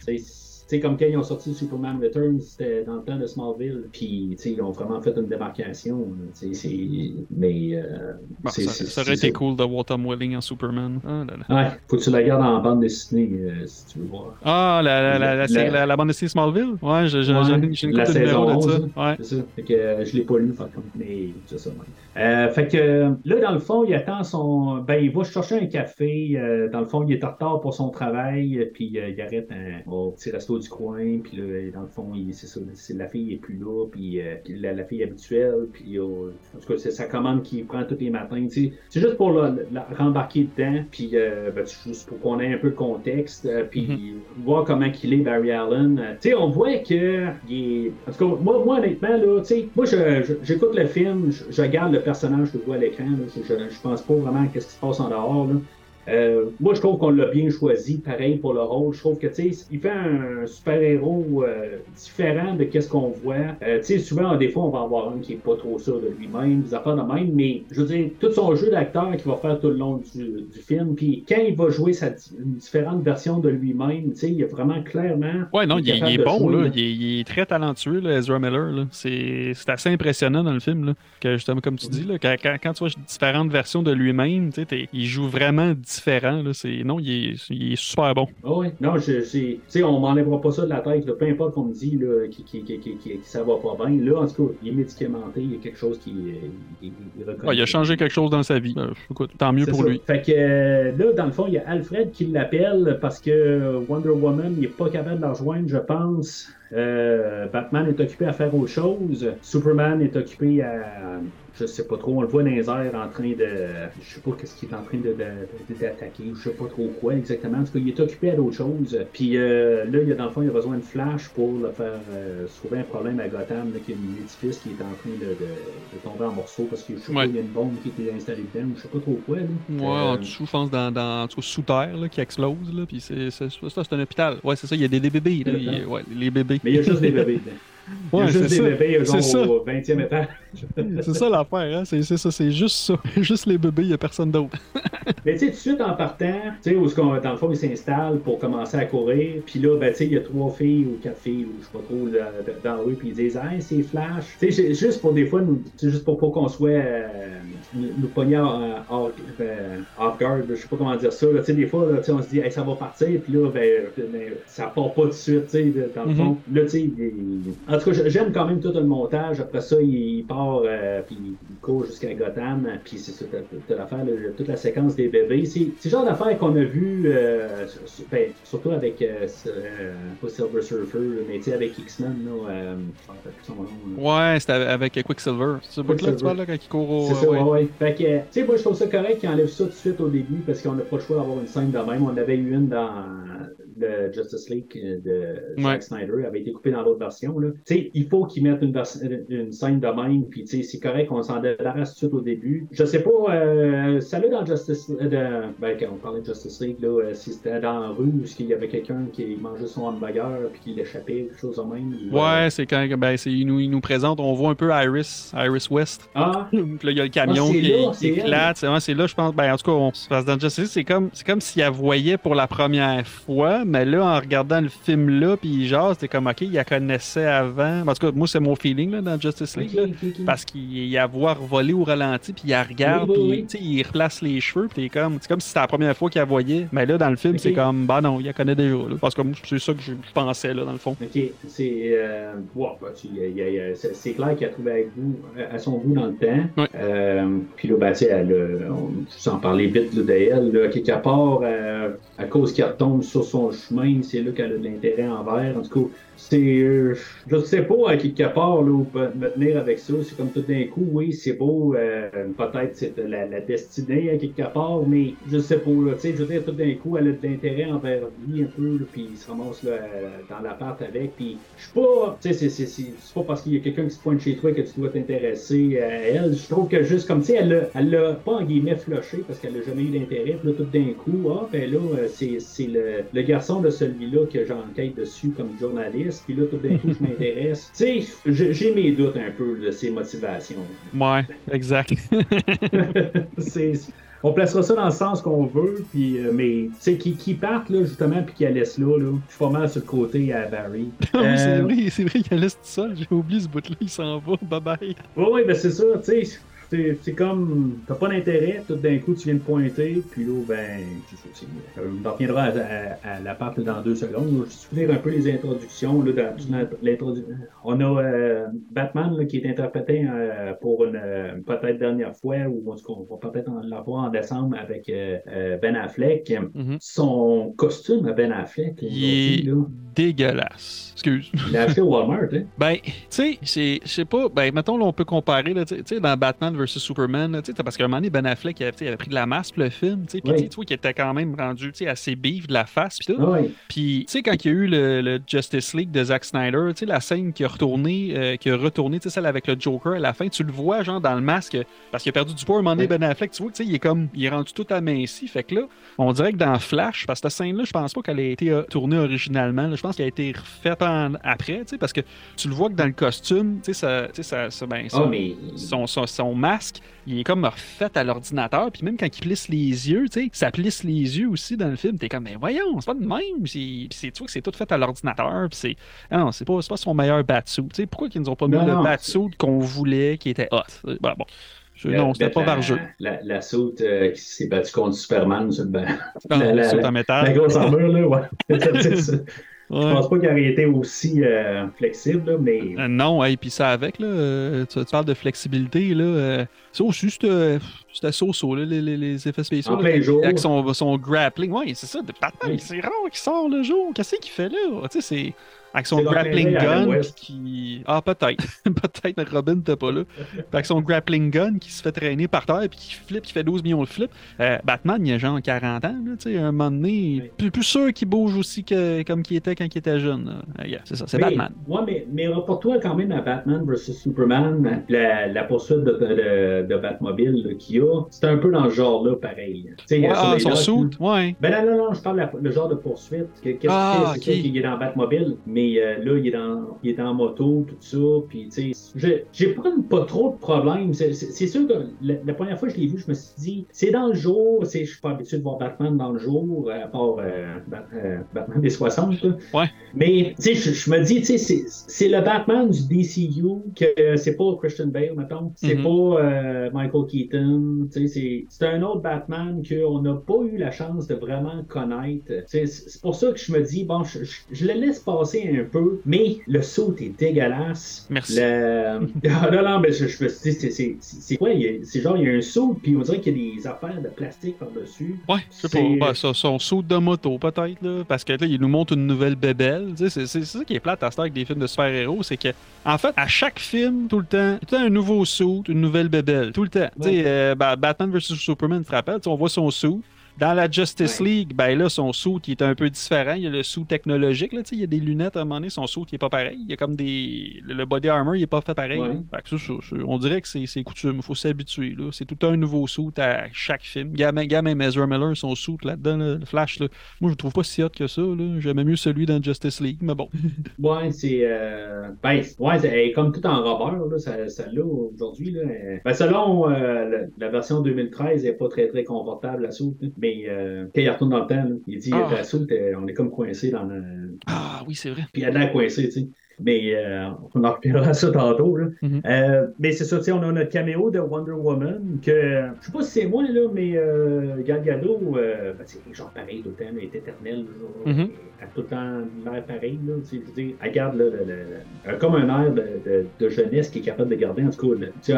Tu sais, comme quand ils ont sorti Superman Returns, c'était dans le temps de Smallville, puis ils ont vraiment fait une démarcation. Mais euh, Bon, c'est- ça, aurait été cool de voir Tom Welling en Superman. Ah, là, là. Ouais, faut que tu la regardes en bande dessinée euh, si tu veux voir. Ah, la, la, la, la, bande dessinée Smallville? Ouais, j'ai Ouais, une la couple de numéros de saison ça. 11, Ouais. C'est ça. Fait que euh, je l'ai pas lu, par contre, mais c'est ça. ouais. Euh, fait que là, dans le fond, il attend son. Ben, il va chercher un café. euh, dans le fond, il est en retard pour son travail. Puis euh, il arrête un, au petit resto du coin. Puis là, dans le fond, il- c'est ça. la fille est plus là. Puis euh, la, la fille habituelle. Puis euh, en tout cas, c'est sa commande qu'il prend tous les matins. tu sais. C'est juste pour la, la- rembarquer dedans. Puis euh, ben, juste pour qu'on ait un peu de contexte. euh, puis voir comment qu'il est, Barry Allen. Tu sais, on voit que il est. En tout cas, moi, moi honnêtement, là, tu sais, moi, je- je- j'écoute le film, je, je regarde le personnage que je vois à l'écran. Je, je pense pas vraiment à ce qui se passe en dehors. Euh, moi, je trouve qu'on l'a bien choisi, pareil pour le rôle. Je trouve que, tu sais, il fait un super-héros euh, différent de qu'est-ce qu'on voit. Euh, tu sais, souvent, des fois, on va avoir un qui est pas trop sûr de lui-même, des affaires de même, mais je veux dire, tout son jeu d'acteur qu'il va faire tout le long du, du film, puis quand il va jouer sa une différente version de lui-même, tu sais, il est vraiment clairement. Ouais, non, il, est- il est bon, jouer, là. Il, est, il est très talentueux, là, Ezra Miller. là. C'est assez impressionnant dans le film, là, que justement, comme tu dis, là, quand, quand- tu vois différentes versions de lui-même, tu sais, il joue vraiment différent. Là. C'est- Non, il est, il est super bon. Ah oui, non, je, sais, on m'enlèvera pas ça de la tête, là. peu importe qu'on me dit là, qui, qui, qui, qui, ça va pas bien. Là, en tout cas, il est médicamenté, il y a quelque chose qui euh, il, il- il a changé quelque chose dans sa vie. Euh, écoute, tant mieux pour ça. lui. Fait que euh, là, dans le fond, il y a Alfred qui l'appelle parce que Wonder Woman n'est pas capable de la rejoindre, je pense. Euh, Batman est occupé à faire autre chose. Superman est occupé à. Je sais pas trop, on le voit dans les airs en train de. Je sais pas qu'est-ce qu'il est en train de, de- de- d'attaquer, je sais pas trop quoi exactement. En tout cas, il est occupé à d'autres choses. Puis euh, là, il y a, dans le fond, il a besoin de Flash pour le faire euh, trouver un problème à Gotham, là, y a un édifice qui est en train de, tomber en morceaux parce que je sais Ouais. pas, il y a une bombe qui était installée dedans, je sais pas trop quoi. Là. Ouais, Euh, en dessous, je pense, dans, dans, en tout cas, sous terre, là, qui explose, là, puis c'est, ça, c'est un hôpital. Ouais, c'est ça, il y a des, des bébés, là, il y a- ouais, les bébés. Mais il y a juste des bébés dedans. Il y a Ouais, juste c'est des ça. bébés, C'est ça. au 20e étage. C'est ça l'affaire, hein? c'est, c'est ça, c'est juste ça. Juste les bébés, il y a personne d'autre. Mais tu sais, tout de suite en partant, tu sais, où ce qu'on- dans le fond, ils s'installent pour commencer à courir. Puis là, ben, tu sais, il y a trois filles ou quatre filles, ou je sais pas trop, là, dans la rue, puis ils disent, hey, c'est Flash. Tu sais, ju- juste pour des fois, c'est juste pour pas qu'on soit, euh, nous, pogner off, euh, off guard, je sais pas comment dire ça. Tu sais, des fois, là, on se dit, hey, ça va partir, puis là, ben, ben, ça part pas tout de suite, tu sais, dans le Mhm. fond. Là, tu sais, en tout cas, j'aime quand même tout le montage. Après ça, il part, euh, puis il court jusqu'à Gotham, puis c'est ça, t'as- t'as l'affaire, là, toute la séquence des bébés. C'est c'est le genre d'affaire qu'on a vu, euh, sur- ben, surtout avec, euh, euh, pas Silver Surfer, là, mais tu sais, avec X-Men, là, euh, son nom. là. Ouais, c'était avec Quicksilver. C'est ce que tu parles, là, quand il court au. C'est ça, ouais. ouais. Fait que, tu sais, moi, je trouve ça correct qu'ils enlèvent ça tout de suite au début parce qu'on n'a pas le choix d'avoir une scène de même. On avait eu une dans le Justice League euh, de Zack Ouais. Snyder, avait été coupée dans l'autre version. Là. Il faut qu'ils mettent une, une scène de même, puis c'est correct qu'on s'en débarrasse tout de suite au début. Je sais pas, euh, ça là dans Justice euh, de, ben, quand on parlait de Justice League, là, euh, si c'était dans la rue ou s'il y avait quelqu'un qui mangeait son hamburger puis qui l'échappait, quelque chose de même. euh, Ouais, c'est quand ben, il, nous, il nous présente, on voit un peu Iris, Iris West. Ah, Puis là, il y a le camion Ah, c'est qui, là, qui éclate. C'est, ouais, là, je pense. Ben, en tout cas, on se passe dans Justice League, c'est comme, c'est comme si elle voyait pour la première fois, mais là, en regardant le film là, puis genre, c'était comme, OK, il la connaissait avant. En tout cas, moi, c'est mon feeling là, dans Justice League. là. Parce qu'il y a voir voler au ralenti, puis il la regarde, Oui, oui, puis oui. il replace les cheveux, puis comme, c'est comme si c'était la première fois qu'il la voyait. Mais là, dans le film, c'est comme, bah non, il la connaît déjà. Là. Parce que moi, c'est ça que je pensais, là, dans le fond. OK, c'est euh, ouais, bah, c'est clair qu'elle a trouvé avec vous, à son goût dans le temps. Ouais. Euh, puis là, ben, tu sais, elle a- on s'en parlait vite là, d'elle, là, quelque part, euh, à cause qu'elle retombe sur son chemin, c'est là qu'elle a de l'intérêt envers. En tout cas, c'est, euh, je sais pas, à quelque part, là, où me tenir avec ça. C'est comme tout d'un coup, oui, c'est beau, euh, peut-être c'est la, la destinée à quelque part, mais je sais pas, là, tu sais, je veux dire, tout d'un coup, elle a de l'intérêt envers lui un peu, puis il se ramasse là, dans l'appart avec, puis je suis pas, tu sais, c'est- pas parce qu'il y a quelqu'un qui se pointe chez toi que tu dois t'intéresser à elle. Je trouve que juste comme, tu sais, elle l'a- elle l'a pas en guillemets flushé parce qu'elle a jamais eu d'intérêt, puis là, tout d'un coup, ah, ben là, euh, c'est c'est le, le garçon de celui-là que j'enquête dessus comme journaliste, puis là, tout d'un coup, je m'intéresse. Tu sais, j'ai mes doutes un peu de ses motivations. Ouais, exact. c'est on placera ça dans le sens qu'on veut, puis euh, mais sais qui, qui partent là justement puis qui la laissent là, là. Je suis pas mal sur le côté à Barry. Ah oui, c'est Euh, vrai, c'est vrai qu'il laisse tout seul. J'ai oublié ce bout-là, il s'en va. Bye bye. Oui, oui, ben c'est ça, tu sais. C'est comme, t'as pas d'intérêt, tout d'un coup tu viens de pointer, puis là, ben, euh, on reviendra à, à, à l'appart là, dans deux secondes. Je finir un peu les introductions. Là, dans, l'introdu- On a euh, Batman là, qui est interprété euh, pour une euh, peut-être dernière fois, ou en on va peut-être en l'avoir en décembre avec euh, euh, Ben Affleck. Mhm. Son costume à Ben Affleck, Il est aujourd'hui, là, dégueulasse. Excuse. Il au Walmart, hein? Ben, tu sais, c'est- je sais pas, ben, mettons, là, on peut comparer, là, tu sais- dans Batman vs Superman, tu sais, parce qu'à un moment donné, Ben Affleck, il avait, tu sais, il avait pris de la masse pour le film, tu sais, puis Oui. tu vois qu'il était quand même rendu, tu sais, assez bif de la face, puis tout. Ah oui. Puis, tu sais, quand il y a eu le, le Justice League de Zack Snyder, tu sais, la scène qui a retourné, euh, qui a retourné, tu sais, celle avec le Joker à la fin, tu le vois, genre, dans le masque, parce qu'il a perdu du poids à un moment donné. Ben Affleck, tu vois, tu sais, il est comme, il est rendu tout aminci. Fait que là, on dirait que dans Flash, parce que cette scène-là, je pense pas qu'elle ait été euh, tournée originalement, je pense qu'elle a été refaite en- après, tu sais, parce que tu le vois que dans le costume, tu sais, ça, ça, ben, Ah, son- mais. son, son, son masque, il est comme refait à l'ordinateur. Puis même quand il plisse les yeux, tu sais, ça plisse les yeux aussi dans le film. T'es comme, mais voyons, c'est pas de même. Puis tu vois que c'est tout fait à l'ordinateur. Puis c'est. Ah non, c'est pas, pas son meilleur batsuit. Tu sais, pourquoi qu'ils nous ont pas mis Non, le non, batsuit qu'on voulait, qui était hot? Ben, bon. Je- non, c'était pas la, vargeux. La, la saute euh, qui s'est battue contre Superman le banc. Ah, la- la- la- en métal. La grosse armure, là, ouais. C'est ça. Je Ouais. pense pas qu'il aurait été aussi euh, flexible, là, mais. Euh, non, et puis ça avec, là, euh, tu, tu parles de flexibilité, là. ça aussi, c'était so-so, là, les, les, les effets spéciaux. En là, plein jour. Avec son, son grappling. Ouais, c'est ça, de Batman, Oui. c'est rare qu'il sort le jour. Qu'est-ce qu'il fait là? Tu sais, c'est. Avec son grappling gun qui. Ah, peut-être. peut-être, Robin n'était pas là. Que son grappling gun qui se fait traîner par terre puis qui flippe, qui fait 12 millions de flips. Euh, Batman, il a genre 40 ans, là, tu sais, un moment donné, plus, plus sûr qu'il bouge aussi que comme qu'il était quand il était jeune. yeah, c'est ça, c'est Batman. Ouais, mais, mais rapporte-toi quand même à Batman vs Superman, la, la poursuite de, de, de Batmobile qu'il y a, c'est un peu dans le genre-là, pareil. Ouais, ah, son suit, ouais. Ben non, non, non, je parle de le genre de poursuite. Que- Qu'est-ce Ah, fait? C'est qu'il est dans Batmobile, mais euh, là, il est, dans, il est en moto, tout ça. Puis, tu sais, je- j'ai pas, pas trop de problèmes. C'est sûr que la, la première fois que je l'ai vu, je me suis dit, c'est dans le jour. Je suis pas habitué de voir Batman dans le jour, à part euh, Bat- euh, Batman des 60. là. Ouais. Mais, tu sais, je, me dis, tu sais, c'est- le Batman du DCU, que euh, c'est pas Christian Bale, mettons. C'est Mhm. pas euh, Michael Keaton. Tu sais, c'est- un autre Batman qu'on n'a pas eu la chance de vraiment connaître. C'est c'est pour ça que je me dis, bon, je, je- je le laisse passer un peu, mais le saut est dégueulasse. Merci. Le... Ah, non, non, mais je, je me suis dit, c'est- quoi? C'est genre, il y a un saut, puis on dirait qu'il y a des affaires de plastique par-dessus. Ouais, C'est- pas. Ben, ça- son saut de moto, peut-être, là. Parce que là, il nous montre une nouvelle bébelle. C'est ça qui est plate à ce avec des films de super-héros. C'est que, en fait, à chaque film, tout le temps, tout le temps un nouveau saut, une nouvelle bébelle. Tout le temps. Tu sais, euh, ben, Batman vs Superman, tu te rappelles, tu sais, on voit son saut. Dans la Justice Ouais. League, ben là, son saut est un peu différent. Il y a le saut technologique, là, tu sais, il y a des lunettes à un moment donné, son saut qui est pas pareil. Il y a comme des. Le body armor, il est pas fait pareil. Ouais. Fait que ça, ça, ça, on dirait que c'est c'est coutume, il faut s'habituer. là. C'est tout un nouveau saut à chaque film. Gamin, gamin Ezra Miller, son saut là-dedans, là, le Flash, là. moi je le trouve pas si hot que ça. là. J'aimais mieux celui dans Justice League, mais bon. Ouais, c'est. Euh, ben, ouais, est comme tout en rubber, là, ça, ça l'a aujourd'hui. Là. Ben, selon euh, la, version 2013, elle n'est pas très très confortable, la soute. là. Mais euh, quand il retourne dans le temps, là, il dit Ah. euh, on est comme coincé dans le. Ah oui, c'est vrai. Puis il a de l'air coincé, tu sais. Mais euh, on en reviendra à ça tantôt. Là. Mhm. Euh, mais c'est ça, tu sais, on a notre caméo de Wonder Woman, que je sais pas si c'est moi, là, mais euh, Gal Gadot, euh, ben, c'est genre pareil tout le temps, elle est éternelle. là. Mhm. Elle a tout le temps l'air pareil. Là, tu sais, je veux dire, elle garde là, le- le- comme un air de, de, de jeunesse qui est capable de garder. En tout cas, sais,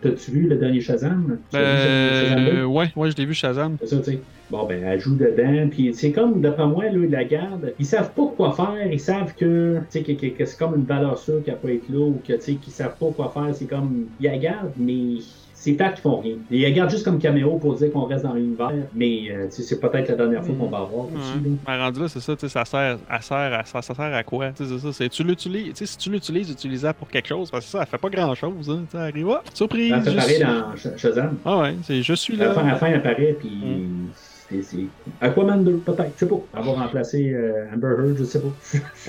t'as-tu vu le dernier Shazam? Deux? Euh, ouais, ouais, je l'ai vu Shazam. C'est ça, tu sais. Bon, ben, elle joue dedans, puis c'est comme, d'après moi, là, ils la gardent. Ils savent pas quoi faire, ils savent que, tu sais, que, que- que c'est comme une valeur sûre qu'elle peut être là, ou que, tu sais, qu'ils savent pas quoi faire. C'est comme, ils la gardent, mais c'est pas qu'ils font rien. Ils la gardent juste comme caméo pour dire qu'on reste dans l'univers, mais, euh, tu sais, c'est peut-être la dernière fois qu'on va avoir aussi, Ouais. là. Mais rendu là, c'est ça, tu sais, ça sert, elle sert à, ça, ça sert à quoi? Tu sais, c'est ça, c'est, tu l'utilises, tu sais, si tu l'utilises, utilise-la pour quelque chose, parce que ça, elle fait pas grand-chose, hein, tu sais, elle arrive, ah, surprise! Pareil suis- dans Sh- Shazam. Ah ouais, c'est je suis À la fin, à là. la fin, elle apparaît, puis Mm. C'est- Aquaman 2, peut-être, je sais pas. Elle va remplacer euh, Amber Heard, je sais pas.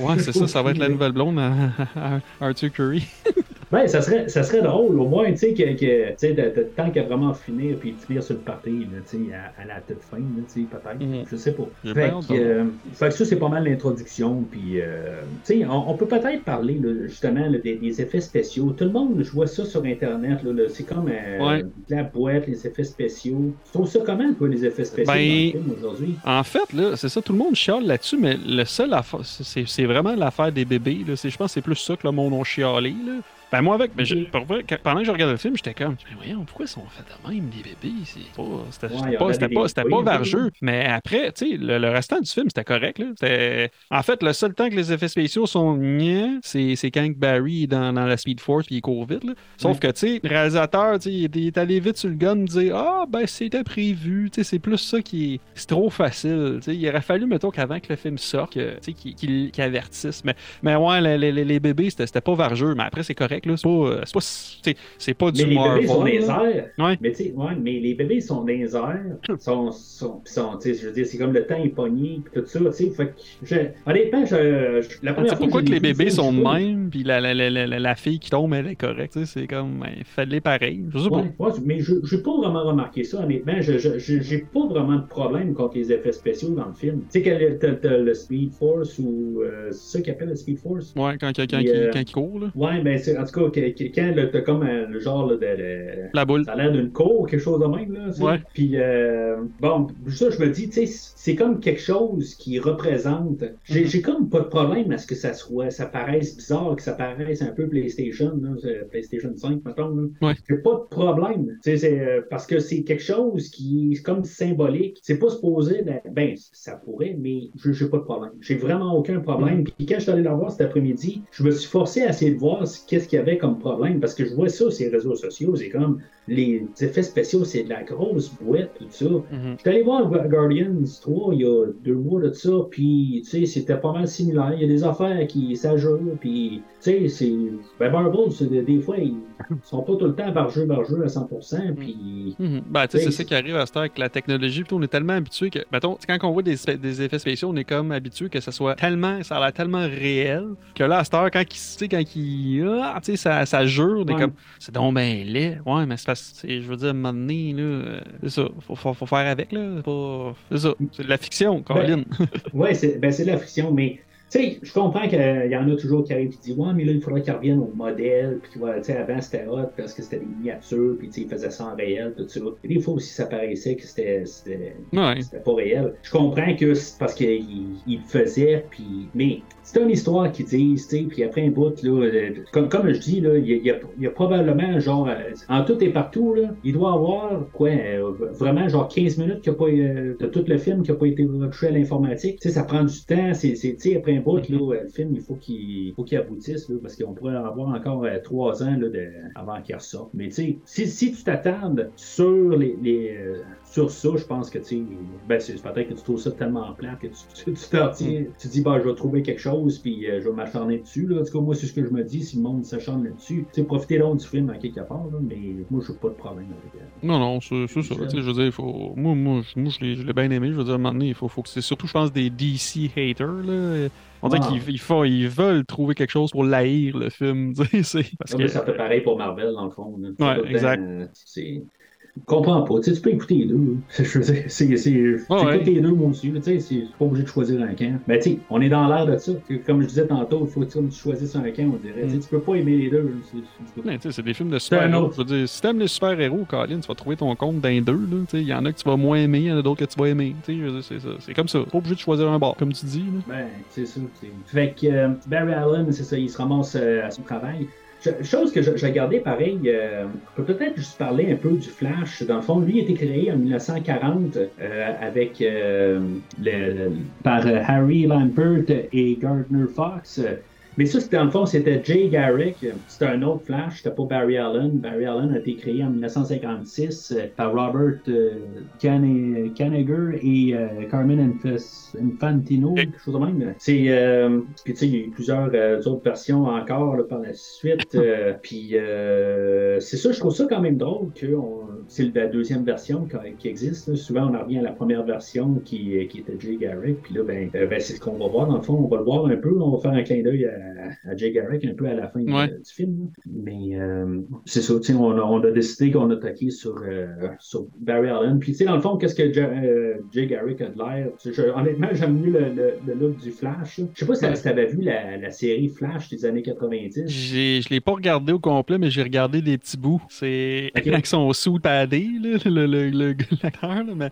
Ouais, c'est ça, ça va être la nouvelle blonde à, à Arthur Curry. Ben, ça serait, ça serait drôle, au moins, tu sais, que, que, tu sais, de, de- tant qu'à vraiment finir puis finir sur le party, là, tu sais, à, à la toute fin, là, tu sais, peut-être. Mhm. Je sais pas. Fait que, de euh, fait que ça, c'est pas mal l'introduction, puis, euh, tu sais, on, on peut peut-être parler, là, justement, là, des, des effets spéciaux. Tout le monde, je vois ça sur Internet, là, là, c'est comme euh, Ouais. la boîte, les effets spéciaux. Tu trouves ça comment, toi, les effets spéciaux Ben, dans le film aujourd'hui? En fait, là, c'est ça, tout le monde chiale là-dessus, mais le seul affaire, c'est, c'est vraiment l'affaire des bébés, là. C'est, je pense que c'est plus ça que le monde a chialé, là. Ben moi avec, je- Ok. pour vrai, quand- pendant que je regardais le film, j'étais comme, mais voyons, pourquoi ils sont faits de même, les bébés? C'était Ouais, pas, c'était des- pas, c'était pas vargeux. Mais après, tu sais, le, le restant du film, c'était correct. Là. En fait, le seul temps que les effets spéciaux sont niais, c'est c'est quand Barry est dans, dans la Speed Force puis il court vite. là. Sauf Ouais. que, tu sais, le réalisateur, tu sais, il, est- allé vite sur le gun, dire Ah, ben c'était prévu. Tu sais, c'est plus ça qui est. C'est trop facile. Tu sais, il aurait fallu, mettons, qu'avant que le film sorte, tu sais, qu'il qu'il avertisse. Mais, mais ouais, les, les- les- les bébés, c'était c'était pas vargeux. Mais après, c'est correct. Là. C'est pas, euh, c'est pas, c'est pas du Mais les Marvel. bébés sont dans les là. airs. Ouais. Mais ouais, mais les bébés sont dans les airs. Sont, sont, sont, sais, je veux dire, c'est comme le temps est pogné, tout ça. Fait que, je, honnêtement, je, je- la Tu première fois pourquoi que l'ai les bébés sont de même, puis la, la, la, la, fille qui tombe, elle est correcte. C'est comme, ben, faites-les pareil. Je sais pas. Ouais, mais je n'ai pas vraiment remarqué ça, honnêtement. Je j'ai pas vraiment de problème contre les effets spéciaux dans le film. Tu sais, que t'as le Speed Force ou. euh, c'est ça qu'ils appellent le Speed Force? Ouais, quand, quand, quand, il, euh, quand il court, là. Ouais, ben, c'est- en tout cas, que- que- quand là, t'as comme euh, le genre là, de. de- La boule. Ça a l'air d'une cour, quelque chose de même, là. Ouais. Puis, euh, bon, ça, je me dis, tu sais, c'est comme quelque chose qui représente. J'ai j'ai comme pas de problème à ce que ça soit, ça paraisse bizarre, que ça paraisse un peu PlayStation, là, c'est PlayStation 5, mettons. Là. Ouais. J'ai pas de problème. Tu sais, c'est, euh, parce que c'est quelque chose qui est comme symbolique. C'est pas supposé d'être- Ben, ça pourrait, mais j'ai pas de problème. J'ai vraiment aucun problème. Mhm. Puis quand je suis allé la voir cet après-midi, je me suis forcé à essayer de voir ce- qu'est-ce qu'il y avait comme problème. Parce que je vois ça sur les réseaux sociaux. C'est comme les effets spéciaux, c'est de la grosse boîte, tout ça. Mhm. J'étais allé voir Gu- Guardians 3 il y a deux mois de ça, puis tu sais, c'était pas mal similaire. Il y a des affaires qui s'ajoutent, puis tu sais, c'est. Ben, Marvel, c'est des, fois, ils sont pas tout le temps barjeux, barjeux à 100%, puis. Mhm. Ben, tu sais, c'est ça qui arrive à cette heure avec la technologie. Puis on est tellement habitué que, mettons, quand on voit des, effets spéciaux, on est comme habitué que ça soit tellement, ça a l'air tellement réel que là, à cette heure, quand il, tu sais, quand il, ah, tu sais, ça, ça jure, on est Ouais. comme, c'est donc ben laid. Ouais, mais c'est parce sais, je veux dire, donné, là, euh, c'est ça, faut, faut, faut faire avec, là. C'est pas, c'est ça, c'est de la fiction. Ouais, c'est ben, c'est de la fiction, mais. Sais, je comprends qu'il y en a toujours qui arrivent et qui disent Ouais, mais là, il faudrait qu'ils reviennent au modèle. Puis, voilà, tu sais, avant, c'était hot parce que c'était des miniatures. Puis, tu sais, ils faisaient ça en réel, tout ça. Et des fois aussi, ça paraissait que c'était c'était- ouais. c'était pas réel. Je comprends que c'est parce qu'il il le faisait, puis mais c'est une histoire qu'ils disent, tu sais, puis après un bout, là, euh, comme, comme je dis, là, il y, a- il y a, y probablement, genre, euh, en tout et partout, là, il doit avoir, quoi, euh, vraiment, genre 15 minutes qu'il y a pas, de tout le film qui n'a pas été retouché à l'informatique. Tu sais, ça prend du temps, c'est, c'est- tu sais, après un euh, le film, il faut qu'il aboutisse, parce qu'on pourrait en avoir encore euh, trois ans, là, avant qu'il ressorte. Mais tu sais, si, si tu t'attardes sur les, les, euh, sur ça, je pense que tu ben, c'est peut-être que tu trouves ça tellement plat que tu tu- tu t'en tiens, tu te dis, bah, je vais trouver quelque chose, puis euh, je vais m'acharner dessus. Là. En tout cas, moi, c'est ce que je me dis, si le monde s'acharne là-dessus. Tu sais, profitez donc du film en quelque part, là, mais moi, je n'ai pas de problème avec euh, Non, non, c'est ça. tu sais, Je veux dire, il faut. Moi, moi, je- moi je l'ai bien aimé. Je veux dire, à un moment donné, il faut, faut que c'est surtout, je pense, des DC haters. Là. On dirait Ah. qu'ils ils font- ils veulent trouver quelque chose pour l'haïr, le film. tu Parce que. ça fait pareil pour Marvel, dans le fond. là. Ouais, exact. euh, C'est. Comprends pas. Tu sais, tu peux écouter les deux. Je veux dire, c'est. c'est- J'écoute ouais. les deux, moi aussi. Tu sais, c'est pas obligé de choisir un camp. Mais tu sais, on est dans l'air de ça. Comme je disais tantôt, il faut que tu choisisses un camp, on dirait. Tu sais, Tu peux pas aimer les deux. Ouais, tu sais, c'est des films de super-héros. autre. Je veux dire, si t'aimes les super-héros, Colin, tu vas trouver ton compte d'un deux. là, tu sais. Il y en a que tu vas moins aimer, il y en a d'autres que tu vas aimer. dire, C'est ça. C'est comme ça. Pas obligé de choisir un bord, comme tu dis. là. Ben, c'est ça. Fait que euh, Barry Allen, c'est ça, il se ramasse euh, à son travail. Chose que j'ai regardé pareil, euh, peut-être juste parler un peu du Flash. Dans le fond, lui a été créé en 1940 euh, avec euh, le, par Harry Lampert et Gardner Fox. Mais ça, c'était dans le fond, c'était Jay Garrick. C'était un autre Flash, c'était pas Barry Allen. Barry Allen a été créé en 1956 euh, par Robert euh, et euh, Carmen Infantino, quelque chose de même. C'est, euh, puis tu sais, il y a eu plusieurs euh, autres versions encore là, par la suite. euh, puis euh, c'est ça, je trouve ça quand même drôle que c'est la deuxième version qui, existe. là. Souvent, on en revient à la première version qui, qui était Jay Garrick. Puis là, ben, euh, ben, c'est ce qu'on va voir dans le fond. On va le voir un peu. On va faire un clin d'œil à, à Jay Garrick un peu à la fin du- Ouais. du film. Mais euh, c'est ça, tu sais, on, a- on a décidé qu'on attaquait sur, euh, sur Barry Allen. Puis tu sais, dans le fond, qu'est-ce que Ja- euh, Jay Garrick a de l'air? Honnêtement, j'aime mieux le, le, le look du Flash. Je sais pas si Ouais. tu avais vu la, la série Flash des années 90. J'ai- Je l'ai pas regardé au complet, mais j'ai regardé des petits bouts. C'est là, le, le, le, l'acteur, là, mais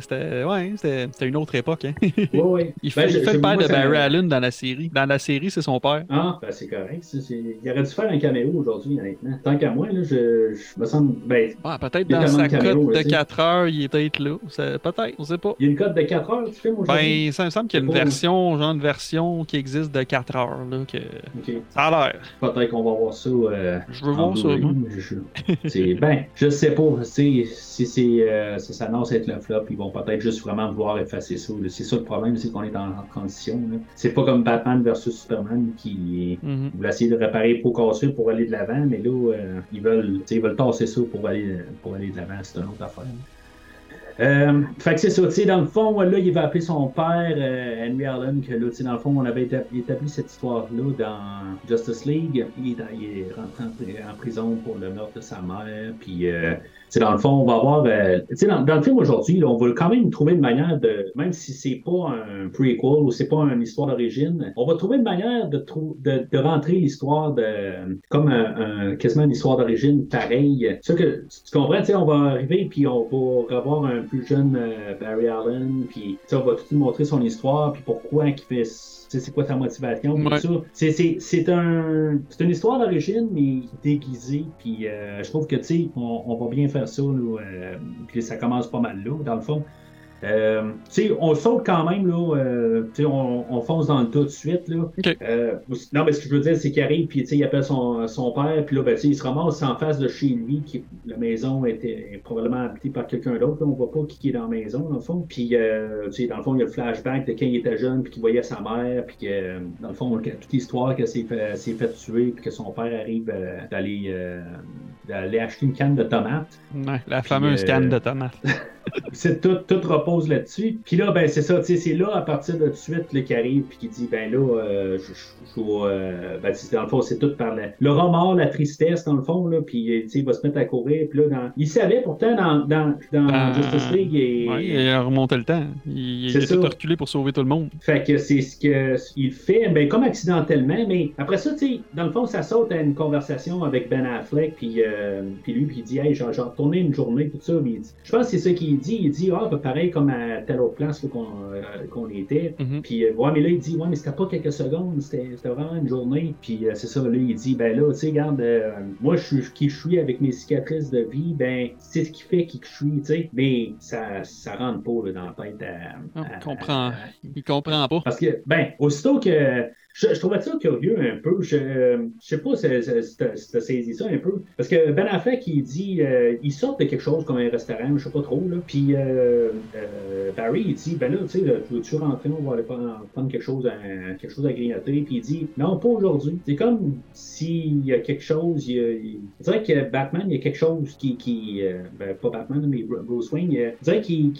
c'était ouais, c'était une autre époque. Hein. Ouais, ouais. Il Ben, fait, il fait je- le père moi, de Barry Allen dans la série. Dans la série, c'est son père. Ah, ben c'est correct. Il aurait dû faire un caméo aujourd'hui, honnêtement. Tant qu'à moi, là, je, je me semble. Ben, Ouais, peut-être dans sa cote de aussi. 4 heures, il est peut-être là. Peut-être, on sait pas. il y a une cote de 4 heures, tu filmes aujourd'hui? Ben, ça me semble qu'il y a une version, genre une version qui existe de 4 heures, là, que ça a l'air. Peut-être qu'on va voir ça. euh, Je veux voir ça, moi. ben, je sais pas. sais, Si euh, ça s'annonce être le flop, ils vont peut-être juste vraiment vouloir effacer ça. C'est ça le problème, c'est qu'on est en, transition. C'est pas comme Batman versus Superman qui Mhm. voulait essayer de réparer pour casser pour aller de l'avant, mais là, euh, ils veulent, ils veulent tasser ça pour aller, pour aller de l'avant. C'est une autre affaire. Euh, fait que c'est ça, tu sais, dans le fond, là, il va appeler son père, euh, Henry Allen, que là, dans le fond, on avait établi, établi cette histoire-là dans Justice League. Il est, dans- il est rentré en prison pour le meurtre de sa mère, puis, euh, sais, dans le fond, on va avoir, euh, dans, dans le film aujourd'hui, on va quand même trouver une manière de, même si c'est pas un prequel ou c'est pas une histoire d'origine, on va trouver une manière de, trou- de, de rentrer l'histoire de, comme un, un- quasiment une histoire d'origine pareille. Ça que, tu comprends, on va arriver puis on va revoir un plus jeune euh, Barry Allen, puis on va tout lui montrer son histoire, puis pourquoi il fait, c'est quoi sa motivation, Ouais. ça? C'est, un, c'est une histoire d'origine, mais déguisée, puis euh, je trouve que, tu sais, on, on va bien faire ça, là, euh, puis ça commence pas mal là, dans le fond. Euh, tu sais, on saute quand même, là, euh, tu sais, on, on fonce dans le tout de suite, là. Ok. Euh, non, mais ce que je veux dire, c'est qu'il arrive, puis tu sais, il appelle son, son père, puis là, ben, tu sais, il se ramasse en face de chez lui, qui la maison était probablement habitée par quelqu'un d'autre, là, on voit pas qui, qui est dans la maison, dans le fond. Puis, euh, tu sais, dans le fond, il y a le flashback de quand il était jeune, puis qu'il voyait sa mère, puis que, dans le fond, toute l'histoire qu'elle s'est fait, s'est fait tuer, puis que son père arrive euh, d'aller euh, d'aller acheter une canne de tomates. Ouais, la fameuse canne de tomate. C'est tout, tout repose là-dessus. Puis là, ben c'est ça, tu sais, c'est là à partir de tout de suite là, qu'il arrive puis qui dit ben là, euh, je, je, je euh, ben c'est- dans le fond c'est tout par le, le remords, la tristesse dans le fond là, puis euh, tu sais il va se mettre à courir. Puis là, dans, il savait pourtant dans dans, dans Dans- Justice League et Ouais, il a remonté le temps. Il, il tout reculé pour sauver tout le monde. Fait que c'est ce que il fait, ben comme accidentellement, mais après ça, tu sais, dans le fond, ça saute à une conversation avec Ben Affleck, puis euh, puis lui, puis il dit, hey, j'ai retourné une journée, tout ça. mais je pense que c'est ça qu'il dit. Il dit, ah, ben, pareil comme à telle autre place qu'on euh, qu'on était. Mhm. Puis, euh, ouais, mais là, il dit, ouais, mais c'était pas quelques secondes, c'était vraiment une journée. Puis, euh, c'est ça, là, il dit, ben là, tu sais, regarde, euh, moi, je suis qui je suis avec mes cicatrices de vie, ben, c'est ce qui fait qui que je suis, tu sais. Mais ça, ça rentre pas là, dans la tête à. Il comprend. à- Il comprend pas. parce que, ben, aussitôt que. Je, je trouvais ça curieux un peu. Je, je sais pas si, t'as si t'as saisi ça un peu. Parce que Ben Affleck, il dit. euh, il sort de quelque chose comme un restaurant, je sais pas trop, là. Puis euh, euh, Barry, il dit Ben là, tu sais, veux-tu rentrer On va aller prendre, prendre quelque, chose à, quelque chose à grignoter. Puis il dit Non, pas aujourd'hui. C'est comme s'il y a quelque chose. Il, il- je dirais que Batman, il y a quelque chose qui. qui euh, ben, pas Batman, mais Bruce Wayne. il- Je dirais qu'il.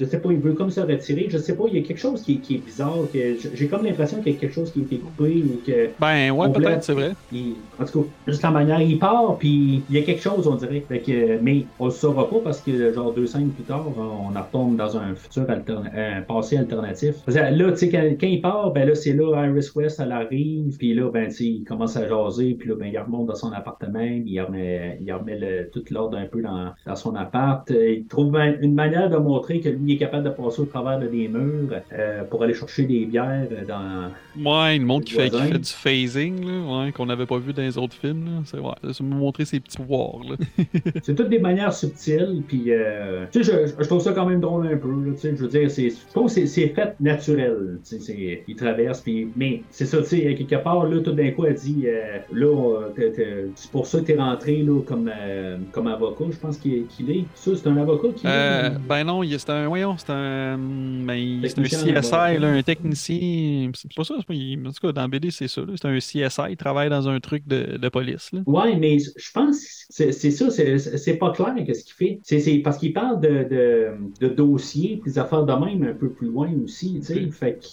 je sais pas, il veut comme se retirer. Je sais pas, il y a quelque chose qui, qui est bizarre. J'ai comme l'impression qu'il y a quelque chose qui a été coupé ou que. Ben ouais, peut-être, c'est vrai. il- en tout cas, juste la manière, il part, puis il y a quelque chose, on dirait. Fait que, mais on le saura pas parce que, genre, deux scènes plus tard, on retombe dans un futur alterna- un passé alternatif. Là, tu sais, quand, quand il part, ben là, c'est là, Iris West, elle arrive, puis là, ben, tu sais, il commence à jaser, puis là, ben, il remonte dans son appartement, il remet, il remet le- tout l'ordre un peu dans, dans son appart. Il trouve un- une manière de montrer que lui, il est capable de passer au travers de des murs euh, pour aller chercher des bières dans, Ouais, le monde qui fait, qui fait du phasing, là, ouais, qu'on n'avait pas vu dans les autres films. C'est ouais, c'est me montrer ses petits pouvoirs. Là. C'est toutes des manières subtiles, puis euh, tu sais, je, je trouve ça quand même drôle un peu. là, Tu sais, je veux dire, c'est, je trouve que c'est, c'est fait naturel. Tu sais, c'est, il traverse, puis mais c'est ça, tu sais, quelque part là, tout d'un coup, elle dit, euh, là, euh, c'est pour ça que t'es rentré là comme euh, comme avocat, je pense qu'il, est. Ça, c'est un avocat qui. Euh, est, ben non, il- c'est un, voyons, c'est un, ben, c'est un CSI, là, un technicien. C'est pas ça, c'est pas, il- en tout cas, dans BD, c'est ça. C'est un CSI, il travaille dans un truc de, de police. Ouais, mais je pense que c'est ça, c'est pas clair qu'est-ce qu'il fait. C'est parce qu'il parle de, de, de dossiers, puis des affaires de même un peu plus loin aussi, tu sais. Ok. Fait que.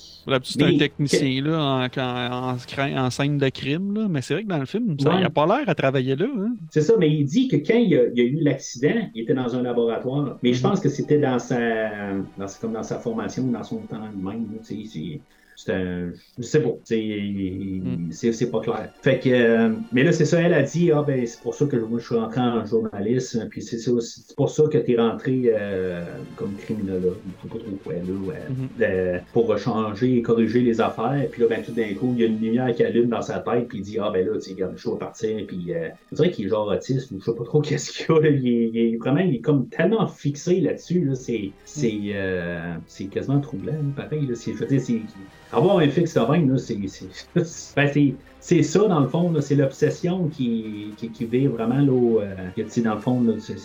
C'est un technicien là, en, en, en, scrin- en scène de crime, là. mais c'est vrai que dans le film, ça, Ouais. il a pas l'air à travailler là. Hein? C'est ça, mais il dit que quand il y a, il y a eu l'accident, il était dans un laboratoire. Mais je Mhm. pense que c'était dans sa, dans sa- comme dans sa formation, dans son temps même. là, c'est- c'est un. Je sais pas. C'est c'est pas clair. Fait que. euh, mais là, c'est ça, elle a dit, ah ben, c'est pour ça que moi, je suis rentré en journalisme. Puis c'est c'est pour ça que tu es rentré euh, comme criminologue. Je sais pas trop quoi, là. ouais, euh, pour changer et corriger les affaires. Puis là, ben, tout d'un coup, il y a une lumière qui allume dans sa tête. Puis il dit, ah ben là, tu sais, je vais partir. Puis euh, on dirait qu'il est genre autiste ou je sais pas trop qu'est-ce qu'il y a. là. Il, est, il est vraiment, il est comme tellement fixé là-dessus. Là. C'est, c'est, c'est quasiment troublant, là, pareil. Là. C'est, je veux dire, c'est, avoir un fixe c'est, ben, c'est, c'est ça, dans le fond, c'est l'obsession qui, qui, qui vire vraiment, là, euh, dans le fond, c'est,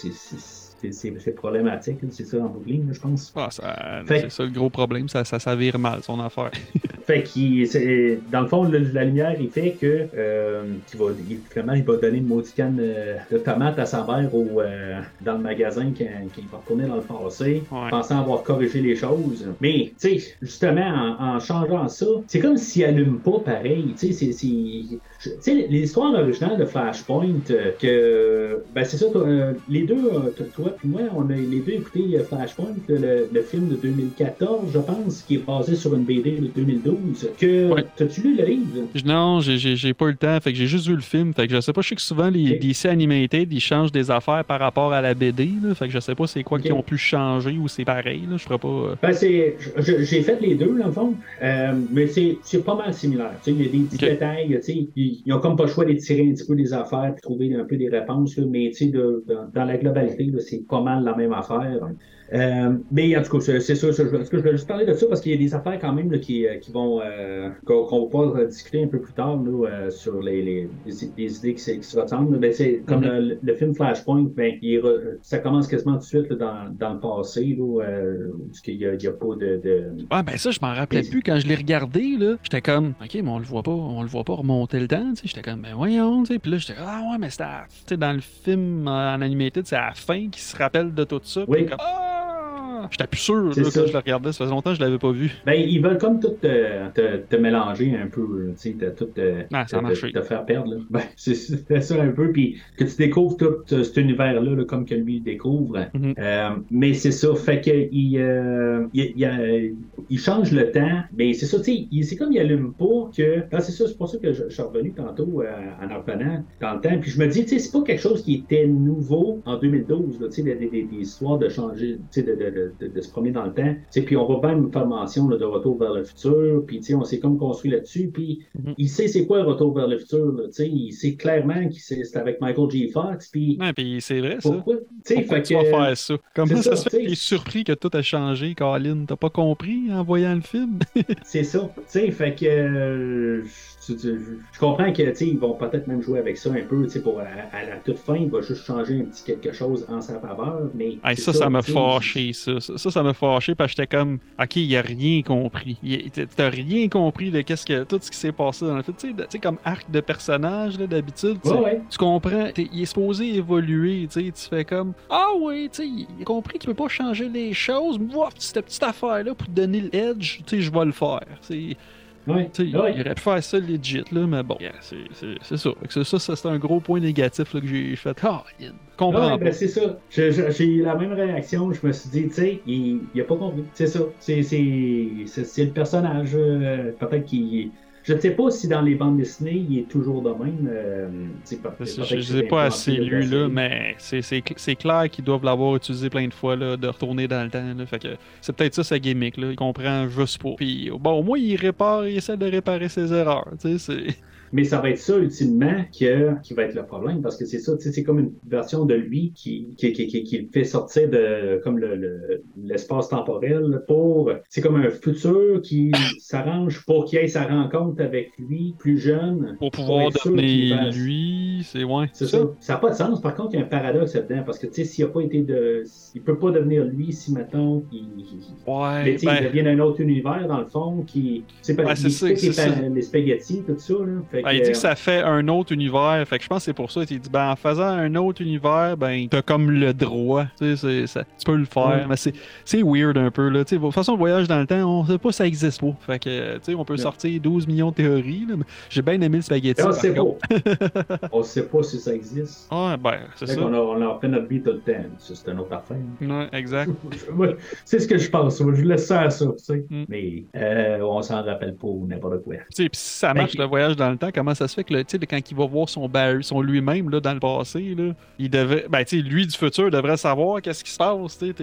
c'est, problématique, c'est ça en bout de ligne, là, je pense. Ah, c'est ça le gros problème, ça, ça, ça vire mal son affaire. Fait qu'il, dans le fond, le- la lumière, il fait que, euh, qu'il va, il, finalement, il va donner une maudite canne euh, de tomates à sa mère au, euh, dans le magasin il va retourner dans le passé, Ouais. pensant avoir corrigé les choses. Mais, tu sais, justement, en, en changeant ça, c'est comme s'il allume pas pareil. Tu sais, c'est- tu sais, l'histoire originale de Flashpoint, euh, que, ben, c'est ça, euh, les deux, euh, toi puis moi, on a les deux écouté Flashpoint, le, le film de 2014, je pense, qui est basé sur une BD de 2012. Que, Ouais. t'as-tu lu le livre? Non, j'ai- pas eu le temps, fait que j'ai juste vu le film. Fait que je sais pas, je sais que souvent les Ok. DC Animated, ils changent des affaires par rapport à la BD, là, fait que je sais pas c'est quoi Ok. qui ont pu changer ou c'est pareil, là, je ferais pas... Ben, c'est, j'ai fait les deux, dans le fond, euh, mais c'est, pas mal similaire. Tu sais, il y a des petits détails, tu sais, ils, ils ont comme pas le choix d'étirer un petit peu des affaires puis trouver un peu des réponses, là, mais de- dans, la globalité, c'est pas mal la même affaire. Euh, mais en tout cas, c'est ça. je, je vais juste parler de ça? Parce qu'il y a des affaires quand même là, qui, euh, qui vont euh, qu'on va pouvoir euh, discuter un peu plus tard là, euh, sur les, les, les, idées qui, se- qui se ressemblent. Ben, c'est comme Mhm. le, le film Flashpoint, ben, il ça commence quasiment tout de suite là, dans, dans le passé, là, euh, parce qu'il n'y a, il y a pas de, de... Ah ben ça, je m'en rappelais plus quand je l'ai regardé, là. J'étais comme, ok, mais on le voit pas, on le voit pas remonter le temps, tu sais. J'étais comme, ben voyons, tu sais. Puis là, j'étais ah ouais, mais c'était, à- tu sais, dans le film en animated, c'est à la fin qu'il se rappelle de tout ça. Puis Oui. comme, ah! J'étais plus sûr, là, C'est quand ça. je le regardais, ça faisait longtemps que je l'avais pas vu. Ben, ils veulent comme tout te, te, te mélanger un peu, tu sais, te- tout te, Ah, ça a te- faire perdre. Là. Ben, c'est ça un peu, puis que tu découvres tout euh, cet univers-là, là, comme que lui découvre. Mhm. Euh, mais c'est ça, fait que il, euh, il, il, euh, il change le temps, mais c'est ça, tu sais, c'est comme il allume pas que. Ah, c'est ça, c'est pour ça que je, je suis revenu tantôt euh, en en revenant dans le temps, puis je me dis, tu sais, c'est pas quelque chose qui était nouveau en 2012, là, tu sais, des, des- des- des histoires de changer, tu sais, de, de, de, de- de se promener dans le temps. Tu sais, puis on va même faire mention là, de Retour vers le futur, puis on s'est comme construit là-dessus, puis Mhm. il sait c'est quoi Retour vers le futur, là, il sait clairement que c'est avec Michael J. Fox, puis Ouais, puis c'est vrai, ça. pourquoi, fait tu que... vas faire ça? Comment ça, ça, se fait qu'il est surpris que tout a changé, Colin? T'as pas compris en voyant le film? C'est ça. Tu sais, fait que euh, je, comprends que tu sais, ils vont peut-être même jouer avec ça un peu, pour à, à la toute fin, il va juste changer un petit quelque chose en sa faveur, mais Hey, ça, ça m'a fâché, ça. Ça, ça m'a fâché parce que j'étais comme, OK, il a rien compris. T'as rien compris de qu'est-ce que, tout ce qui s'est passé dans le film. Tu sais, comme arc de personnage, d'habitude, tu sais, Ouais, ouais. tu comprends, il est supposé évoluer, tu fais comme, ah oui, tu sais, il a compris qu'il peut pas changer les choses, mais cette petite affaire-là pour te donner l'edge, tu sais, je vais le faire. Sais, Ouais. Il aurait pu faire ça legit, là, mais bon, yeah, c'est ça. Fait que ça, ça, c'est un gros point négatif là, que j'ai fait. Ah, il comprend Ouais, pas. ben c'est ça. J'ai eu la même réaction. Je me suis dit, tu sais, il, il a pas compris. C'est ça. C'est c'est- c'est- c'est le personnage. euh, Peut-être qu'il. Je ne sais pas si dans les bandes dessinées, il est toujours de même. euh, peut- Je peut-être je que les ai c'est pas assez lus, là, mais c'est- c'est cl- c'est clair qu'ils doivent l'avoir utilisé plein de fois, là, de retourner dans le temps. Là, fait que c'est peut-être ça sa gimmick. Là. Il comprend juste pas. Puis, bon, au moins, il répare, il essaie de réparer ses erreurs. Tu sais, c'est... Mais ça va être ça, ultimement, que, qui va être le problème, parce que c'est ça, tu sais, c'est comme une version de lui qui, qui, qui, qui, qui le fait sortir de comme le, le- l'espace temporel pour. C'est comme un futur qui s'arrange pour qu'il ait sa rencontre avec lui plus jeune. Pour pouvoir devenir lui, c'est ouais. C'est ça. Ça n'a pas de sens. Par contre, il y a un paradoxe là-dedans, parce que, tu sais, s'il n'a pas été de. Il peut pas devenir lui si, mettons, il. Ouais, Mais, ben, il devient d'un autre univers, dans le fond, qui. C'est pas. Ouais, les spaghettis, tout ça, là. Fait ben, il dit que ça fait un autre univers. Fait que je pense que c'est pour ça. Il dit, ben, en faisant un autre univers, ben, t'as comme le droit. Tu sais, ça- tu peux le faire. Mais c'est, weird un peu, là. Tu sais, de toute façon, le voyage dans le temps, on sait pas si ça existe pas. Fait que, tu sais, on peut sortir 12 millions conspirations théories. J'ai bien aimé le spaghetti. on sait pas. on sait pas si ça existe. Ah, ben, c'est ça. qu'on a, on a fait notre vie tout le temps. Ça, c'est une autre affaire. Ouais, exact. C'est ce que je pense. Moi, Je laisse ça à ça. Mm. Mais euh, on s'en rappelle pas ou n'importe quoi. Tu sais, puis si ça marche Ben, le voyage dans le temps, comment ça se fait que, là, quand il va voir son Barry, son lui-même là, dans le passé, là, il devait, ben, tu sais, lui du futur devrait savoir qu'est-ce qui se passe, c'est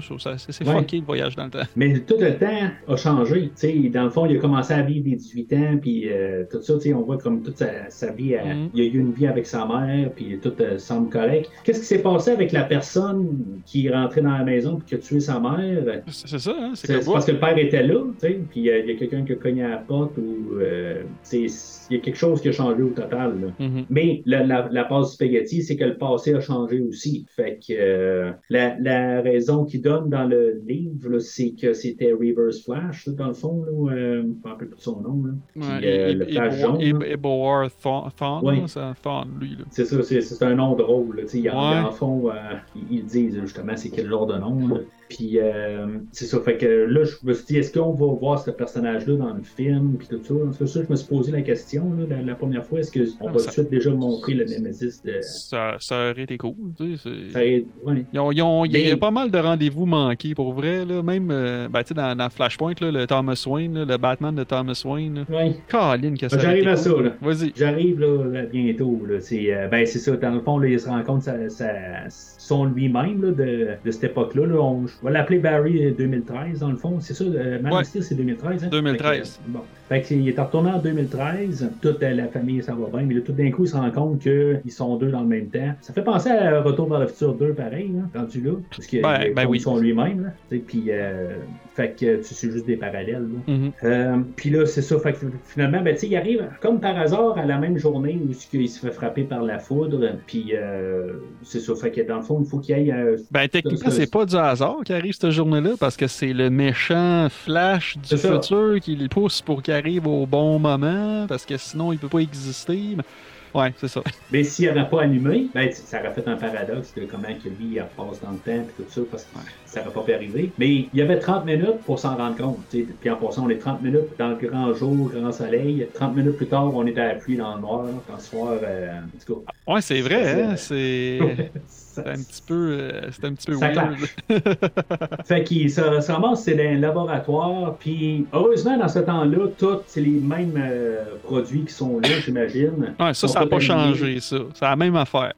ça, ça, c'est c'est Ouais. fucké le voyage dans le temps. Mais tout le temps a changé. Tu sais, dans le fond, il a commencé à vivre des 18 ans, puis euh, tout ça, tu sais, on voit comme toute sa, sa vie, Mhm. il a eu une vie avec sa mère, puis tout euh, semble correct. Qu'est-ce qui s'est passé avec la personne qui est rentrée dans la maison puis qui a tué sa mère? C'est ça, hein, c'est parce que le père était là, tu sais, puis euh, il y a quelqu'un qui a cogné à la porte ou euh, c'est- il y a quelque chose qui a changé au total. là. Mhm. Mais la, la, la passe du spaghetti, c'est que le passé a changé aussi. Fait que euh, la, la raison qu'il donne dans le livre, c'est que c'était Reverse Flash, dans le fond. Là, euh, je ne me rappelle plus de son nom. Là. Puis, Ouais, le flash jaune. Ouais. Thon, lui. C'est ça, c'est, un nom drôle. Il Ouais. en fond, euh, ils, disent justement c'est quel genre de nom. là. Puis euh, c'est ça. Fait que là, je me suis dit, est-ce qu'on va voir ce personnage-là dans le film? Puis tout ça? Ça, je me suis posé la question là, la, la première fois. Est-ce qu'on Ah, va ça- tout de suite déjà montrer le Nemesis de. Ça, ça aurait été cool, tu sais. c'est- Ça aurait- ouais. Ils ont- ils ont- Il y a pas mal de rendez-vous manqués pour vrai. Là. Même euh, ben, tu sais, dans, dans Flashpoint, là, le Thomas Wayne, là, le Batman de Thomas Wayne. Ouais. Colin, que ça aurait J'arrive à cool. ça, là. Vas-y. J'arrive là, bientôt. Là. C'est, euh, ben, c'est ça. Dans le fond, là, il se rend compte sa, sa- son lui-même là, de, de cette époque-là. Là. On, je vais l'appeler Barry euh, 2013, dans le fond. C'est ça, euh, Man Ouais. c'est 2013. Hein? 2013. Fait que, euh, bon. Fait qu'il est retourné en 2013. Toute euh, la famille, ça va bien. Mais là, tout d'un coup, il se rend compte qu'ils sont deux dans le même temps. Ça fait penser à Retour vers le futur 2, pareil, là, rendu là. Parce que Ben, il- ben oui. sont lui-même. Puis, euh, fait que tu c'est juste des parallèles. Là. Mhm. Euh, puis là, c'est ça. Fait que finalement, ben, tu sais, il arrive comme par hasard à la même journée où il se fait frapper par la foudre. Puis euh, c'est ça. Fait que dans le fond, il faut qu'il y ait. euh, Ben, techniquement, c'est pas du hasard qui arrive cette journée-là parce que c'est le méchant Flash du futur qui le pousse pour qu'il arrive au bon moment parce que sinon il peut pas exister. Mais- Ouais, c'est ça. Mais s'il n'aurait pas allumé, ben, ça aurait fait un paradoxe de comment que lui il repasse dans le temps et tout ça, parce que ça n'aurait pas pu arriver. Mais il y avait 30 minutes pour s'en rendre compte. Puis en passant, on est 30 minutes dans le grand jour, grand soleil. 30 minutes plus tard, on est à la pluie dans le noir, quand le soir. Euh, en tout cas, Ouais, c'est vrai, hein? C'est. C'est un petit peu, euh, c'est un petit peu Ça weird. Fait qu'il se, se ramasse, c'est un laboratoire, puis heureusement, dans ce temps-là, tous c'est les mêmes euh, produits qui sont là, j'imagine. Ouais, ça, ça n'a pas changé, ça. C'est la même affaire.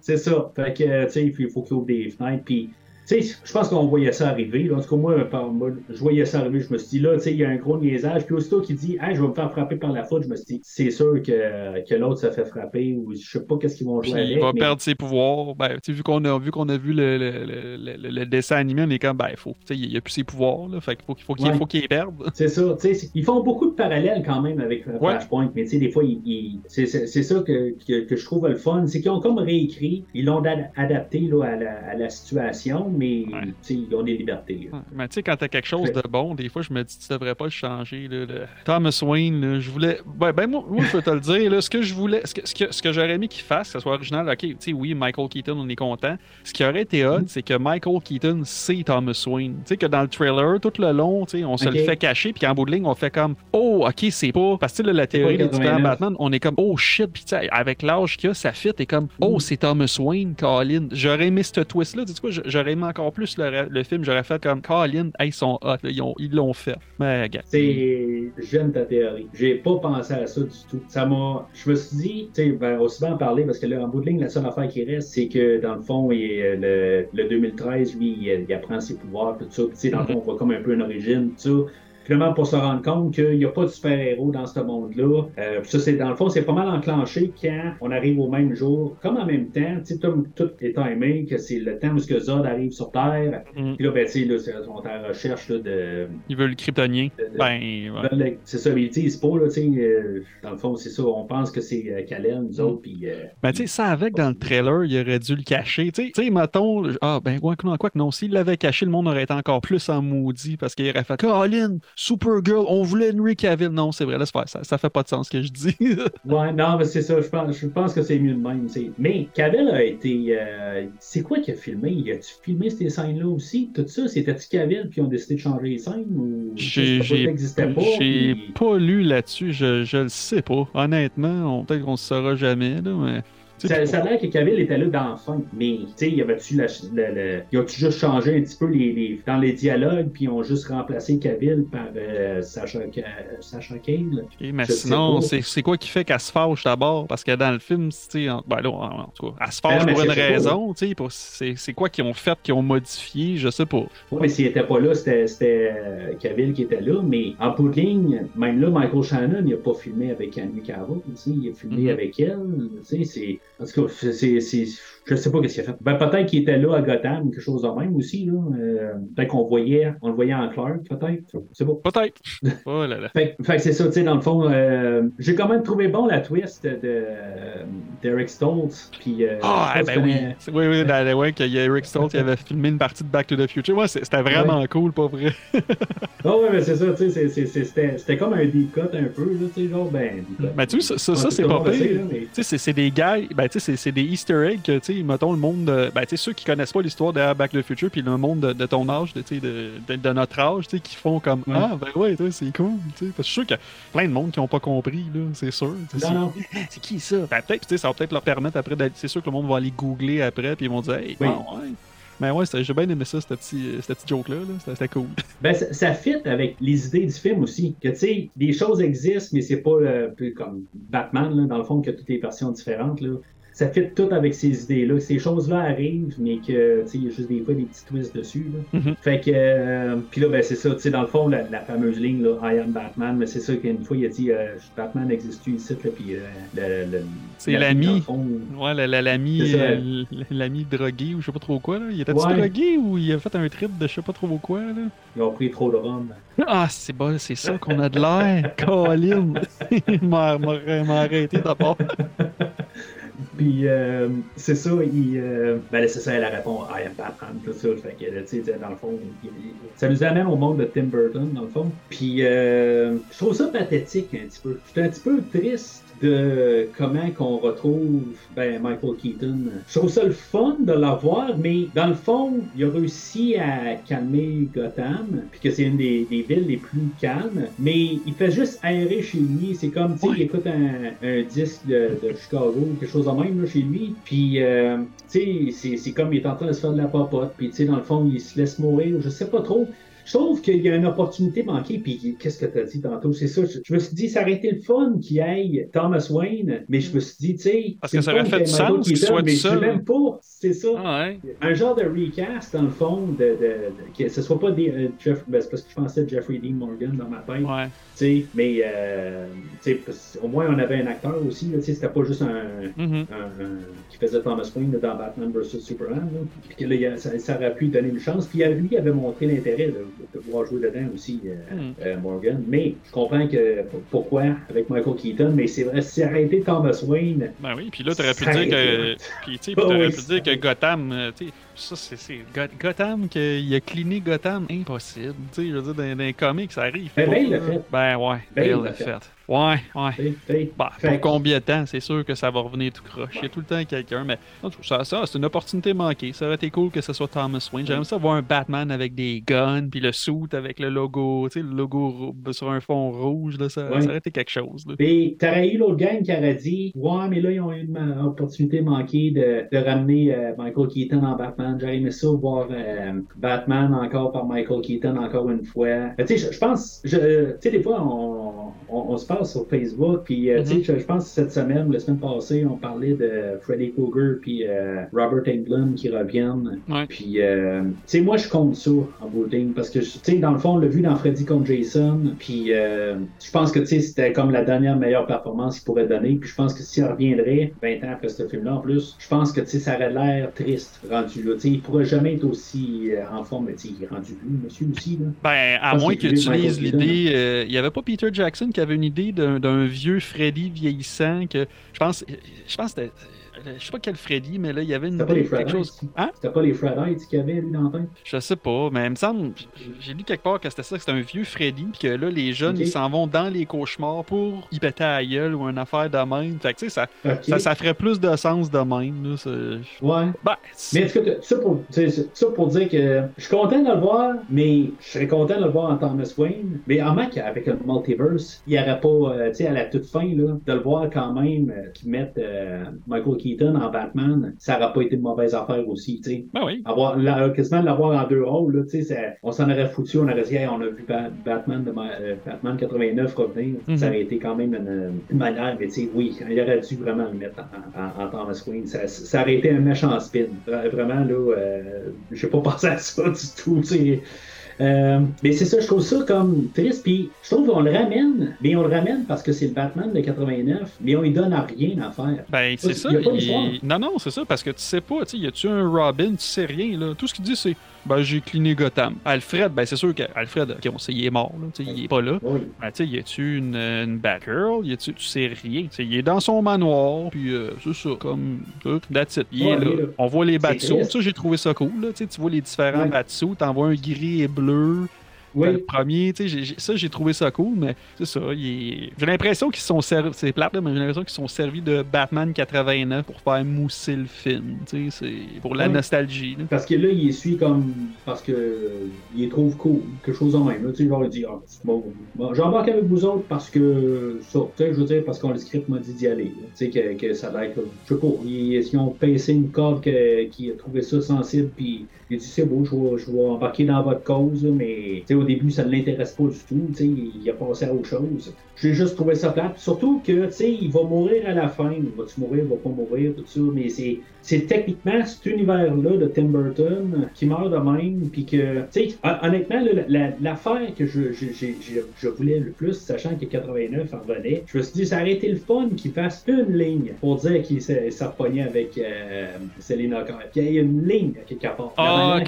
C'est ça. Fait que, tu sais, il faut qu'il ouvre des fenêtres, puis... Tu sais, je pense qu'on voyait ça arriver. Là. En tout cas, moi, par- moi, je voyais ça arriver. Je me suis dit, là, tu sais, il y a un gros niaisage. Puis aussitôt qu'il dit, hey, je vais me faire frapper par la foudre, je me suis dit, c'est sûr que, que l'autre se fait frapper ou je sais pas qu'est-ce qu'ils vont Puis jouer il avec. va mais- perdre ses pouvoirs. Ben, tu sais, vu qu'on a vu qu'on a vu le, le, le, dessin animé, on est comme ben, faut, tu sais, il a plus ses pouvoirs, là. Fait qu'il faut qu'il faut qu'il Ouais. faut qu'il les perde. C'est ça, tu sais, c'est- ils font beaucoup de parallèles quand même avec euh, Ouais. Flashpoint, mais tu sais, des fois, ils, ils- c'est ça que, que, que je trouve le fun, c'est qu'ils ont comme réécrit, ils l'ont ad- adapté là, à, la, à la situation, mais Ouais. ils ont des libertés. Ouais, Mais tu sais, quand t'as quelque chose de bon, des fois, je me dis, tu devrais pas le changer. Là, le- Thomas Wayne, là, je voulais. Ben, ben, moi, moi, je peux te le dire, là, ce que je voulais, ce que, ce que, ce que j'aurais aimé qu'il fasse, que ce soit original, ok, tu sais, oui, Michael Keaton, on est content. Ce qui aurait été hot, c'est que Michael Keaton, c'est Thomas Wayne. Tu sais, que dans le trailer, tout le long, tu sais, on se le fait cacher, puis en bout de ligne, on fait comme, oh, ok, c'est pas. Parce que là, la théorie des différents 89. Batman, on est comme, oh shit, puis avec l'âge qu'il a, ça fit, et comme, oh, c'est Thomas Wayne, Colin. J'aurais aimé ce twist-là, tu sais quoi, j'aurais aimé encore plus le, le film, j'aurais fait comme, Colin, hey, ils sont hot, ils ont- ils l'ont fait. Mais, regarde. C'est. J'aime ta théorie. J'ai pas pensé à ça du tout. Ça m'a. Je me suis dit, tu sais, ben, aussi bien en parler, parce que là, en bout de ligne, la seule affaire qui reste, c'est que dans le fond, euh, le, le 2013, lui, il, il apprend ses pouvoirs, tout ça. Tu sais, dans le fond, on voit comme un peu une origine, tout ça. Finalement, pour se rendre compte qu'il n'y a pas de super-héros dans ce monde-là. Euh, ça, c'est dans le fond, c'est pas mal enclenché quand on arrive au même jour, comme en même temps, tu sais, tout, tout est timé, que c'est le temps où ce que Zod arrive sur Terre. Mhm. Puis là, ben, tu sais, on est en recherche là, de, Ils veulent le kryptonien. Ben, ouais. C'est ça, mais ils disent pas, là, tu sais, euh, dans le fond, c'est ça, on pense que c'est euh, Kal-El, nous autres, puis... euh, Ben, tu sais, ça avec dans le trailer, il aurait dû le cacher. Tu sais- tu sais, mettons, ah, ben, quoi, que non, quoi que non, s'il l'avait caché, le monde aurait été encore plus en maudit parce qu'il aurait fait, Colin, Supergirl, on voulait Henry Cavill. Non, c'est vrai, laisse faire. Ça, ça fait pas de sens ce que je dis. ouais, non, mais c'est ça. Je pense, je pense que c'est mieux de même. t'sais. Mais Cavill a été. euh, c'est quoi qu'il a filmé? Il a-tu filmé ces scènes-là aussi? Tout ça, c'était-tu Cavill, puis ils ont décidé de changer les scènes ou J'ai ça j'ai- n'existait pas j'ai puis- pas lu là-dessus, je, je le sais pas. Honnêtement, on- peut-être qu'on le saura jamais, là, mais. Ça, ça a l'air que Cavill était là dans la fin, mais tu sais, y avait-tu juste changé un petit peu les, les- dans les dialogues, puis ils ont juste remplacé Cavill par euh, Sacha, Ca- Sacha? Ok, mais Je sinon, c'est c'est quoi qui fait qu'elle se fâche d'abord? Parce que dans le film, tu sais, en, ben là, en, tout cas, elle se Ben fâche mais pour une raison, tu sais. pour- C'est c'est quoi qu'ils ont fait, qu'ils ont modifié, je sais pas. Ouais, mais s'il était pas là, c'était euh, Cavill qui était là, mais en bout de ligne, même là, Michael Shannon, il a pas filmé avec Henry Cavill, tu sais, il a filmé Mhm. avec elle, tu sais, c'est... En tout cas, c'est- Je sais pas qu'est-ce qu'il a fait. Ben, peut-être qu'il était là à Gotham, quelque chose de même aussi, là. Euh, peut-être qu'on voyait, on le voyait en Clark, peut-être. C'est pas. Peut-être. oh là là. Fait, fait que c'est ça, tu sais, dans le fond, euh, j'ai quand même trouvé bon la twist de euh, d'Eric Stoltz. Puis, Ah, eh ben oui. Oui, oui, dans, ouais, qu'il y a Eric Stoltz qui avait filmé une partie de Back to the Future. Ouais, c'était vraiment cool, pas vrai. Ah ouais, mais c'est ça, tu sais, c'était comme un deep cut un peu, là, tu sais, genre, ben. Ben, tu sais, ça, ça, c'est pas pire. Tu sais, c'est- des gars, ben, tu sais, c'est- c'est des Easter eggs que, tu sais, mettons le monde, de, ben, tu sais, ceux qui connaissent pas l'histoire de Back to the Future, puis le monde de, de ton âge, de, de, de, notre âge, tu sais, qui font comme, Ouais. ah, ben ouais, c'est cool, tu sais. Parce que je suis sûr qu'il y a plein de monde qui ont pas compris, là, c'est sûr. Non, non. c'est- qui ça? Ben, peut-être, tu sais, ça va peut-être leur permettre après, d'aller- c'est sûr que le monde va aller googler après, puis ils vont dire, hey, Oui. bon, ouais. Mais ouais, j'ai bien aimé ça, ce petit, ce petit joke-là, là. C'était- cool. Ben, ça, ça fit avec les idées du film aussi. Que, tu sais, des choses existent, mais c'est pas euh, un peu comme Batman, là, dans le fond, que toutes les versions différentes, là. Ça fit tout avec ces idées-là. Ces choses-là arrivent, mais que, tu sais, il y a juste des fois des petits twists dessus, là. Mhm. Fait que, euh, puis là, ben, c'est ça, tu sais, dans le fond, la, la fameuse ligne, là, I am Batman, mais c'est ça qu'une fois, il a dit, euh, Batman existe-tu ici, puis euh, le- le- C'est la- l'ami. Ouais, la- la- l'ami l'ami drogué ou je sais pas trop quoi, là. Il était-tu Ouais. drogué ou il a fait un trip de je sais pas trop quoi, là? Ils ont pris trop de rhum. Ah, c'est bon, c'est ça qu'on a de l'air. Colin! Il m'a arrêté d'abord. Puis euh, c'est ça, il, euh, ben c'est ça, elle répond I am Batman, tout ça. Fait que, tu sais, dans le fond, il- il- ça nous amène au monde de Tim Burton, dans le fond. Puis euh, je trouve ça pathétique un petit peu. J'étais un petit peu triste de comment qu'on retrouve ben, Michael Keaton. Je trouve ça le fun de l'avoir, mais dans le fond, il a réussi à calmer Gotham, puis que c'est une des, des villes les plus calmes, mais il fait juste aérer chez lui. C'est comme, tu sais, il écoute un, un disque de, de Chicago, quelque chose de même là, chez lui, puis, euh, tu sais, c'est- comme il est en train de se faire de la popote, puis, tu sais, dans le fond, il se laisse mourir, je sais pas trop. Je trouve qu'il y a une opportunité manquée, puis qu'est-ce que tu as dit tantôt? C'est ça, je, je me suis dit, ça aurait été le fun qu'il ait Thomas Wayne, mais je me suis dit, tu sais... Parce que ça aurait fait du sens qu'il soit mais tout seul. même pas, c'est ça. Ah ouais. Un genre de recast, dans le fond, de, de, de- que ce soit pas des, euh, Jeff, ben, c'est parce que je pensais Jeffrey Dean Morgan dans ma tête, Ouais. tu sais, mais euh, tu sais, parce- au moins on avait un acteur aussi, là, tu sais, c'était pas juste un, Mhm. un- un- qui faisait Thomas Wayne là, dans Batman vs Superman, là. puis que là, ça, ça aurait pu donner une chance, puis lui il avait montré l'intérêt là, de pouvoir jouer dedans aussi, euh, Mm. euh, Morgan, mais je comprends que pourquoi avec Michael Keaton, mais c'est vrai, si été Thomas Wayne, Ben oui, puis là, t'aurais pu dire que. Puis, tu Oh oui, pu dire que Gotham, euh, tu ça, c'est. c'est Go- Gotham, qu'il a cleané Gotham, impossible. Tu sais, je veux dire, dans, dans les comics, ça arrive. Ben, pas, Bale l'a fait. Ben ouais, Bale Bale l'a l'a fait. fait. Ouais, ouais. Bah, pour combien de temps, c'est sûr que ça va revenir tout croche. Il y a tout le temps quelqu'un, mais ça, ça c'est une opportunité manquée. Ça aurait été cool que ce soit Thomas Wayne. J'aimerais ça voir un Batman avec des guns, puis le suit avec le logo, tu sais, le logo sur un fond rouge, là, ça, Ouais. ça aurait été quelque chose. Là. T'aurais eu l'autre gang qui aurait dit Ouais, mais là, ils ont eu une opportunité manquée de, de ramener euh, Michael Keaton en Batman. J'aurais aimé ça voir euh, Batman encore par Michael Keaton encore une fois. Tu sais, je, pense, tu sais, des fois, on, on, on se parle sur Facebook, puis euh, tu sais, je, je pense que cette semaine, la semaine passée, on parlait de Freddy Krueger puis euh, Robert Englund qui reviennent. Ouais. Puis, euh, tu sais, moi, je compte ça en ligne, parce que, tu sais, dans le fond, on l'a vu dans Freddy contre Jason, puis je pense que, tu sais, c'était comme la dernière meilleure performance qu'il pourrait donner, puis je pense que s'il reviendrait, 20 ans après ce film-là en plus, je pense que, tu sais, ça aurait l'air triste rendu là. Tu sais, il pourrait jamais être aussi en forme, mais tu sais, il est rendu vieux, monsieur aussi, là. Ben, à moins qu'il utilise l'idée. euh, Il y avait pas Peter Jackson qui avait une idée d'un vieux Freddy vieillissant que je pense, je pense que je sais pas quel Freddy, mais là, il y avait une C'était pas les quelque chose. Hein? C'était pas les Fred Heights qu'il y avait, lui, dans le temps. Je sais pas, mais il me semble, j'ai lu quelque part que c'était ça, que c'était un vieux Freddy, puis que là, les jeunes, ils s'en vont dans les cauchemars pour y péter à la gueule ou une affaire de même. Fait que, tu sais, ça, ça, ça ferait plus de sens de même, là. Ouais. Ben, Mais est-ce que ça pour, ça pour dire que je suis content de le voir, mais je serais content de le voir en Thomas Wayne. Mais en mec, avec un multiverse, il n'y aurait pas, euh, tu sais, à la toute fin, là, de le voir quand même, euh, qu'ils mettent euh, Michael Keaton en Batman, ça n'aurait pas été une mauvaise affaire aussi, tu sais. ben oui. Avoir, la- quasiment l'avoir en deux rôles, là, tu sais, ça- on s'en aurait foutu, on aurait dit, Hey, on a vu Ba- Batman, de, euh, Batman 89 revenir, Mhm. ça aurait été quand même une, une manière, mais tu sais, oui, il aurait dû vraiment le mettre en, en- en Thomas Wayne, ça, ça aurait été un méchant spin, Vra- vraiment, là, euh, j'ai pas pensé à ça du tout, tu sais. Euh, mais c'est ça, je trouve ça comme triste. Puis je trouve qu'on le ramène, mais on le ramène parce que c'est le Batman de 89, mais on lui donne à rien à faire. Ben, c'est ça. Il. Non, non, c'est ça, parce que tu sais pas, tu sais, y a-tu un Robin, tu sais rien, là. Tout ce qu'il dit, c'est, ben, j'ai cliné Gotham. Alfred, ben, c'est sûr qu'Alfred, ok, on sait, il est mort, là, tu sais, il est pas là. Oui. Ben, tu sais, y a-tu une, une Batgirl, y a-tu, tu sais rien. Tu sais, il est dans son manoir, puis euh, c'est ça, comme, tout, that's it. Il Ouais, est là. On voit les Batsuits, ça, j'ai trouvé ça cool, là. Tu vois les différents Ouais. Batsuits, t'en vois un gris et bleu. Ben, Le Oui. premier, tu sais, j'ai- j'ai- ça, j'ai trouvé ça cool, mais c'est ça. J'ai l'impression qu'ils sont servis, c'est plate, là, mais j'ai l'impression qu'ils sont servis de Batman 89 pour faire mousser le film, tu sais, c'est pour la nostalgie. là. Parce que là, il suit comme. Parce que. euh, Il les trouve cool. Quelque chose en même. là. Tu sais, genre, il dit. Ah, bon, bon, j'embarque avec vous autres parce que. Ça. Tu sais, je veux dire, parce que le script m'a dit d'y aller. Tu sais, que, que ça a l'air que. Je sais pas. Ils, ils ont pincé une corde qui a trouvé ça sensible. Puis il dit c'est beau, je vais, je vais embarquer dans votre cause. Mais. Tu sais, au début, ça ne l'intéresse pas du tout. Tu sais, il a passé à autre chose. J'ai juste trouvé ça plate. Surtout que, tu sais, il va mourir à la fin. Va-tu mourir, va pas mourir, tout ça. Mais c'est, c'est techniquement cet univers-là de Tim Burton qui meurt de même. Puis que, tu sais, hon- honnêtement, là, la- la- l'affaire que je, je, j'ai- je voulais le plus, sachant que 89 en revenait, je me suis dit, ça aurait été le fun qu'il fasse une ligne pour dire qu'il repogné avec euh, Selena Kyle. Qu'il y ait une ligne à quelque part. Ah,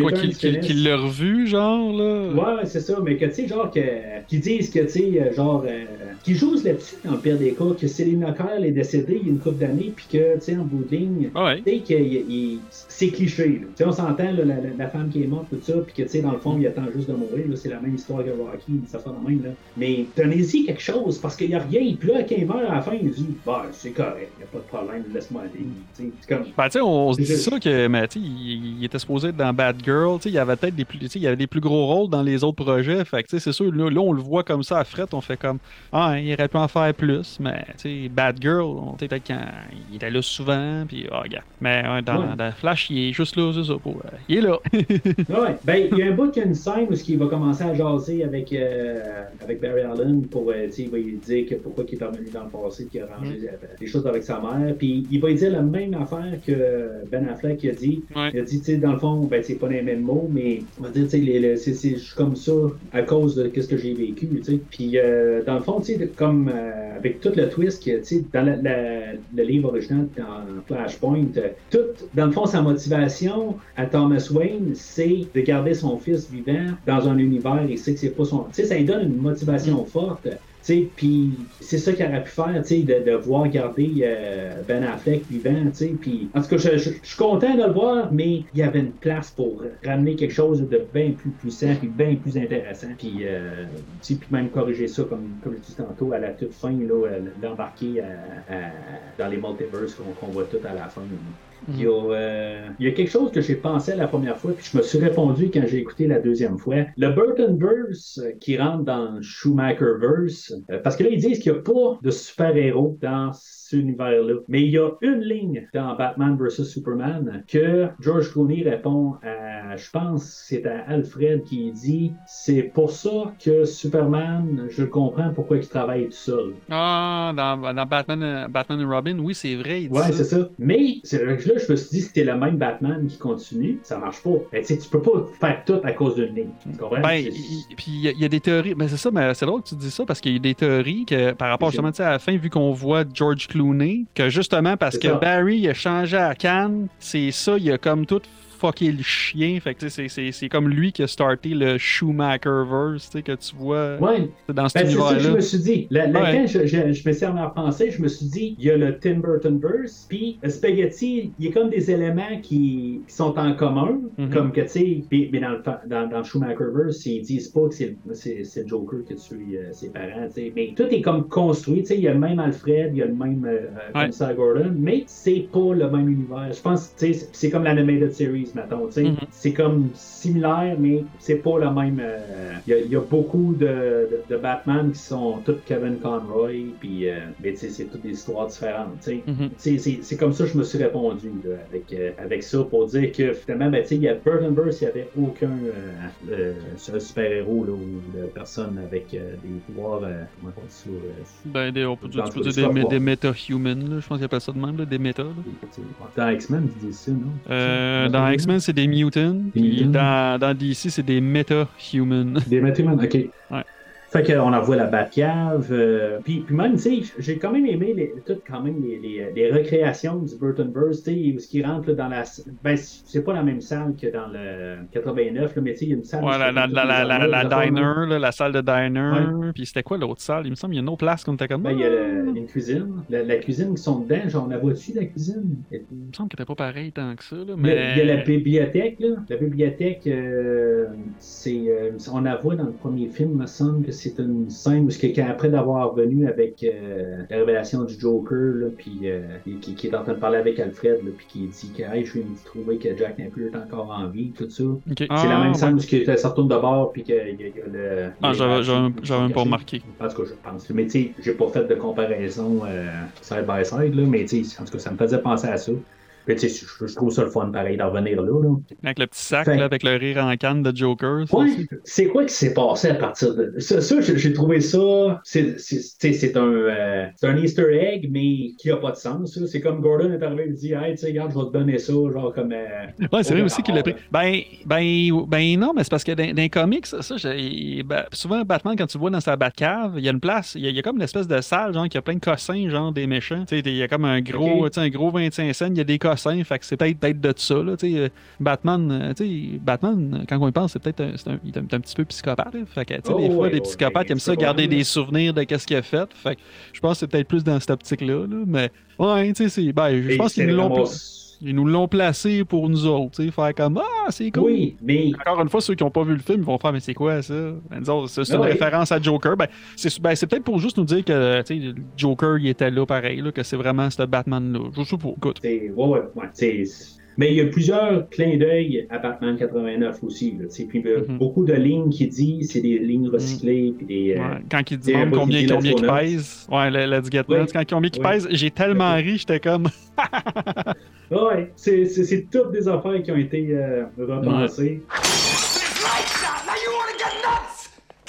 quoi, qu'il qu'il- finisse. qu'il l'a revu, genre, là? Ouais, c'est ça, mais que, tu sais, genre, que, qu'ils disent que, tu sais, euh, genre, euh, qu'ils jouent là-dessus, dans le pire des cas, que Selena Kyle est décédée il y a une couple d'années, puis que, tu sais, en bout de ligne, ouais. tu sais, qu'il- il- c'est cliché, là. On s'entend, la, la- la femme qui est morte, tout ça, puis que, tu sais, dans le fond, il attend juste de mourir, c'est la même histoire que Rocky, ça fait la même, là. Mais donnez-y quelque chose, parce qu'il y a rien, puis là, quand il meurt à la fin, il dit, bah, c'est correct, y a pas de problème, laisse-moi aller, tu sais, c'est comme... Ben, tu sais, on se dit ça que, mais, tu il, il était supposé être dans Bad Girl, tu sais, il y avait peut-être des plus, il y avait des plus gros rôles dans les autres projets, fait que, tu sais, c'est sûr, là, là, on le voit comme ça à fret, on fait comme, ah, il aurait pu en faire plus, mais, tu sais, Bad Girl, on tu sais, peut-être quand il était là souvent, puis, ah, regarde. Mais, ouais, dans, Ouais. dans Flash, il est juste là, c'est ça, pour, euh, il est là. Ouais, ben, il y a un bout qui a une scène où il va commencer à jaser avec, euh, avec Barry Allen pour, euh, il va lui dire que pourquoi il est revenu dans le passé, qu'il a arrangé Mm. les choses avec sa mère, puis il va lui dire la même affaire que Ben Affleck a dit. Ouais. Il a dit, tu sais, dans le fond, ben, c'est pas les mêmes mots, mais on va dire, tu sais, je suis comme ça à cause de ce que j'ai vécu, tu sais. Puis, dans le fond, tu sais, comme avec tout le twist que, tu sais, dans la- la- le livre original, dans Flashpoint, tout, dans le fond, sa motivation à Thomas Wayne, c'est de garder son fils vivant dans un univers, il sait que c'est pas son... Tu sais, ça lui donne une motivation forte. Tu sais, puis c'est ça qu'il aurait pu faire, tu sais, de, de voir garder euh, Ben Affleck vivant, tu sais, puis en tout cas, je, je- je suis content de le voir, mais il y avait une place pour ramener quelque chose de bien plus puissant, puis bien plus intéressant, puis, euh, tu sais, puis même corriger ça, comme, comme je disais tantôt, à la toute fin, là, euh, d'embarquer à- dans les multiverses qu'on voit tout à la fin. là. Il y, a, euh, il y a quelque chose que j'ai pensé la première fois, puis je me suis répondu quand j'ai écouté la deuxième fois. Le Burtonverse euh, qui rentre dans le Schumacherverse, euh, parce que là, ils disent qu'il n'y a pas de super-héros dans univers-là. Mais il y a une ligne dans Batman vs. Superman que George Clooney répond à, je pense, c'est à Alfred qui dit c'est pour ça que Superman, je comprends pourquoi il travaille tout seul. Ah, dans, dans Batman, euh, Batman et Robin, oui, c'est vrai, il dit Ouais, c'est ça. Mais c'est vrai que là, je me suis dit, c'était le même Batman qui continue, ça marche pas. Ben, tu peux pas faire tout à cause d'une ligne. Tu comprends? Ben, puis il y, a- il y a des théories. Ben, c'est ça, mais c'est drôle que tu dis ça parce qu'il y a des théories que par rapport justement à la fin, vu qu'on voit George Clooney, que justement parce que. Barry il a changé à Cannes, c'est ça, il a comme tout fucké le chien. Fait que c'est- comme lui qui a starté le Schumacherverse, tu sais, que tu vois Ouais, dans cet Ben, c'est ça que je univers-là. me suis dit. La, la- Ouais. Je, je, je me suis à penser, je me suis dit, il y a le Tim Burtonverse, puis Spaghetti, il y a comme des éléments qui, qui sont en commun, Mhm. comme que, tu sais, puis- mais dans le, dans, dans Schumacherverse, ils disent pas que c'est le Joker qui tue euh, ses parents, tu sais. Mais tout est comme construit, tu sais, il y a le même Alfred, il y a le même euh, Ouais. commissaire Gordon, mais c'est pas le même univers. Je pense, tu sais, c'est comme l'animated series, mettons. Mhm. C'est comme similaire, mais c'est pas le même. euh, Il y, a- il y a beaucoup de, de, de Batman qui sont tous Kevin Conroy, puis euh, mais c'est toutes des histoires différentes. Mhm. C'est- comme ça que je me suis répondu là, avec, euh, avec ça pour dire que finalement, ben, il y a Burtonverse, il n'y avait aucun super-héros ou de personne avec des pouvoirs. comment on dit ça Ben, des, on peut, dire- tu peux des, des méta-humans, là, je pense qu'ils appellent ça de même, là, des méta. là. Dans X-Men, ils disent ça, non? Dans X-Men, c'est des mutants, Des mutants. dans, dans DC, c'est des méta-humans. Des Batman, ok. Ouais. Fait qu'on envoie la Batcave. euh, puis, puis même, tu sais, j'ai quand même aimé les, toutes quand même les, les, les recréations du Burtonverse, tu sais, où ce qui rentre là, dans la. Ben, c'est pas la même salle que dans le 89, là, mais tu sais, il y a une salle. Ouais, la, la, la, la, la, diner, là, la salle de diner. Puis c'était quoi l'autre salle? Il me semble qu'il y a une autre place qu'on était comme. Ben, il y a le- une cuisine. La, la cuisine qui sont dedans, genre, on la voit-tu, la cuisine? Il me semble qu'elle était pas pareil tant que ça. Là, Il y a- mais... Il y a la bibliothèque, là. La bibliothèque, euh, c'est, euh, on la voit dans le premier film, il me semble que c'est une scène où, ce que, quand- après d'avoir venu avec euh, la révélation du Joker, là, puis euh, et qui, qui est en train de parler avec Alfred, là, puis qui dit que hey, je viens de trouver que Jack Napier est encore en vie, tout ça. C'est Ah, la même ouais. scène où il se retourne de bord, puis qu'il y a, il y a le. Ah, j'avais- même pas remarqué. En tout cas, je pense. Mais tu sais, j'ai pas fait de comparaison euh, side by side, là, mais tu sais, en tout cas, ça me faisait penser à ça. Tu sais, je, je trouve ça le fun, pareil, d'en revenir là. là. Avec le petit sac, là, avec le rire en canne de Joker. c'est quoi qui s'est passé à partir de ça? ça, j'ai trouvé ça. C'est un, euh, c'est un Easter egg, mais qui a pas de sens. C'est comme Gordon est arrivé et dit Hey, tu sais, regarde, je vais te donner ça, genre comme. euh, Ouais, c'est vrai au aussi qu'il l'a pris. Ben, ben, ben non, mais c'est parce que dans, dans les comics, ça, ben, souvent Batman, quand tu le vois dans sa Batcave, il y a une place, il y a, y a comme une espèce de salle, genre, qui a plein de cossins, genre, des méchants. Tu sais, il y a comme un gros, Ok. tu sais, un gros 25 cents, il y a des cossins, fait que c'est peut-être peut-être de ça, là, tu sais. euh, Batman, euh, tu sais, Batman, quand on y pense, c'est peut-être un, un, il est un, un petit peu psychopathe, là. Fait que, tu sais, Oh, des fois, ouais, les ouais, psychopathes, ben, ils aiment ça garder des souvenirs de qu'est-ce qu'il a fait. Fait que je pense que c'est peut-être plus dans cette optique-là, là, mais, ouais, tu sais, c'est, ben, je pense qu'ils l'ont vraiment- ils nous l'ont placé pour nous autres, tu sais, faire comme Ah, c'est cool. Oui, mais. Encore une fois, ceux qui n'ont pas vu le film, ils vont faire Mais c'est quoi ça? Ben, C'est une oui. référence à Joker. Ben, c'est ben, peut-être pour juste nous dire que Joker il était là pareil, là, que c'est vraiment ce Batman-là. Je sais pas. Écoute. c'est- Ouais, ouais, ouais. Mais il y a plusieurs clins d'œil à Batman 89 aussi. Là, puis Mhm. beaucoup de lignes qui disent, c'est des lignes recyclées. Puis des, euh, Ouais, Quand il dit et un même bout combien, qui dit combien ouais, le, Let's Get. Nuts, quand combien il Oui. pèse, j'ai tellement ri, j'étais comme. Ouais, c'est toutes des affaires qui ont été euh, repensées.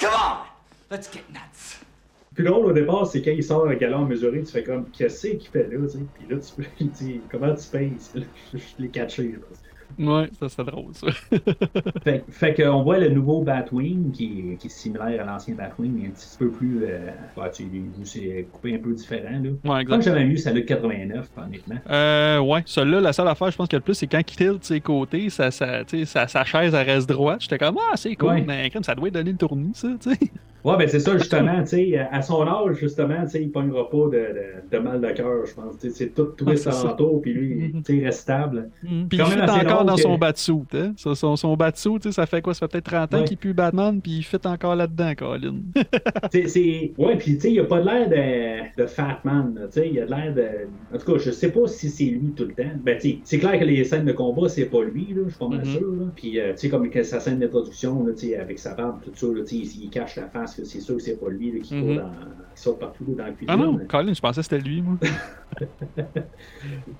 Come on! Let's get nuts. Plus drôle au départ, c'est quand il sort un galon mesuré, tu fais comme, qu'est-ce qu'il fait là, tu sais? Puis là, tu peux, il dit, comment tu payes? Je, je l'ai catché, pense. Ouais, ça c'est drôle ça. Fait, fait qu'on voit le nouveau Batwing qui, qui est similaire à l'ancien Batwing, mais un petit peu plus. Euh, ouais, tu c'est coupé un peu différent. Là. Ouais, Je pense exact. que j'avais mieux celle de 89, honnêtement. Euh, ouais, celui-là, la seule affaire, je pense a le plus, c'est quand il tilt ses côtés, ça, ça, sa, sa chaise, elle reste droite. J'étais comme, ah, c'est cool, Ouais. mais ça doit donner le tournis, ça, tu sais. Ouais, ben c'est ça, justement, tu sais, à son âge, justement, tu sais, il pognera pas de, de, de mal de cœur, je pense. Tu sais, C'est tout twist ça. alentour, puis lui, Mhm. tu sais, il reste stable. Puis il fit encore dans que- son batsuit, hein. Son, son, son batsuit, tu sais, ça fait quoi? Ça fait peut-être 30 ans Ouais. qu'il pue Batman, puis il fit encore là-dedans, Colin. C'est- c'est- Ouais, puis tu sais, il a pas l'air de, de Fat Man, là, tu sais, il a l'air de... En tout cas, je sais pas si c'est lui tout le temps. Ben, tu sais, c'est clair que les scènes de combat, c'est pas lui, là, je suis pas mal Mhm. sûr, là. Puis, euh, tu sais, comme sa scène d'introduction, là, tu sais, avec sa barbe, tout ça, là, tu sais, il, il cache la face, que c'est sûr que c'est pas lui, là, qui, Mhm. court dans... qui sort partout, dans la cuisine. Ah non, Colin, je pensais que c'était lui, moi.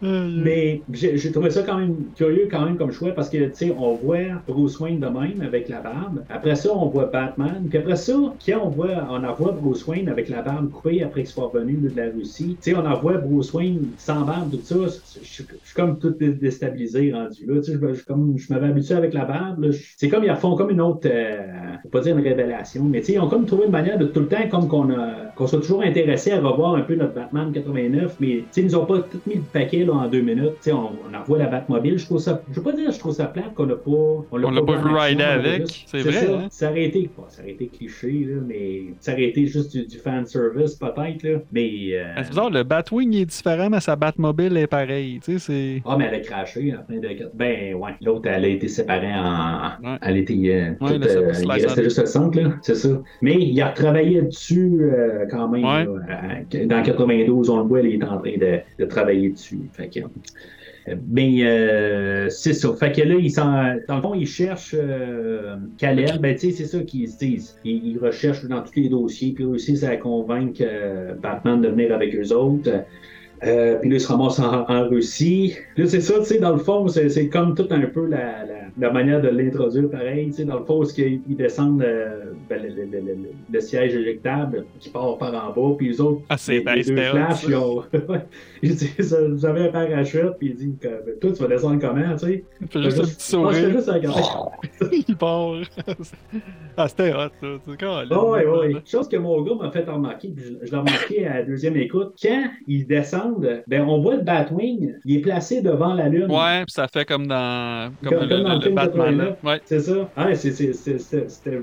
Euh, Mais j'ai trouvé ça quand même curieux quand même comme choix parce que tu sais on voit Bruce Wayne de même avec la barbe. Après ça on voit Batman. Puis après ça quand on voit on en voit Bruce Wayne avec la barbe coupée après qu'il soit revenu de la Russie. Tu sais on en voit Bruce Wayne sans barbe tout ça. Je suis comme tout dé- déstabilisé rendu là. Tu sais je, comme m'avais habitué avec la barbe. C'est comme ils font comme une autre. Euh, faut pas dire une révélation mais tu sais ils ont comme comme trouvé une manière de tout le temps, comme qu'on a qu'on soit toujours intéressé à revoir un peu notre Batman 89, mais ils nous ont pas tout mis le paquet là, en deux minutes. On, on en voit la Batmobile. Je trouve ça, je veux pas dire, je trouve ça plate qu'on l'a pas, On l'a pas vu rider avec, c'est vrai, Ça, hein? ça aurait été, bon, ça aurait été cliché là, mais ça aurait été juste du, du fan service peut-être. Mais euh, Ah, C'est bizarre, le Batwing est différent, mais sa Batmobile est pareille. C'est. Ah, mais elle a craché en fin de. Ben, ouais. L'autre, elle a été séparée en. Ouais. Elle était. euh, Ouais, toute, euh, il restait juste le centre, là. C'est ça. Mais il a retravaillé dessus euh, quand même. Ouais. là. Dans 92, on le voit, il est en train de, de travailler dessus. Fait que. euh, Mais euh, c'est ça. Fait que là, il s'en, dans le fond, il cherche euh, Kal-El. Ben, tu sais, c'est ça qu'ils se disent. Ils, ils recherchent dans tous les dossiers, puis réussissent à convaincre euh, Batman de venir avec eux autres. Euh, puis là, ils se ramassent en, en Russie. Là, c'est ça, tu sais, dans le fond, c'est, c'est comme tout un peu la, la, la manière de l'introduire pareil. Tu sais, dans le fond, ce qu'ils ils descendent euh, ben, le, le- le- le- le siège éjectable qui part par en bas, puis les autres, Ah, les, les deux flashs, ils ont... ils disent, vous avez un parachute, puis disent, que, ben, toi, tu vas descendre comment, tu sais? Il fait juste un petit Moi, je juste. Il part. ah, c'était hot, ça. C'est quand ouais, ouais. Chose que mon gars m'a fait remarquer, puis je, je l'ai remarqué à la deuxième écoute, quand ils descendent, ben on voit le Batwing, il est placé devant la Lune. Ouais, puis ça fait comme dans. Comme, Comme- le, comme dans le le film Batman. 89. là. Ouais. C'est ça. Ah, c'est- c'est- c'est- c'était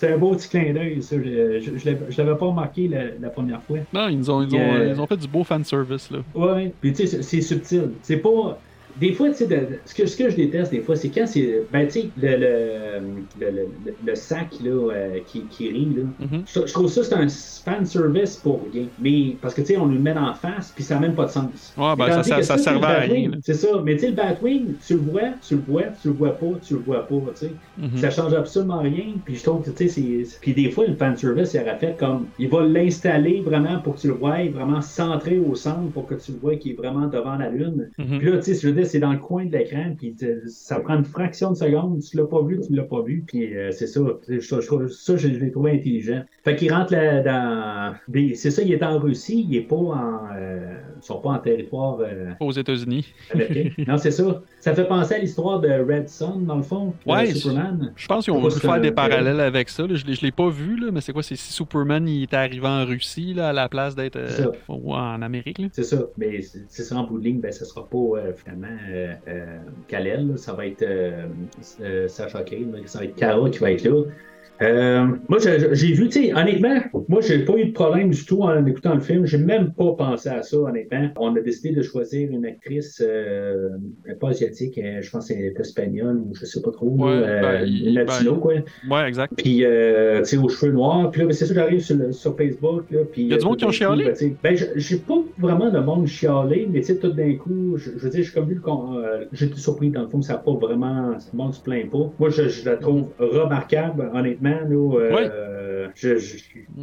c'était- un beau petit clin d'œil, ça. Je, je, je l'avais- je l'avais pas remarqué la, la première fois. Non, ils ont, ils, ont, Yeah. ils ont fait du beau fanservice, là. Ouais, puis tu sais, c'est subtil. C'est pas. Des fois, tu sais, ce, que, ce que je déteste, des fois, c'est quand c'est. Ben, tu sais, le, le, le, le, sac, là, euh, qui, qui rit, là. Mhm. Je, je trouve ça, c'est un fan service pour rien. Mais, parce que, tu sais, on nous le met en face, puis ça n'a même pas de sens. Ouais, ben, ça, ça, servait à rien. C'est ça. Mais, tu sais, le Batwing, tu le vois, tu le vois, tu le vois pas, tu le vois pas, tu sais. Mhm. Ça change absolument rien. Puis je trouve que, tu sais, c'est. Puis des fois, le fan service, il aurait fait comme. Il va l'installer vraiment pour que tu le vois, vraiment centré au centre pour que tu le vois qui est vraiment devant la Lune. Mhm. Puis là, tu sais, je veux dire, c'est dans le coin de l'écran, puis ça prend une fraction de seconde. Tu l'as pas vu, tu l'as pas vu. Puis euh, c'est ça. Ça, je, l'ai trouvé intelligent. Fait qu'il rentre là, dans. mais C'est ça, il est en Russie, il est pas en. euh, Ils sont pas en territoire. euh, Aux États-Unis. non, c'est ça. Ça fait penser à l'histoire de Red Son, dans le fond, de Ouais, Superman. Je pense qu'ils ont voulu faire des parallèles avec ça. là. Je l'ai- je l'ai pas vu, là, mais c'est quoi? C'est si Superman il était arrivé en Russie là, à la place d'être euh, ça. en Amérique. C'est ça. Mais c'est c'est ça en bout de ligne, ben, ce sera pas euh, finalement euh, euh, Kal-El, ça va être euh, Sacha là. ça va être Kara qui va être là. Euh, moi, j'ai vu, tu sais, honnêtement, moi, j'ai pas eu de problème du tout en écoutant le film. J'ai même pas pensé à ça, honnêtement. On a décidé de choisir une actrice, euh, pas asiatique, euh, je pense qu'elle est espagnole ou je sais pas trop, Ouais, euh, ben, il- une latino, ben, quoi. Ouais, exact. Puis, euh, tu sais, aux cheveux noirs. Puis là, ben, c'est ça, j'arrive sur, sur Facebook. Là, puis, Y a du euh, monde qui ont chialé? coup, ben, Ben, j'ai pas vraiment de monde chialé, mais tu sais, tout d'un coup, je, je veux dire, je suis comme vu J'étais surpris, dans le fond, que ça n'a pas vraiment. Le monde se plaint pas. Moi, je, je la trouve remarquable, honnêtement. Là, euh,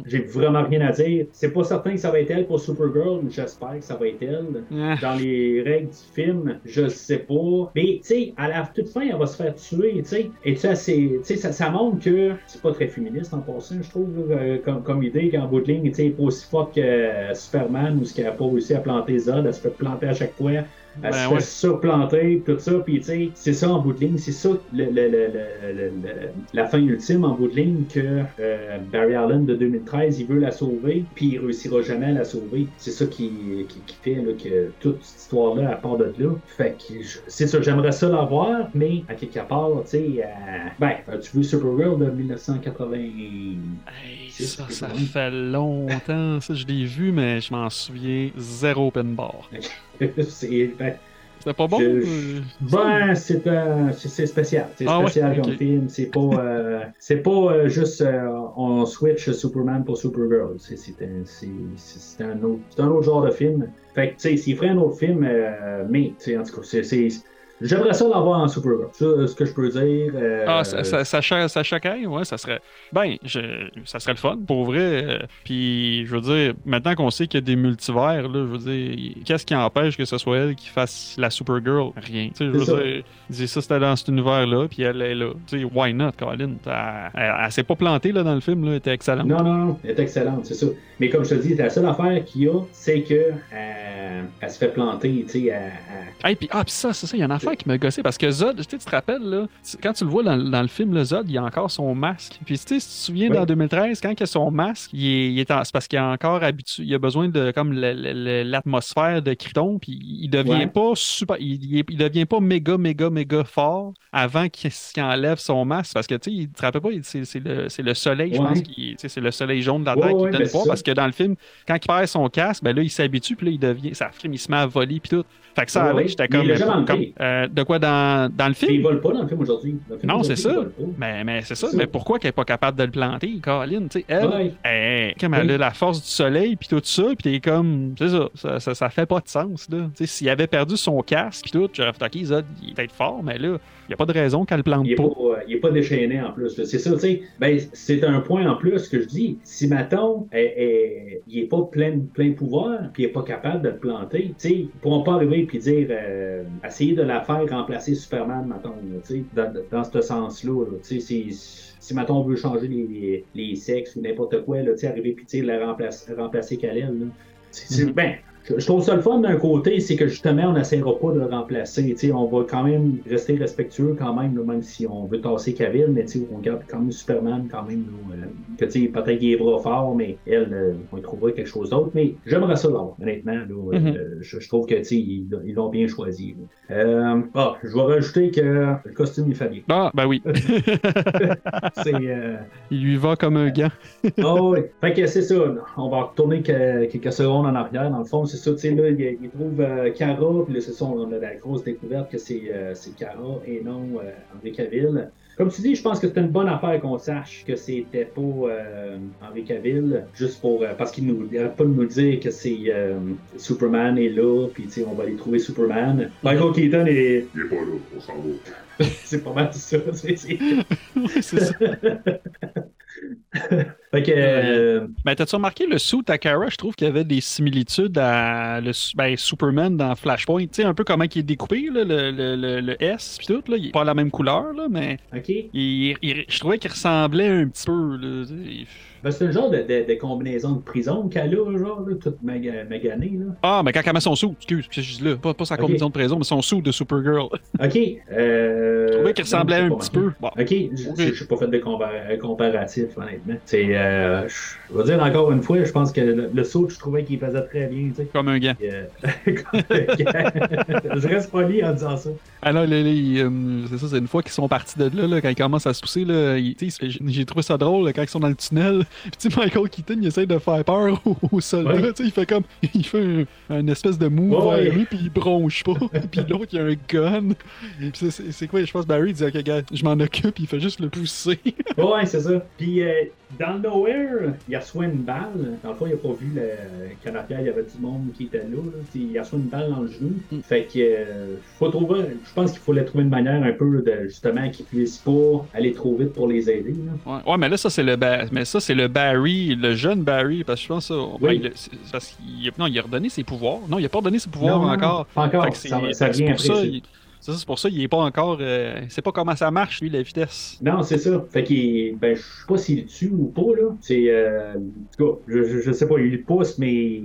J'ai vraiment rien à dire. C'est pas certain que ça va être elle pour Supergirl, mais j'espère que ça va être elle Ah, dans les règles du film, je sais pas. Mais, tu sais, à la toute fin, elle va se faire tuer, tu sais. Et tu sais, ça, ça montre que c'est pas très féministe en passant, je trouve, là, euh, comme, comme idée, qu'en bout de ligne, tu sais, pas aussi forte que euh, Superman ou ce qu'elle a pas réussi à planter Zod, elle se fait planter à chaque fois. Elle Ben se ouais. fait surplanter, tout ça, puis tu sais, c'est ça en bout de ligne, c'est ça le, le- le- le- le- le- la fin ultime en bout de ligne que euh, Barry Allen de 2013, il veut la sauver, puis il réussira jamais à la sauver. C'est ça qui, qui, qui fait là, que toute cette histoire-là, à part de là. Fait que je- c'est ça, j'aimerais ça la voir, mais à quelque part, tu sais, euh, ben, as-tu vu Supergirl de 1980? hey, C'est ça, ça fait longtemps. Ça, je l'ai vu, mais je m'en souviens zéro open bar. c'est, ben, C'était pas bon? Je- euh, Ben, c'est spécial. C'est Ah ouais, spécial comme film. C'est pas, euh, c'est pas euh, juste on switch Superman pour Supergirl. C'est un, un autre, c'est un autre genre de film. Fait que, tu sais, s'il ferait un autre film, mais, tu sais, en tout cas, c'est- j'aimerais ça l'avoir en Supergirl. Ça, ce que je peux dire. euh, Ah, ça, ça, Sacha, Sacha Cain, ouais, ça serait. Ben, je, ça serait le fun, pour vrai. euh, Puis, je veux dire, maintenant qu'on sait qu'il y a des multivers, là, je veux dire, qu'est-ce qui empêche que ce soit elle qui fasse la Supergirl Rien. Tu sais, je veux ça. dire, dire ça, c'était dans cet univers-là, puis elle est là. Tu sais, why not, Colin? Elle, elle, elle s'est pas plantée là, dans le film, là, elle était excellente. Non, non, non, elle est excellente, c'est ça. Mais comme je te dis, la seule affaire qu'il y a, c'est que euh, elle se fait planter, tu sais, à- à- Hey, puis, ah, puis ça, c'est ça, il y a une affaire qui m'a gossé parce que Zod, tu te rappelles, là, quand tu le vois dans, dans le film, le Zod, il a encore son masque. Puis, tu sais, si tu te souviens, Ouais. dans 2013, quand il a son masque, il est, il est en- c'est parce qu'il est encore habitué, il a besoin de, comme, le- le- le- l'atmosphère de Krypton, puis il devient Ouais. pas super, il, il, est- il devient pas méga, méga, méga fort avant qu'il qu'il enlève son masque parce que, tu sais, il te rappelle pas, c'est c'est le, c'est le soleil, je pense, qui, c'est le soleil jaune de la Terre qui donne c'est parce que dans le film, quand il perd son casque, ben là, il s'habitue, puis là, il devient, ça frime, il se met à voler, puis tout. Fait que ça allait, j'étais comme, comme, euh, de quoi dans, dans le Puis il film? vole pas dans le film aujourd'hui. Film Non, c'est ça. Mais, mais c'est ça. C'est ça. Mais pourquoi qu'elle est pas capable de le planter, Caroline? Tu sais, elle, Ouais. elle, comme elle Oui. a la force du soleil, puis tout ça, puis t'es comme, c'est ça, ça, ça, ça fait pas de sens, là. Tu sais, s'il avait perdu son casque, puis tout, j'aurais fait, ok, Zod, il est peut-être fort, mais là, il y a pas de raison qu'elle le plante Il pas. pas, euh, il est pas déchaîné en plus. C'est ça, tu sais. Ben, c'est un point en plus que je dis. Si Maton, est, est- il est pas plein, plein pouvoir, puis il est pas capable de le planter, tu sais, ils pourront pas arriver puis dire, euh, essayer de la faire remplacer Superman, Maton, tu sais, dans, dans ce sens-là. là. Tu sais, si Maton veut changer les, les, les sexes ou n'importe quoi, là, tu sais, arriver puis la remplacer, remplacer Kal-El, là. C'est- Mhm. Ben, je, trouve ça le fun d'un côté, c'est que justement, on n'essaiera pas de le remplacer. On va quand même rester respectueux quand même, là, même si on veut tasser Cavill, mais on garde quand même Superman quand même. là, euh, que peut-être qu'il est bras fort, mais elle, euh, on y trouvera quelque chose d'autre. Mais j'aimerais ça là, honnêtement. Là, euh, Mhm. je, je trouve que ils l'ont bien choisi. Euh, ah, je vais rajouter que le costume fait bien. Ah, ben oui. Euh, il lui va comme un gant. ah oui. Fait que c'est ça. On va retourner que- quelques secondes en arrière. Dans le fond, c'est ça. Tu sais, là, il, il trouve euh, Cara, puis là, c'est ça, on a la grosse découverte que c'est euh, c'est Cara et non euh, Henri Cavill. Comme tu dis, je pense que c'est une bonne affaire qu'on sache que c'était pas euh, Henri Cavill, juste pour euh, parce qu'il nous arrête pas de nous dire que c'est euh, Superman est là, puis tu sais, on va aller trouver Superman. Michael Keaton est, Il est pas là, on s'en va. c'est pas mal ça. c'est- c'est- c'est ça. Fait que euh, Ben, t'as-tu remarqué le suit à Kara? Je trouve qu'il y avait des similitudes à le, ben, Superman dans Flashpoint. Tu sais, un peu comment il est découpé, là, le, le, le, le S, pis tout. Là. Il est pas la même couleur, là, mais ok. il, il- je trouvais qu'il ressemblait un petit peu. Là. Ben, c'est un genre de, de, de combinaison de prison qu'elle a, genre, là, toute maga- maganée, là. Ah, mais quand elle met son sou, excuse, je là? Pas, pas sa combinaison de prison, mais son sou de Supergirl. OK. Euh... Je trouvais qu'il ressemblait non, un petit peu. Bon. OK, je n'ai pas fait de compar- comparatif, honnêtement. Euh, je vais dire encore une fois, je pense que le, le saut, je trouvais qu'il faisait très bien. Comme un gant. Puis, euh, je reste poli en disant ça. Ah il, euh, c'est ça, c'est une fois qu'ils sont partis de là, là, quand ils commencent à se pousser, j'ai trouvé ça drôle là, quand ils sont dans le tunnel. Puis Michael Keaton, il essaie de faire peur aux, aux soldats. Ouais. tu sais, Il fait comme. Il fait un, un espèce de move Ouais. vers lui, puis il bronche pas. puis l'autre, il a un gun. Puis c'est quoi, je pense, Barry il dit, ok, gars, je m'en occupe, il fait juste le pousser. Ouais, c'est ça. Puis, euh, dans le Nowhere, il reçoit une balle. Dans le fond, il n'a pas vu le canapé, il y avait du monde qui était là. là. Il reçoit une balle dans le genou. Mm. Fait que, euh, faut trouver, je pense qu'il fallait trouver une manière un peu de, justement, qu'ils puissent pas aller trop vite pour les aider. là. Ouais, ouais, mais là, ça, c'est le, Ba- mais ça, c'est le Barry, le jeune Barry, parce que je pense ça. Oui. ben, il- c'est parce qu'il a- non, il a redonné ses pouvoirs. Non, il a pas redonné ses pouvoirs Non, encore. Pas encore. Fait que c'est ça, vient après. ça, ça. il- c'est ça, c'est pour ça il est pas encore. euh, il sait pas comment ça marche, lui, la vitesse. Non, c'est ça. Fait qu'il. Ben, je sais pas s'il le tue ou pas, là. C'est. Euh... En tout cas, je, je, je sais pas, il le pousse, mais.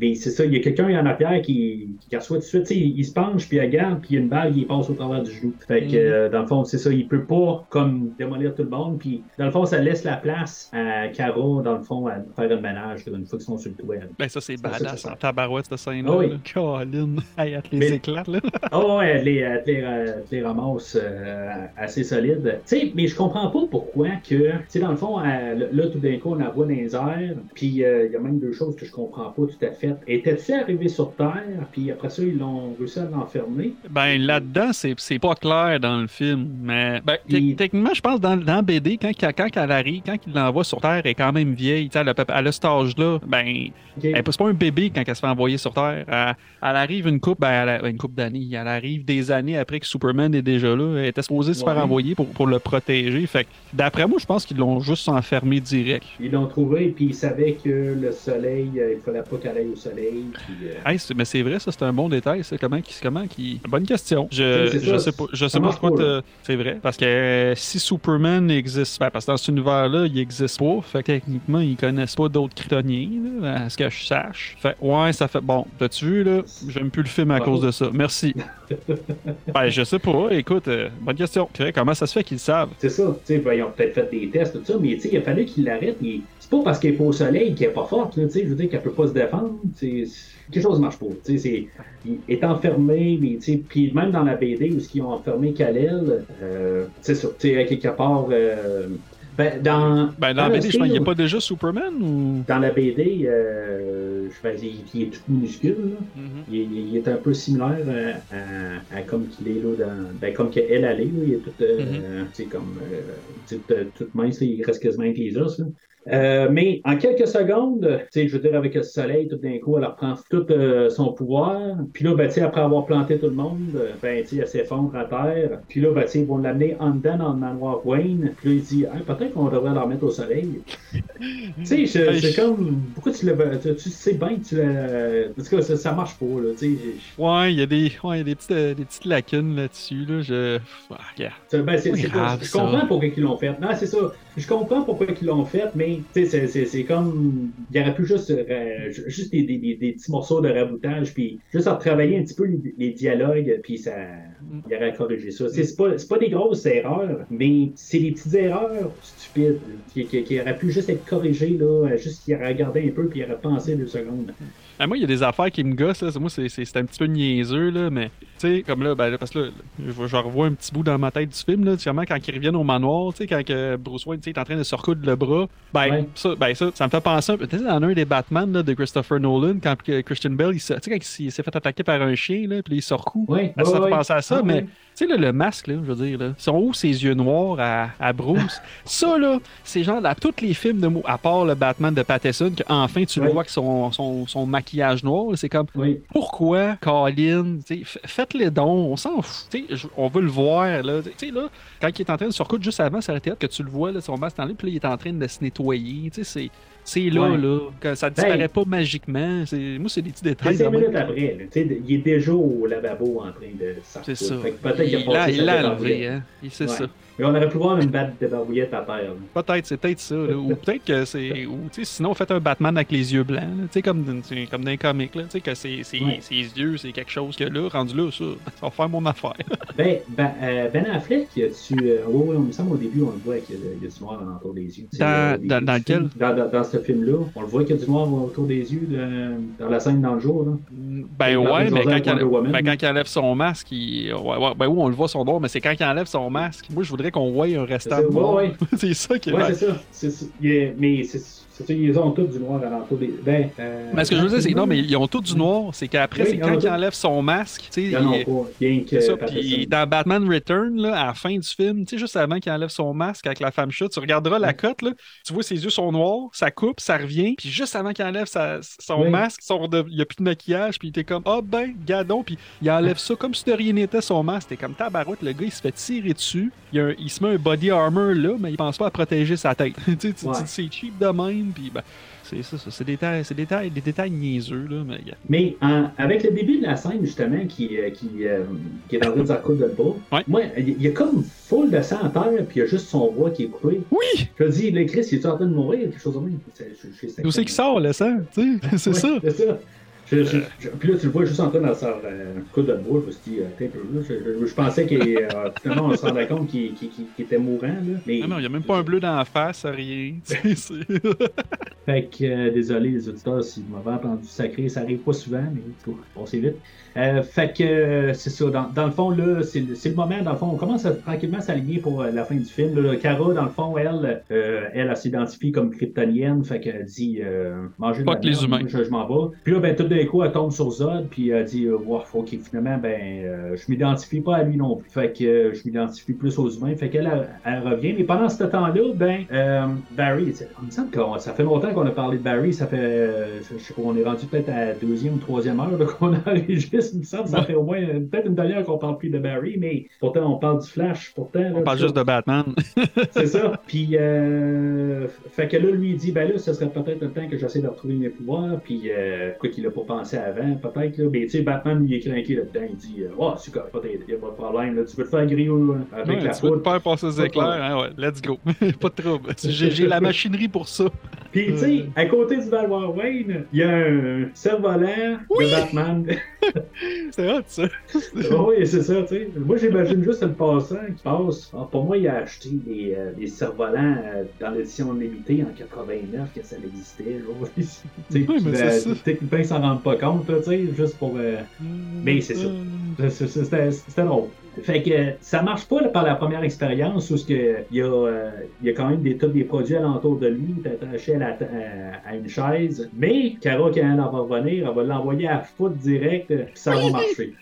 Mais c'est ça, il y a quelqu'un en arrière qui, qui reçoit tout de suite. Il, il se penche, puis il regarde, puis il y a une balle qui passe au travers du genou. Fait que, Mhm. euh, dans le fond, c'est ça, il peut pas, comme, démolir tout le monde, puis dans le fond, ça laisse la place à Caro, dans le fond, à faire un ménage, là, une fois qu'ils sont sur le toit. Ben, ça, c'est C'est ça, badass c'est ça. en tabarouette, cette scène-là. Ah oui. Colin. Elle les Mais- éclate, là. Oh ouais, elle les, les, les ramasse euh, assez solide. Tu sais, mais je comprends pas pourquoi que, tu sais, dans le fond, elle- là, tout d'un coup, on la voit dans les airs, puis euh, il y a même deux choses que je comprends pas tout à fait. Était-tu arrivé sur Terre, puis après ça, ils l'ont réussi à l'enfermer? Ben, là-dedans, c'est pas clair dans le film. Mais, ben, Il- techniquement, je pense dans, dans BD, quand, quand, elle arrive, quand il l'envoie sur Terre, elle est quand même vieille. Tu sais, Elle elle a cet âge-là. Ben, Ok. Elle c'est pas un bébé quand elle se fait envoyer sur Terre. Elle, elle arrive une coupe, ben, elle a- une coupe d'années. Elle arrive des années après que Superman est déjà là. Elle était supposée se faire Ouais. envoyer pour, pour le protéger. Fait d'après moi, je pense qu'ils l'ont juste enfermé direct. Ils l'ont trouvé, puis ils savaient que le soleil, euh, il fallait pas qu'elle aille au soleil. Puis, euh, Hey, mais c'est vrai, ça, c'est un bon détail. Ça. Comment, qui- comment qui... Bonne question. Je, je ça, sais pas, je sais pas marche quoi pas, te- là. C'est vrai. Parce que euh, si Superman existe, ben, parce que dans cet univers-là, il existe pas. Fait que techniquement, ils connaissent pas d'autres Kryptoniens, à ce que je sache. Fait ouais, ça fait. Bon, t'as-tu vu, là? J'aime plus le film à Bravo. cause de ça. Merci. Ben, je sais pas. Écoute, euh, bonne question. Comment ça se fait qu'ils savent? C'est ça, ben, ils ont peut-être fait des tests, tout ça, mais il a fallu qu'il l'arrête. mais C'est pas parce qu'elle est pas au soleil qu'elle est pas forte, là, je veux dire qu'elle peut pas se défendre. Quelque chose ne marche pas. c'est- Il est enfermé, mais puis même dans la BD où ils ont enfermé Kalel, euh, c'est ça, quelque part. euh, ben, dans, Ben, dans dans la BD, je pense qu'il n'y a pas déjà Superman ou? Dans la BD, euh, je vais dire, il est tout minuscule, là. Mhm. Il, est- il est un peu similaire euh, à, à comme qu'il est là dans. Ben, comme qu'elle elle est, là. Il est tout. Euh, tu sais, comme. Euh, tu sais, tout- tout mince, là, il reste quasiment avec les os, là. Euh, mais en quelques secondes, tu sais, je veux dire, avec le soleil, tout d'un coup, elle reprend tout euh, son pouvoir. Puis là, ben, tu sais, après avoir planté tout le monde, ben, tu sais, elle s'effondre à terre. Puis là, ben, tu sais, ils vont l'amener en dedans dans le manoir Wayne. Puis là, il dit, Hey, peut-être qu'on devrait la remettre au soleil. tu sais, Ben, c'est je- comme, pourquoi tu le tu, tu sais bien que tu l'as. En tout cas, ça, ça marche pas, là, tu sais. j'ai- Ouais, il y a des, ouais, il y a des, petites, euh, des petites lacunes là-dessus. Là. Je... Ah, Ben, c'est, grave, je comprends pourquoi ils l'ont fait. Non, c'est ça. Je comprends pourquoi ils l'ont fait, mais c'est, comme. Il y aurait pu juste, euh, ju- juste des, des, des, petits morceaux de raboutage, puis juste à retravailler un petit peu les, les dialogues, puis ça. Il aurait corrigé ça. C'est pas, pas des grosses erreurs, mais c'est des petites erreurs stupides qui, qui, qui auraient pu juste être corrigées, là. Juste qu'il aurait regardé un peu, puis il aurait pensé deux secondes. Ah, moi, il y a des affaires qui me gossent. Là. Moi, c'est, un petit peu niaiseux, là, mais tu sais, comme là, ben, là, parce que là, je, je revois un petit bout dans ma tête du film, là, quand ils reviennent au manoir, tu sais, quand que Bruce Wayne est en train de se recoudre le bras. Ben, Ouais. ça, ben ça, ça me fait penser un peu. Tu sais, dans un des Batman là, de Christopher Nolan, quand Christian Bell, il se- tu sais, quand il s'est- fait attaquer par un chien, là, puis il se recoue. Ouais, Ben, ça ouais, fait penser à ça, Ah, mais tu sais, là, le masque, là, je veux dire, là, sont où ses yeux noirs à, à Bruce? ça, là, c'est genre dans tous les films de mots, à part le Batman de Pattinson, qu'enfin tu le vois que son, son, son maquillage noir, c'est comme, Oui. pourquoi, Colin, tu sais, f- faites-les dons, on s'en fout, on veut le voir, là, tu sais, là, quand il est en train de se juste avant, ça aurait été hâte que tu le vois, là, son masque en lui, puis là, il est en train de se nettoyer, tu sais, c'est... C'est là, Ouais. là, que ça disparaît pas magiquement. C'est... Moi, c'est des petits détails. C'est de même. minutes après, là. Il est déjà au lavabo en train de C'est ça. Fait que peut-être qu'il a il l'a, enlevé, hein. C'est Ouais. ça. Mais on aurait pu voir une batte de barbouillette à terre. Peut-être, c'est peut-être ça. là. Ou peut-être que c'est. Ou, sinon, faites un Batman avec les yeux blancs. sais, comme, dans- comme dans les comics. Là. Tu sais, que c'est, c'est- Ouais. ses yeux, c'est quelque chose que là, rendu là, ça, ça va faire mon affaire. Ben, ben, euh, ben Affleck, tu. Euh, oui, oui, on me semble au début, on le voit qu'il y a, il y a du noir alentour des yeux. Dans- euh, des- dans- dans lequel? dans, dans, dans ce film-là. On le voit qu'il y a du noir autour des yeux dans la scène dans le jour. Là. Ben ouais, mais journée quand, ben, quand il enlève son masque, il... ouais, ouais, ben oui, on le voit son noir, mais c'est quand il enlève son masque. Moi, je voudrais qu'on voie un restant C'est ça, noir. ouais, ouais. c'est ça qui est. Ouais, c'est ça. Mais c'est, c'est ça, ils ont tous du noir alentour des. Ben, euh, Mais ce que je veux dire, c'est non, mais ils ont tout du noir. C'est qu'après, Oui, c'est ils quand il tout. enlève son masque, tu sais, Il y en il- pas. Que ça, puis dans Batman Return, là, à la fin du film, tu sais, juste avant qu'il enlève son masque avec la femme chat, tu regarderas la cote, là, tu vois ses yeux sont noirs, ça coupe, ça revient, puis juste avant qu'il enlève sa- son Oui. masque, son il n'y a plus de maquillage, puis il était comme, ah ben, gadon, puis il enlève ça comme si de rien n'était son masque, t'es comme tabarouette, le gars, il se fait tirer dessus, il, un- se met un body armor là, mais il pense pas à protéger sa tête. tu sais, Ouais. c'est cheap de même, puis ben, c'est ça, ça, c'est des détails, des détails, des détails niaiseux, là, mais. Mais avec le début de la scène, justement, qui, euh, qui, euh, qui est en train de se recoudre le bras, Ouais. moi, il y a comme full de sang à terre, puis il y a juste son bras qui est coupé. Oui! Je me dis, le Chris, il est en train de mourir, quelque chose de je sais D'où c'est qui sort le sang, tu sais, c'est Ouais, ça. C'est ça. Je- je- je- puis là, tu le vois juste en train de se euh, coudre le bras, je me suis dit, euh, un peu, là, je, pensais qu'il euh, finalement, on se rendait compte qu'il était mourant, là. Mais, Ah non, il n'y a même pas un bleu dans la face, rien. Fait que, euh, désolé les auditeurs si vous m'avez entendu sacrer, ça arrive pas souvent, mais cas, passez vite. Euh, fait que, euh, c'est ça, dans, dans le fond, là, c'est le, moment, dans le fond, on commence à tranquillement s'aligner pour euh, la fin du film. Là, Cara, dans le fond, elle, euh, elle, elle, s'identifie comme kryptonienne, fait qu'elle dit, euh, mangez de la Fuck les humains. Je, m'en vais. Puis là, ben, tout d'un coup, elle tombe sur Zod, puis elle dit, wow, ok, finalement, ben, euh, je m'identifie pas à lui non plus. Fait que euh, je m'identifie plus aux humains. Fait qu'elle, elle, elle revient. Mais pendant ce temps-là, ben, euh, Barry, me semble que ça fait longtemps qu'on a parlé de Barry. Ça fait, euh, je sais pas, on est rendu peut-être à la deuxième ou troisième heure qu'on enregistre. Il me semble ça fait au moins peut-être une demi-heure qu'on parle plus de Barry, mais pourtant, on parle du Flash. Pourtant, là, On parle juste de Batman. c'est ça. Puis, fait que là, lui, il dit, ben là, ce serait peut-être le temps que j'essaie de retrouver mes pouvoirs. Puis, quoi qu'il a pas pensé avant, peut-être, là. Mais, tu sais, Batman, lui, il est craqué là-dedans. Il dit, euh, oh, c'est correct, pas t'aider, y a pas de problème, là. Tu veux te faire griller avec Ouais, la tu veux foudre. te faire passer des éclairs, hein, ouais, let's go. pas de trouble. J'ai j'ai la machinerie pour ça. Puis, tu sais, à côté du Valois Wayne, il y a un cerf-volant de Batman. C'est hot, ça. oui, c'est ça, tu sais. Moi, j'imagine juste le passant qui passe. Ah, pour moi, il a acheté des, euh, des cerfs-volants euh, dans l'édition limitée en 89 que ça existait. Tu sais, Oui, mais c'est ça. Peut-être que ben, ils s'en rendent pas compte, tu sais, juste pour. euh, Mais c'est ça. C'est- c'est- C'était c'était drôle. Fait que ça marche pas là, par la première expérience où ce que, il, y a, euh, il y a quand même des, tous des produits alentour de lui, il est attaché à, la à- à une chaise. Mais Cara, quand elle va revenir, elle va l'envoyer à foot direct, euh, puis ça va marcher.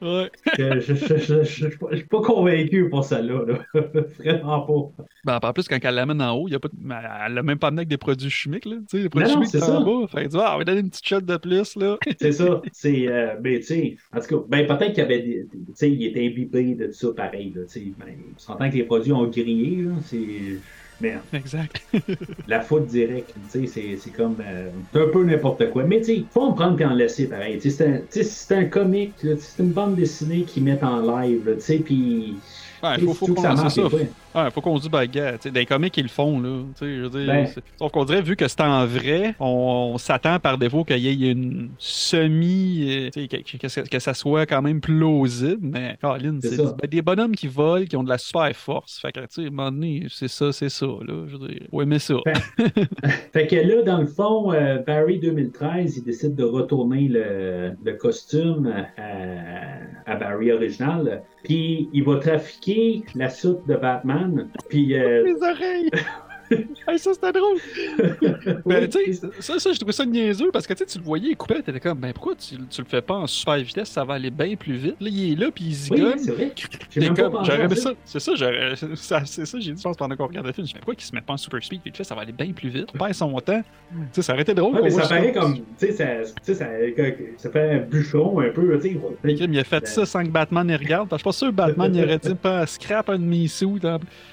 Ouais. Que je, je, je, je- je suis pas- convaincu pour celle-là. là. Vraiment pas. Ben, en plus, quand elle l'amène en haut, y a pas de- ben, elle l'a même pas amené avec des produits chimiques, là. Les produits Non, chimiques c'est ça. bas. Fait tu vois, on va donner une petite shot de plus, là. C'est ça. C'est, euh, ben, tu sais, en tout cas, ben, peut-être qu'il y avait tu sais, il était imbibé de ça pareil, là, tu sais. Ben, on s'entend que les produits ont grillé, c'est, merde. Exact. La faute directe, tu sais, c'est, c'est comme, euh, un peu n'importe quoi. Mais, tu sais, faut en prendre puis en laisser pareil. Tu sais, c'est un, sais, c'est un comic, là, c'est une bande dessinée qu'ils mettent en live, tu sais, puis. Ouais, faut, que ça marche ça. Ouais, faut qu'on dise, tu sais, des comics, ils le font, là. Je veux dire. Ben. Sauf qu'on dirait, vu que c'est en vrai, on, on s'attend par défaut qu'il y ait une semi. euh, que, que, ça- que ça soit quand même plausible, mais, Caroline, C'est ben, des bonhommes qui volent, qui ont de la super force. Fait que, tu sais, à un moment donné, c'est ça, c'est ça, là. Je veux dire, ouais, mais ça. Fait que là, dans le fond, euh, Barry 2013, il décide de retourner le, le costume à, à Barry original. Puis il va trafiquer la soute de Batman. Puis euh, Mes oreilles! Hey, ça, c'était drôle! Ben, oui, tu sais, ça, ça, je trouvais ça niaiseux parce que tu sais, tu le voyais, il coupait, t'étais comme, ben pourquoi tu, tu le fais pas en super vitesse, ça va aller bien plus vite. Là, il est là, puis il oui, zigonne. comme, pensé j'aurais aimé ça. C'est ça, c'est ça, j'ai dit, je pense, pendant qu'on regarde le film. Je me pourquoi qu'il se met pas en super speed? Vite? Fait, ça va aller bien plus vite. Il perd son temps. Tu sais, ça aurait été drôle. Ouais, mais ça paraît comme, tu sais, ça, ça, ça fait un bûcheron un peu, tu sais. Il a fait ça sans que Batman y regarde. Parce que je suis pas sûr que Batman il aurait dit pas scrap un de mes sous.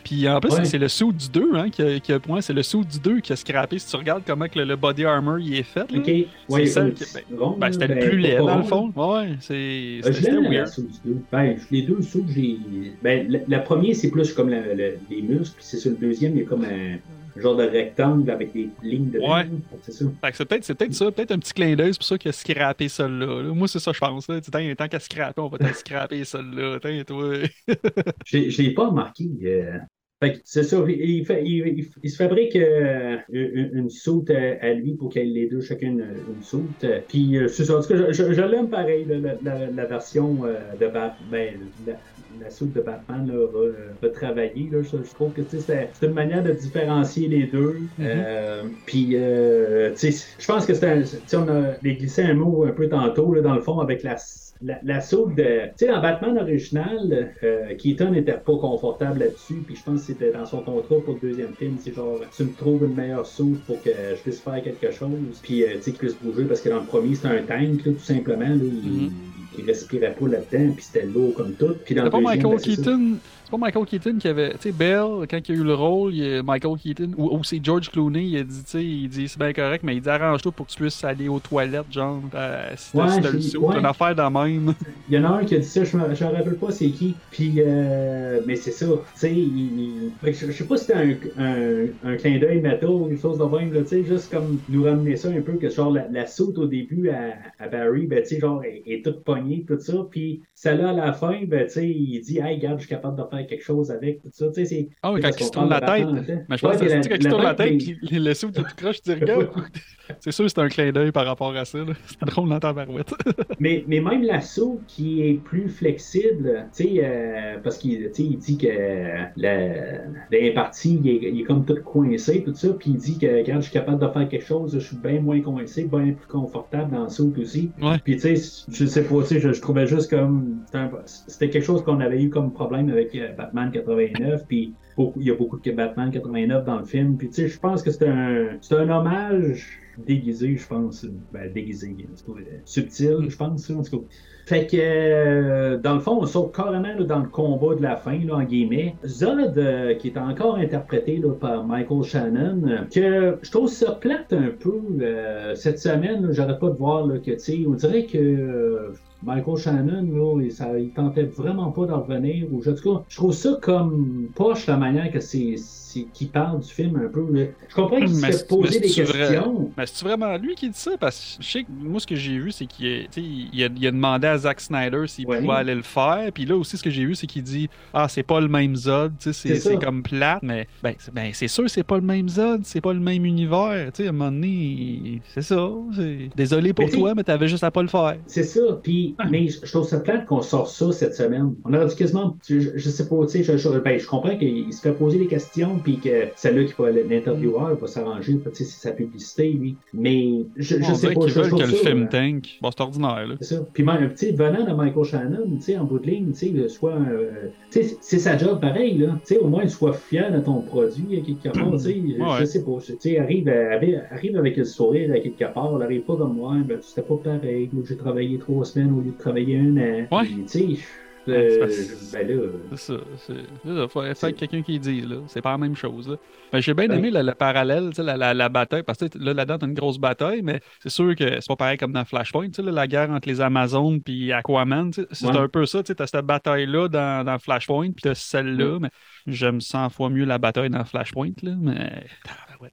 Puis en plus, c'est le sou du 2, hein, qui qui a- ouais, c'est le sou du 2 qui a scrappé. Si tu regardes comment que le, le body armor il est fait. là. Ok, ouais, celle ouais, qui- c'est rond, Ben, c'était le ben, plus laid, dans le fond. Ouais, c'est, Euh, c'était, la weird. soupe du. Ben, les deux sous que j'ai. Ben, le, le premier, c'est plus comme la- le- les muscles, puis c'est sur le deuxième, il y a comme un, genre de rectangle avec des lignes dedans. Ouais. C'est ça. Que c'est peut-être, c'est peut-être ça, peut-être un petit clin d'œil, c'est pour ça qu'il a scrappé celle-là. là. Moi, c'est ça, je pense. Là. Tant, tant qu'à scraper, on va t'en scraper celle-là. Tant, toi. Je je l'ai pas remarqué. euh. Fait que c'est ça, il, fait- il- il- il se fabrique euh, une, une soute à, lui pour ait les deux chacun une, une soute. euh, Puis euh, c'est ça, en tout cas, je, je- je l'aime pareil, la, la- la- version euh, de Batman, ben, la, la soute de Batman là, re- retravaillée. Là, je, je trouve que c'est c'est une manière de différencier les deux. Euh, puis euh, je pense que c'est On a glissé un mot un peu tantôt, là, dans le fond, avec la la, la soude de. Tu sais, dans Batman original, euh, Keaton n'était pas confortable là-dessus, puis je pense que c'était dans son contrat pour le deuxième film. C'est genre, tu me trouves une meilleure soude pour que je puisse faire quelque chose, puis euh, tu sais, qu'il puisse bouger, parce que dans le premier, c'était un tank, là, tout simplement. Là, il, Mhm. il respirait pas là-dedans, puis c'était lourd comme tout. Puis dans le pas Michael ben. Keaton. C'est pas Michael Keaton qui avait. Tu sais, Bell, quand il a eu le rôle, il a Michael Keaton, ou, ou c'est George Clooney, il a dit, tu sais, il dit, c'est bien correct, mais il dit, arrange-toi pour que tu puisses aller aux toilettes, genre, euh, si Ouais, t'as le ouais. une affaire de même. Il y en a un qui a dit ça, je me rappelle pas c'est qui. Puis, euh, mais c'est ça, tu sais, il- il- fait que je, sais pas si c'était un, un, un clin d'œil métal ou quelque chose de même, là, tu sais, juste comme nous ramener ça un peu, que genre la, la saute au début à, à Barry, ben, tu sais, genre, est, est toute pognée, tout ça. Puis, celle-là, à la fin, ben, tu sais, il dit, hey, regarde, je suis capable de faire quelque chose avec, tout ça, tu sais, c'est. Ah oui, quand il se tourne la de tête. Mais je pense que c'est quand il se tourne la tête, puis le saut, tout croche, tu dis, regarde. C'est sûr, c'est un clin d'œil par rapport à ça. C'est drôle dans ta barouette. Mais, mais même l'assaut qui est plus flexible, tu sais, euh, parce qu'il il dit que le- l'imparti, il est, il est comme tout coincé, tout ça, puis il dit que quand je suis capable de faire quelque chose, je suis bien moins coincé, bien plus confortable dans le saut aussi. Ouais. Puis tu sais, je sais pas, je, je trouvais juste comme, c'était quelque chose qu'on avait eu comme problème avec euh, Batman 89, puis il y a beaucoup de Batman 89 dans le film, puis tu sais, je pense que c'est un, c'est un hommage déguisé, je pense. Ben, déguisé, euh, subtil, je pense, en tout cas. Fait que, euh, dans le fond, on saute carrément dans le combat de la fin, là, en guillemets. Zod, euh, qui est encore interprété par Michael Shannon, que je trouve ça plate un peu cette semaine. J'arrête pas de voir que, tu sais, on dirait que Michael Shannon, là, il, tentait vraiment pas d'en revenir. Ou, en tout cas, je trouve ça comme poche la manière que c'est- qui parle du film un peu. là. Je comprends qu'il se Mais fait poser des vrai? questions. Mais c'est vraiment lui qui dit ça? Parce que je sais que moi, ce que j'ai vu, c'est qu'il il a, il a demandé à Zack Snyder s'il Ouais. pouvait aller le faire. Puis là aussi, ce que j'ai vu, c'est qu'il dit Ah, c'est pas le même Zod, c'est comme plate. Mais ben, c'est ben, c'est sûr, c'est pas le même Zod, c'est pas le même univers. Tu sais, à un moment donné, c'est ça. Désolé pour Mais toi, mais t'avais juste à pas le faire. C'est ça. Puis, mais je trouve ça plate qu'on sort ça cette semaine. On aurait dû quasiment, je, je sais pas, tu sais, je, je, ben, je comprends qu'il se fait poser des questions, puis que celle-là qui va l'intervieweur va s'arranger, tu sais, c'est sa publicité, lui. Mais je, sais pas. je veulent que le film euh, tank. Bon, c'est ordinaire, là. C'est ça. Puis même, tu sais, venant de Michael Shannon, tu sais, en bout de ligne, tu sais, soit, euh, tu sais, c'est sa job pareil, là. Tu sais, au moins, sois fier de ton produit, à quelque part, tu sais. Je sais pas. Tu sais, arrive, arrive, avec le sourire à quelque part, n'arrive pas comme moi, ben, c'était pas pareil. J'ai travaillé trois semaines au lieu de travailler un an. Ouais. Tu sais, euh, ben là. C'est ça. Ça. Faut, être quelqu'un qui dise, là. C'est pas la même chose, là. Ben, j'ai bien Ben- aimé le, le parallèle, tu sais, la, la, la bataille, parce que là, là-dedans, t'as une grosse bataille, mais c'est sûr que c'est pas pareil comme dans Flashpoint, tu sais, là, la guerre entre les Amazones puis Aquaman, c'est Ouais. un peu ça, tu sais, t'as cette bataille-là dans, dans Flashpoint, puis t'as celle-là, mais j'aime 100 fois mieux la bataille dans Flashpoint, là, mais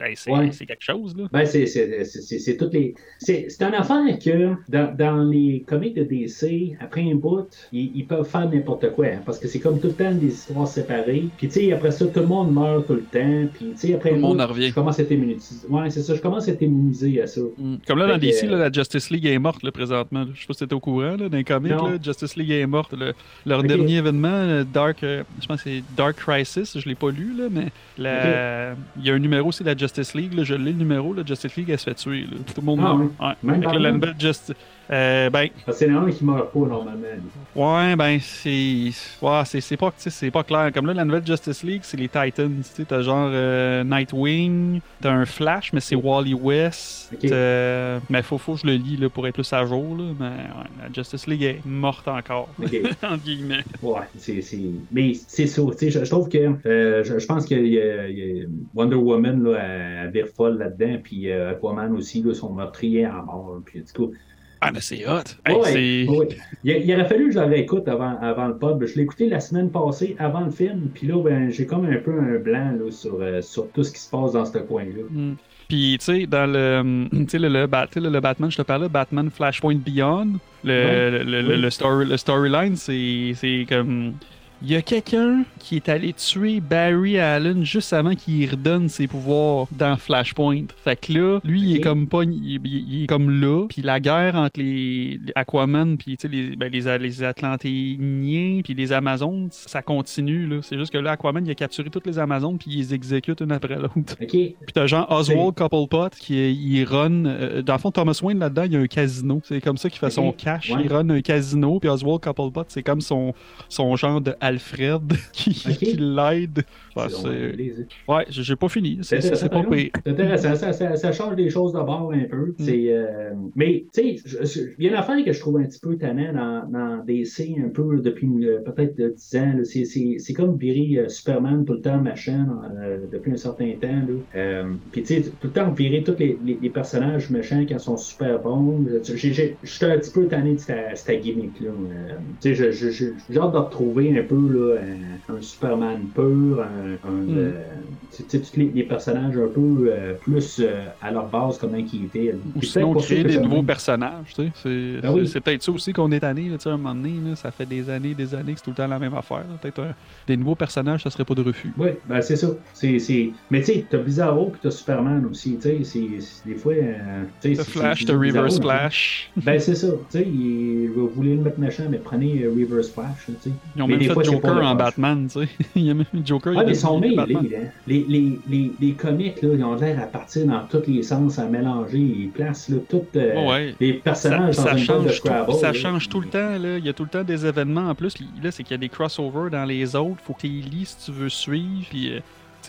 hey, c'est Ouais. c'est quelque chose, là. Ben, c'est, c'est, c'est, c'est, c'est toutes les. C'est, c'est une affaire que dans, dans les comics de DC, après un bout, ils, ils peuvent faire n'importe quoi. hein, parce que c'est comme tout le temps des histoires séparées. Puis, tu sais, après ça, tout le monde meurt tout le temps. Puis, tu sais, après Tout le un monde bout, je commence à être immunisé. Ouais, c'est ça. Je commence à être immunisé à ça. Mm. Comme là, dans que, DC, euh, là, la Justice League est morte là, présentement. Je sais pas si t'étais au courant, là, dans les comics, Non. là, Justice League est morte. là. Leur dernier événement, euh, Dark, euh, je pense que c'est Dark Crisis, je l'ai pas lu, là, mais la- il y a un numéro aussi de la Justice League, là, je l'ai le numéro, la Justice League, elle se fait tuer. là. Tout le monde Ah, meurt. oui. Ouais. Même là, nouvelle Justice. Euh, ben, que c'est un qui meurt pas normalement. ouais, ben, c'est. Ouais, c'est pas, pas clair. Comme là, la nouvelle Justice League, c'est les Titans. T'as genre euh, Nightwing, t'as un Flash, mais c'est Wally West. Euh, mais faut, faut que je le lis là, pour être plus à jour. Là, mais ouais, la Justice League est morte encore. Entre guillemets. Ouais, c'est. Mais c'est ça, tu sais, je, je trouve que euh, je, je pense que y a- y a Wonder Woman là, elle, elle vire folle là-dedans, puis Aquaman aussi, là, son meurtrier en mort. Puis, du coup, Ah, mais c'est hot. Hey, ouais, c'est- ouais. Il, il aurait fallu que je la réécoute avant, avant le pub. Je l'ai écouté la semaine passée, avant le film, puis là, ben, j'ai comme un peu un blanc là, sur, euh, sur tout ce qui se passe dans ce coin-là. Mm. Puis, tu sais, dans le, sais, le, le, Bat- le- Batman, je te parlais, Batman Flashpoint Beyond, le, Ouais. le, le, Oui. le story, le storyline, c'est c'est comme. Il y a quelqu'un qui est allé tuer Barry Allen juste avant qu'il redonne ses pouvoirs dans Flashpoint. Fait que là, lui, il est comme pas, il, est comme là. Puis la guerre entre les, Aquaman, puis les, ben, les, les Atlanténiens, puis les Amazones, ça continue. là. C'est juste que là, Aquaman, il a capturé toutes les Amazones, puis il les exécute une après l'autre. OK? Puis t'as genre Oswald Cobblepot qui est- il run. euh, dans le fond, Thomas Wayne là-dedans, il y a un casino. C'est comme ça qu'il fait son cash. Ouais. Il run un casino. Puis Oswald Cobblepot, c'est comme son, son genre de Alfred qui, l'aide. Ouais, j'ai pas fini. C'est C'est c'est pas intéressant, pire. C'est intéressant, ça, ça, ça change des choses d'abord un peu. Mm. C'est, euh, mais, tu sais, il y a une affaire que je trouve un petit peu tannant dans, dans DC un peu depuis euh, peut-être euh, 10 ans. là. C'est, c'est, c'est comme virer euh, Superman tout le temps machin euh, depuis un certain temps. Euh, Puis, tu sais, tout le temps virer tous les, les, les personnages méchants qui sont super bons. J'ai, j'ai, je suis un petit peu tanné de cette, cette gimmick-là. Euh, tu sais, j'ai hâte de retrouver un peu là, un, un Superman pur, un, un, Mm. euh, sais, tous les, les personnages un peu euh, plus euh, à leur base, comment ils étaient. Ou sinon créer des nouveaux personnages. tu sais. C'est Ben oui. c'est- peut-être ça aussi qu'on est tanné. là, tu sais, À un moment donné, là, ça fait des années des années que c'est tout le temps la même affaire. là. Peut-être un- des nouveaux personnages, ça serait pas de refus. Oui, ben c'est ça. C'est, c'est... Mais tu sais, t'as Bizarro puis t'as Superman aussi. Tu sais, c'est, c'est- des fois. euh, tu sais, Flash, Bizarro, Reverse Flash. Ben c'est ça. Tu sais, il... vous voulez le mettre méchant, mais prenez Reverse Flash. Tu sais. Ils ont Mais même des fait fois, Joker en. Batman, tu sais. Il y a même Joker. il Ah, est mais ils sont mêlés. Les, les, les, les comics, là, ils ont l'air à partir dans tous les sens, à mélanger. Ils placent là, tous euh, Ouais. les Ça, personnages ça dans une boîte de change, tout, ça change tout le temps. Là. Il y a tout le temps des événements en plus. Là, c'est qu'il y a des crossovers dans les autres. faut que tu les lis si tu veux suivre. Puis, euh,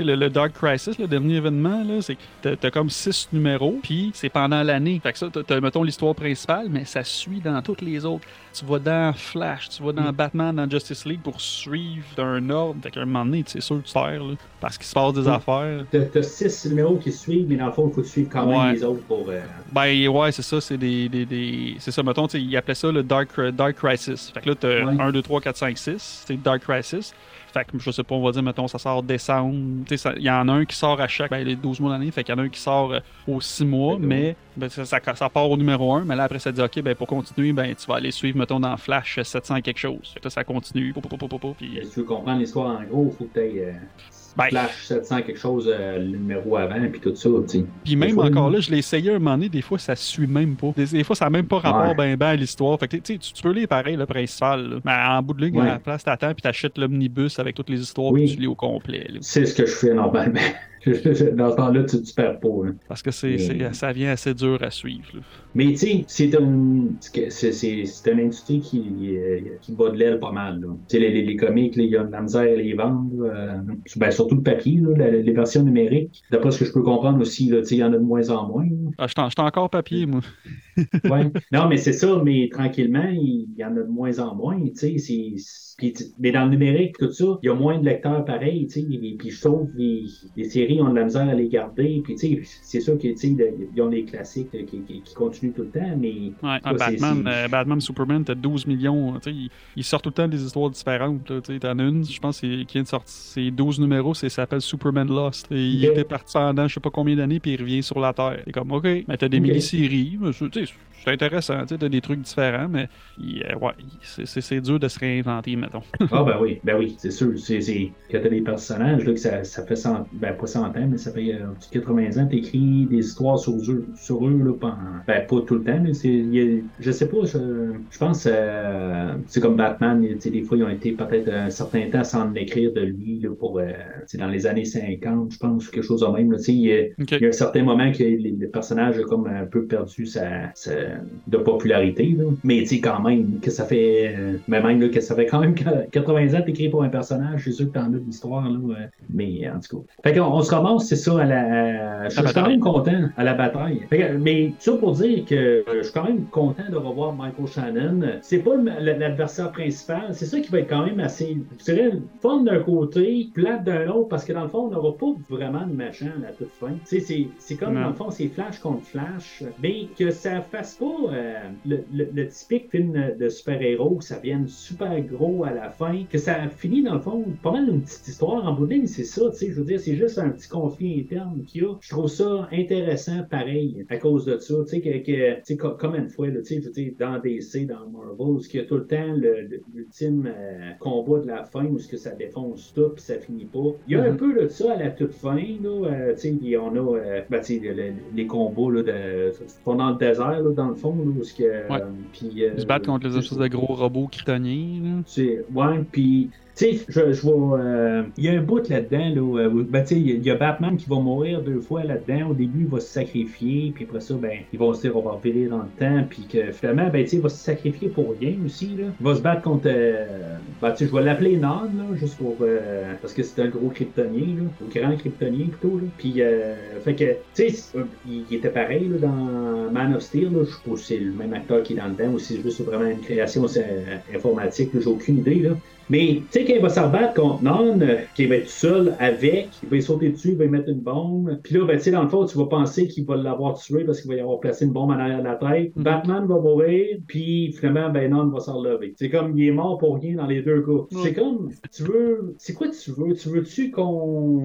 le, le Dark Crisis, le dernier événement, là, c'est que t'as, comme six numéros. Puis c'est pendant l'année. Fait que ça, t'as, mettons, l'histoire principale, mais ça suit dans toutes les autres. tu vas dans Flash, tu vas dans Batman, dans Justice League pour suivre un ordre. Fait qu'à un moment donné, c'est sûr que tu perds, là, parce qu'il se passe des Mm. affaires. T'as six numéros qui suivent, mais dans le fond, il faut suivre quand même Ouais. les autres pour. euh, Ben ouais, c'est ça, c'est des, des, des- C'est ça, mettons, ils appelaient ça le Dark, Dark Crisis. Fait que là, t'as Ouais. 1, 2, 3, 4, 5, 6, c'est Dark Crisis. Fait que je sais pas, on va dire, mettons, ça sort décembre. Il y en a un qui sort à chaque, ben, les 12 mois d'année. Fait qu'il y en a un qui sort euh, aux 6 mois, mais ben, ça, ça, ça part au numéro 1. Mais là, après, ça dit, OK, ben, pour continuer, ben, tu vas aller suivre, mettons, dans Flash 700 quelque chose. Fait que là, ça continue. pou, pou, puis, Si tu veux comprendre l'histoire en gros, il faut que tu Ben. Flash 700 quelque chose, euh, le numéro avant, puis tout ça. tu sais. Puis même fois, encore là, je l'ai essayé un moment donné, des fois ça suit même pas. Des, des fois ça n'a même pas rapport Ouais. ben ben à l'histoire. Fait que tu tu peux lire pareil le principal. là. Mais en bout de ligne, Ouais. à la place, t'attends puis t'achètes l'omnibus avec toutes les histoires Oui. puis tu lis au complet. C'est ce que je fais normalement. Dans ce temps-là, tu ne perds pas. hein. Parce que c'est, ça vient assez dur à suivre. là. Mais tu sais, c'est une, c'est, c'est, c'est une industrie qui, euh, qui bat de l'aile pas mal. là. Tu sais, les, les, les comics, il y a de la misère à les vendre. euh, ben, surtout le papier, là, la- les versions numériques. D'après ce que je peux comprendre aussi, il y en a de moins en moins. Ah, j'étais, j'étais encore papier, moi. Ouais. Non, mais c'est ça, mais tranquillement, il y en a de moins en moins, c'est... Puis, mais dans le numérique, tout ça, il y a moins de lecteurs pareils, et puis je trouve les, les séries ont de la misère à les garder, puis tu sais, c'est sûr que, tu sais, le- ils ont des classiques qui, qui, qui continuent tout le temps, mais... Ouais, un Batman, euh, Batman Superman, t'as 12 millions. tu sais, Il, il sort tout le temps des histoires différentes. T'en as une, je pense, qui vient de sortir. C'est 12 numéros, ça s'appelle Superman Lost. Et il Ok. était parti pendant je sais pas combien d'années, puis il revient sur la Terre. C'est comme, OK, mais t'as des Ok. mini-séries. C'est- intéressant, tu sais, t'as des trucs différents, mais euh, ouais, c'est- dur de se réinventer, mettons. Ah ben oui, ben oui, c'est sûr. C'est. Quand t'as des personnages, là, que ça, ça fait 100, ben pas 100 ans, mais ça fait euh, 80 ans, t'écris des histoires sur eux, sur eux là, pendant... Ben pas tout le temps, mais c'est... je sais pas, je, je pense euh, c'est comme Batman, tu sais, des fois ils ont été peut-être un certain temps sans écrire de lui là, pour... Euh, c'est dans les années 50, je pense, quelque chose de même. Là, tu sais, il y a- OK. il y a un certain moment que les- le personnage a comme un peu perdu sa, sa- de popularité. Là. Mais tu sais, quand même, que ça fait. euh, mais même là, que ça fait quand même 80 ans t'écris pour un personnage, c'est sûr que t'en as de l'histoire. Là, ouais. Mais en tout cas. Fait qu'on on se ramasse, c'est ça, à la. Je suis quand même content à la bataille. Fait que- mais ça pour dire que euh, je suis quand même content de revoir Michael Shannon. C'est pas l'adversaire principal, c'est ça qui va être quand même assez. Je dirais fun d'un côté, plate d'un autre, parce que dans le fond, on n'aura pas vraiment de méchant à toute fin. Tu sais, c'est- c'est comme Non. dans le fond, c'est Flash contre Flash, mais que ça fasse pas euh, le, le- le typique film de super-héros, que ça vienne super gros à la fin, que ça finit dans le fond pas mal une petite histoire en bout de ligne, c'est ça, tu sais, je veux dire, c'est juste un petit conflit interne qu'il y a. Je trouve ça intéressant pareil à cause de ça, tu sais, que, que- tu sais, co- comme une fois, tu sais, je veux dire, dans DC, dans Marvel, ce qu'il y a tout le temps l'ultime euh, combat de la fin où ce que ça défonce tout puis ça finit pas. Il y a un Mhm. peu de ça à la toute fin, là, euh, tu sais, on a, ben, tu sais, le- le- les combats, là, de, pendant le désert, là, dans le fond, là, où ce que, euh, puis, euh, Ils se battent contre les espèces de gros robots kryptoniens. ouais, puis, tu je, je vois. euh, Il y a un bout là-dedans, là, où, où- ben, il y a Batman qui va mourir deux fois là-dedans. Au début, il va se sacrifier, puis après ça, ben, ils vont se dire, on va revirer dans le temps, puis que finalement, ben, tu sais, il va se sacrifier pour rien aussi, là. Il va se battre contre. euh, ben, tu sais, je vais l'appeler Nod, là, juste pour. euh, parce que c'est un gros kryptonien, là, ou grand kryptonien plutôt, là. Puis, euh, fait que, tu sais, il, était pareil, là, dans Man of Steel, là. Je sais pas si c'est le même acteur qui est dans le temps, ou si c'est juste vraiment une création euh, informatique, j'ai aucune idée, là. Mais, tu sais, quand il va se rebattre contre Non, euh, qu'il va être seul avec, il va sauter dessus, il va mettre une bombe. Puis là, ben, tu sais, dans le fond, tu vas penser qu'il va l'avoir tué parce qu'il va y avoir placé une bombe en arrière de la tête. Mhm. Batman va mourir, puis finalement, ben, Non va s'en relever. C'est comme, il est mort pour rien dans les deux cas. Ouais. C'est comme, tu veux, c'est quoi tu veux? Tu veux-tu qu'on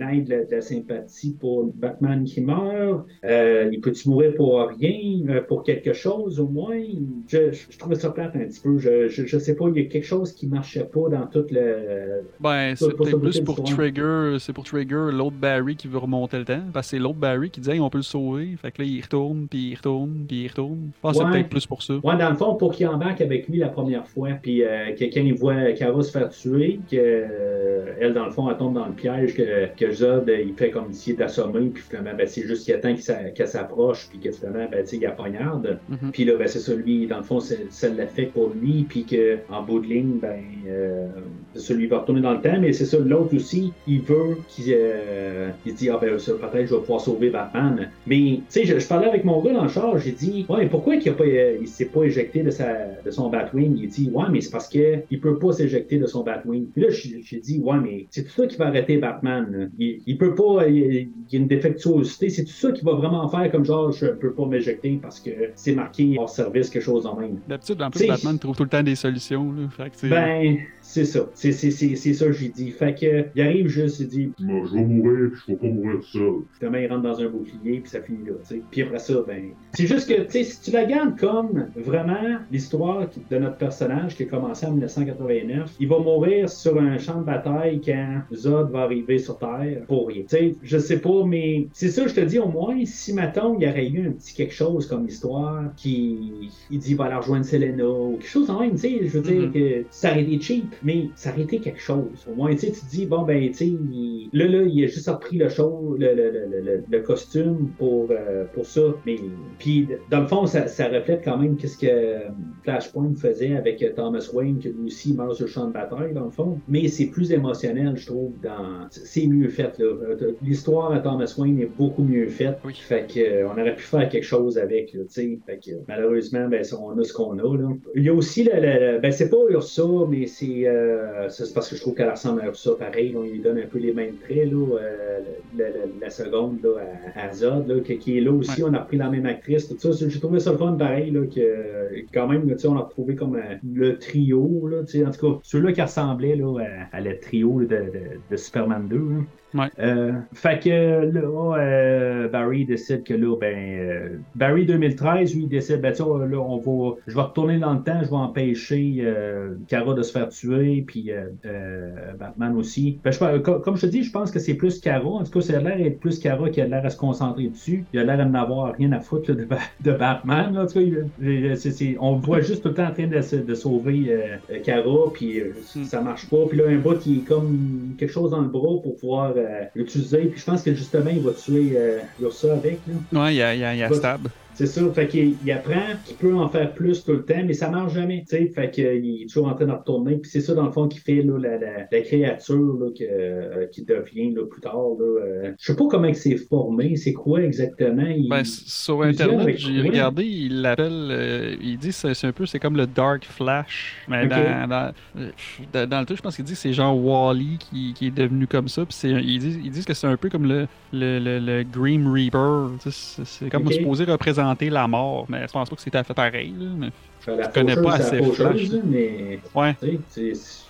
ait de la, de la sympathie pour Batman qui meurt? Euh, il peut-tu mourir pour rien, euh, pour quelque chose au moins? Je, je, je trouvais ça plate un petit peu. Je, je, je sais pas, il y a quelque chose qui marchait pas dans tout le. Ben, c'est peut-être plus pour trigger, c'est pour trigger l'autre Barry qui veut remonter le temps. Parce que c'est l'autre Barry qui dit, Hey, on peut le sauver. Fait que là, il retourne, puis il retourne, puis il retourne. Je pense que Ouais. c'est peut-être plus pour ça. Ouais, dans le fond, pour qu'il embarque avec lui la première fois, puis euh, quelqu'un il voit Kara se faire tuer, que euh, elle, dans le fond, elle tombe dans le piège, que, que Zod, il fait comme s'il est assommé, puis finalement, ben, c'est juste qu'il attend qu'elle s'approche, puis que finalement, ben, il a poignarde. Mhm. Puis là, ben, c'est ça, lui, dans le fond, ça l'a fait pour lui, puis que en bout de ligne, ben, euh, celui va retourner dans le temps, mais c'est ça, l'autre aussi, il veut qu'il euh, il dit, ah ben ça, peut-être je vais pouvoir sauver Batman. Mais, tu sais, je, je parlais avec mon gars dans le char, j'ai dit, ouais, mais pourquoi il, a pas, euh, il s'est pas éjecté de, sa, de son Batwing? Il dit, ouais, mais c'est parce que il peut pas s'éjecter de son Batwing. Puis là, j'ai dit, ouais, mais c'est tout ça qui va arrêter Batman. Il, il peut pas, il, il y a une défectuosité, c'est tout ça qui va vraiment faire comme genre, je peux pas m'éjecter parce que c'est marqué hors service, quelque chose en même. D'habitude, en plus, T'sais, Batman trouve tout le temps des solutions. Là. Fait que, t'sais, Ben, c'est ça. C'est c'est- c'est- c'est ça que j'ai dit. Fait que, il arrive juste, il dit, Moi, je vais mourir, puis je vais pas mourir seul. Finalement, il rentre dans un bouclier, puis ça finit là, tu sais. Puis après ça, ben... C'est juste que, tu sais, si tu la gardes comme vraiment l'histoire de notre personnage qui a commencé en 1989, il va mourir sur un champ de bataille quand Zod va arriver sur Terre pour rien. Tu sais, je sais pas, mais c'est ça, je te dis, au moins, si, mettons, il y aurait eu un petit quelque chose comme histoire qui... Il dit, il va aller rejoindre Selena, ou quelque chose en même, tu sais, je veux dire Mhm. que ça aurait été cheap, mais ça aurait été quelque chose. Au moins, tu te dis, bon, ben, tu sais, il- là, là, il a juste repris le show, le, le, le, le, le costume pour, euh, pour ça. Mais, puis, dans le fond, ça, ça reflète quand même qu'est-ce que euh, Flashpoint faisait avec euh, Thomas Wayne, que lui aussi meurt sur le champ de bataille, dans le fond. Mais c'est plus émotionnel, je trouve, dans... C'est mieux fait, là. Euh, L'histoire à Thomas Wayne est beaucoup mieux faite. Oui. Fait que, euh, on aurait pu faire quelque chose avec, tu sais. Fait que, malheureusement, ben, on a ce qu'on a, là. Il y a aussi, le, le- le- ben, c'est pas Ursa, mais c'est, euh, ça, c'est parce que je trouve qu'elle ressemble à Ursa, pareil. On lui donne un peu les mêmes traits, là, euh, la seconde, là, à, à Zod, là, qui, qui est là aussi. On a repris la même actrice, tout ça. J'ai trouvé ça le fun, pareil, là, que, quand même, on a retrouvé comme euh, le trio, là. En tout cas, ceux-là qui ressemblaient, là, à, à le trio de, de, de Superman 2, là. Ouais. Euh, fait que là, euh, Barry décide que là, ben, euh, Barry 2013, lui, il décide, ben, tu sais, là, on va, je vais retourner dans le temps, je vais empêcher euh, Kara de se faire tuer, puis euh, euh, Batman aussi. Ben, je, comme je te dis, je pense que c'est plus Kara. En tout cas, ça a l'air d'être plus Kara qui a l'air à se concentrer dessus. Il a l'air de n'avoir rien à foutre là, de, Ba- de Batman. Là. En tout cas, il- c'est- on le voit juste tout le temps en train de, de sauver euh, euh, Kara, puis euh, Mm. ça marche pas. Puis là, un bout, il est comme quelque chose dans le bras pour pouvoir euh, l'utiliser. Puis je pense que justement, il va tuer euh, Ursa avec. Là. Ouais, il y a, il y a, il y a Stab. C'est ça, fait qu'il il apprend qu'il peut en faire plus tout le temps, mais ça marche jamais, tu sais, fait qu'il est toujours en train de retourner, puis c'est ça dans le fond qui fait là, la, la, la créature là, que, euh, qui devient là, plus tard. Là, euh, je sais pas comment il s'est formé, c'est quoi exactement. Il... Ben, sur Internet, j'ai regardé, il l'appelle, euh, il dit c'est c'est un peu, c'est comme le Dark Flash. Mais Ok. dans, dans, euh, dans, le truc, je pense qu'il dit que c'est genre Wally qui, qui est devenu comme ça. Puis c'est- ils disent, ils disent que c'est un peu comme le, le, le, le Grim Reaper. C'est c'est comme Ok. supposé représenter la mort. Mais je pense pas que tout à fait pareil. Là, mais... La je connais pas assez là, mais Ouais.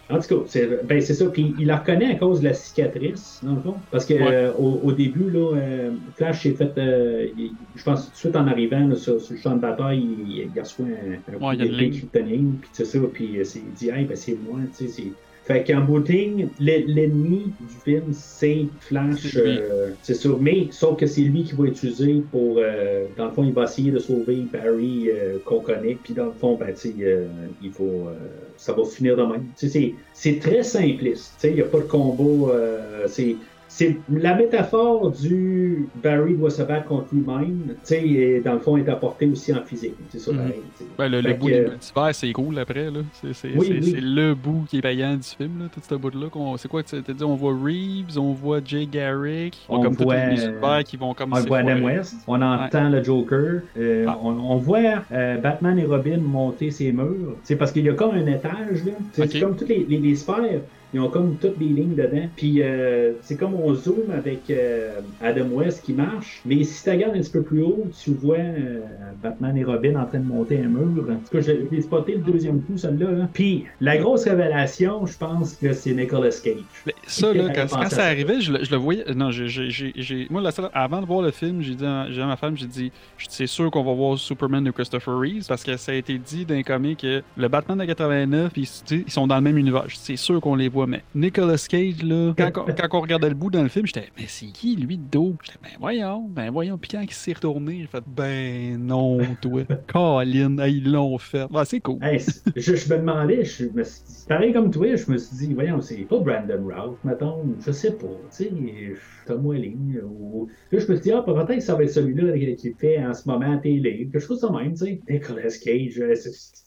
En tout cas, c'est ben, c'est ça. Puis il la reconnaît à cause de la cicatrice, dans le fond. Parce que Ouais. euh, au, au début, là, euh, Flash s'est fait, euh, il- je pense, tout de suite en arrivant là, sur, sur le champ de bataille, il, il reçoit un, un coup Ouais, une d'épée kryptonienne, puis c'est ça. Puis euh, il dit, hey, ben, c'est moi, tu sais. Fait qu'en bout de ligne, l'e- l'ennemi du film, c'est Flash, euh, c'est sûr. Mais, sauf que c'est lui qui va utiliser pour, euh, dans le fond, il va essayer de sauver Barry euh, qu'on connaît. Puis dans le fond, ben, euh, il faut, euh, ça va finir de même. C'est- très simpliste. Tu sais, il n'y a pas de combat. euh, c'est c'est la métaphore du Barry doit se battre contre lui-même, tu sais, et dans le fond, est apportée aussi en physique. C'est ça, Mhm. pareil. Ben, le, bout que- des multivers, c'est cool après. là. C'est Oui, oui. le bout qui est payant du film, là, tout ce bout-là. C'est quoi que tu t'as dit On voit Reeves, on voit Jay Garrick, On comme tous voit, les univers qui vont comme On voit Adam. West, on entend le Joker, euh, Ah. on, on voit euh, Batman et Robin monter ses murs. C'est parce qu'il y a comme un étage, là. C'est comme toutes les, les, les sphères. Ils ont comme toutes les lignes dedans. Puis euh, c'est comme on zoome avec euh, Adam West qui marche. Mais si tu regardes un petit peu plus haut, tu vois euh, Batman et Robin en train de monter un mur. En tout cas, je l'ai spoté le deuxième coup, celle-là. là. Puis la grosse révélation, je pense que c'est Nicolas Cage. Mais ça, là, quand, ça arrivait, je, le- je le voyais. Non, j'ai- moi, la seule- avant de voir le film, j'ai dit, à- j'ai dit à ma femme, j'ai dit, c'est sûr qu'on va voir Superman de Christopher Reeves parce que ça a été dit d'un comic que le Batman de 89, ils, ils sont dans le même univers. C'est sûr qu'on les voit, mais Nicolas Cage, là, quand, on- quand on regardait le bout dans le film, j'étais, mais c'est qui lui de dos? J'étais, ben voyons, ben voyons. Puis quand il s'est retourné, j'ai fait, ben non, toi. Colin, hey, ils l'ont fait. Ah, c'est cool. Hey, je, je me demandais, je me suis dit, pareil comme toi, je me suis dit, voyons, c'est pas Brandon Routh, mettons, je sais pas, tu sais, Tom Welling, ou... Là, je me suis dit, ah, peut-être que ça va être celui-là qui fait en ce moment à télé, quelque chose de même, tu sais. Nicolas Cage, euh, c'est-.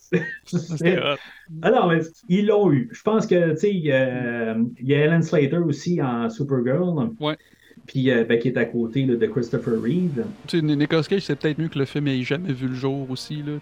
Alors, ils l'ont eu. Je pense que, tu sais, il y a il y a Ellen Slater aussi en Supergirl. Ouais. Puis, euh, ben, qui est à côté là, de Christopher Reeve. Tu sais, Nicolas Cage, c'est peut-être mieux que le film ait jamais vu le jour aussi. Là,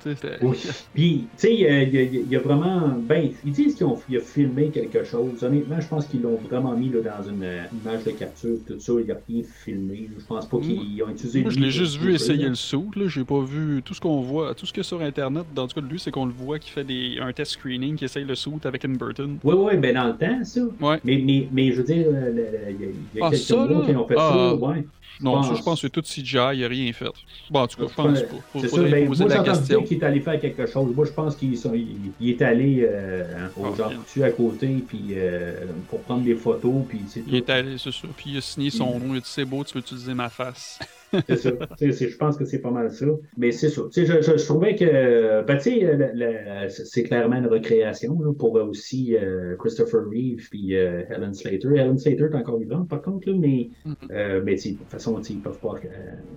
Oui. Puis, tu sais, il y a- il y, a- il y a vraiment. Ben, ils disent qu'ils ont a filmé quelque chose. Honnêtement, je pense qu'ils l'ont vraiment mis là, dans une euh, image de capture, tout ça. Il n'y a rien filmé. Je pense pas qu'ils ont utilisé. Moi, je l'ai juste vu le essayer là. le saut. Là. J'ai pas vu tout ce qu'on voit. Tout ce qu'il y a sur Internet, dans tout cas de lui, c'est qu'on le voit qui fait des, un test screening, qui essaye le saut avec une Burton. Oui, oui, ben dans le temps, ça. Ouais. Mais, mais, mais je veux dire, euh, le- le- il y a, y a Ah, quelques ça, mois qu'ils ont fait Ah. ça. Ouais. Non, Je ça, je pense. que c'est tout CGI, il a rien fait. Bon, en tout cas, je pense pas. Faut, C'est ça, faudrait ben, poser moi la question. qu'il est allé faire quelque chose. Moi je pense qu'il sont- il, il est allé euh, au Ah, Jean bien. Coutu à côté puis euh, pour prendre des photos puis Il est allé, c'est ça. Puis il a signé son nom. Il a dit c'est beau, tu peux utiliser ma face. C'est ça. C'est- je pense que c'est pas mal ça. Mais c'est ça. Je, je, je trouvais que ben, le- c'est clairement une recréation là, pour aussi euh, Christopher Reeve puis euh, Helen Slater. Helen Slater est encore vivante par contre, là, mais, Mhm. euh, mais sais, de toute façon, ils peuvent pas. euh,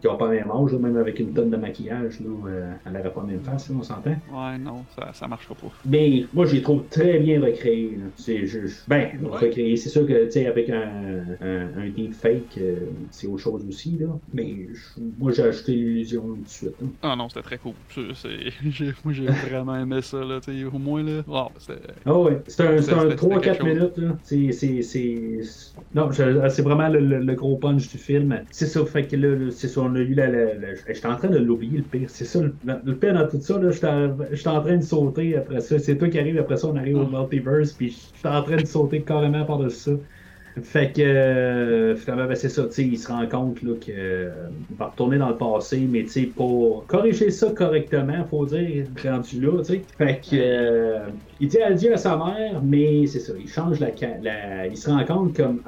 ils n'ont pas le même âge, là, même avec une tonne de maquillage, là, euh, elle n'aurait pas la même face, on s'entend. Ouais, non, ça, ça marchera pas. Mais moi, je les trouve très bien recréés. C'est juste. Ben, Ouais. recréés. C'est sûr que, tu sais, avec un, un, un deepfake, euh, c'est autre chose aussi, là. Mais moi, j'ai acheté l'illusion tout de suite. hein. Ah non, c'était très cool. Moi, j'ai vraiment aimé ça. Là, au moins, là. C'était. Ah ouais, c'est un, c'est C'était- un c'était 3-4 quelque chose. minutes. là. C'est, c'est, c'est... Non, je- c'est vraiment le, le- le gros punch du film. C'est ça, fait que là, c'est ça, on a eu la. la- la- J'étais en train de l'oublier, le pire. C'est ça, le, le pire dans tout ça, là, j'étais en- train de sauter après ça. C'est toi qui arrive après ça, on arrive au Ah. multiverse, puis j'étais en train de sauter carrément par-dessus ça. Fait que, euh, finalement, ben, c'est ça, tu sais, il se rend compte là, que, euh, va retourner dans le passé, mais tu sais, pour corriger ça correctement, faut dire, rendu là, tu sais. Fait que, euh, il dit adieu à sa mère, mais c'est ça, il change la, la- Il se rend compte comme,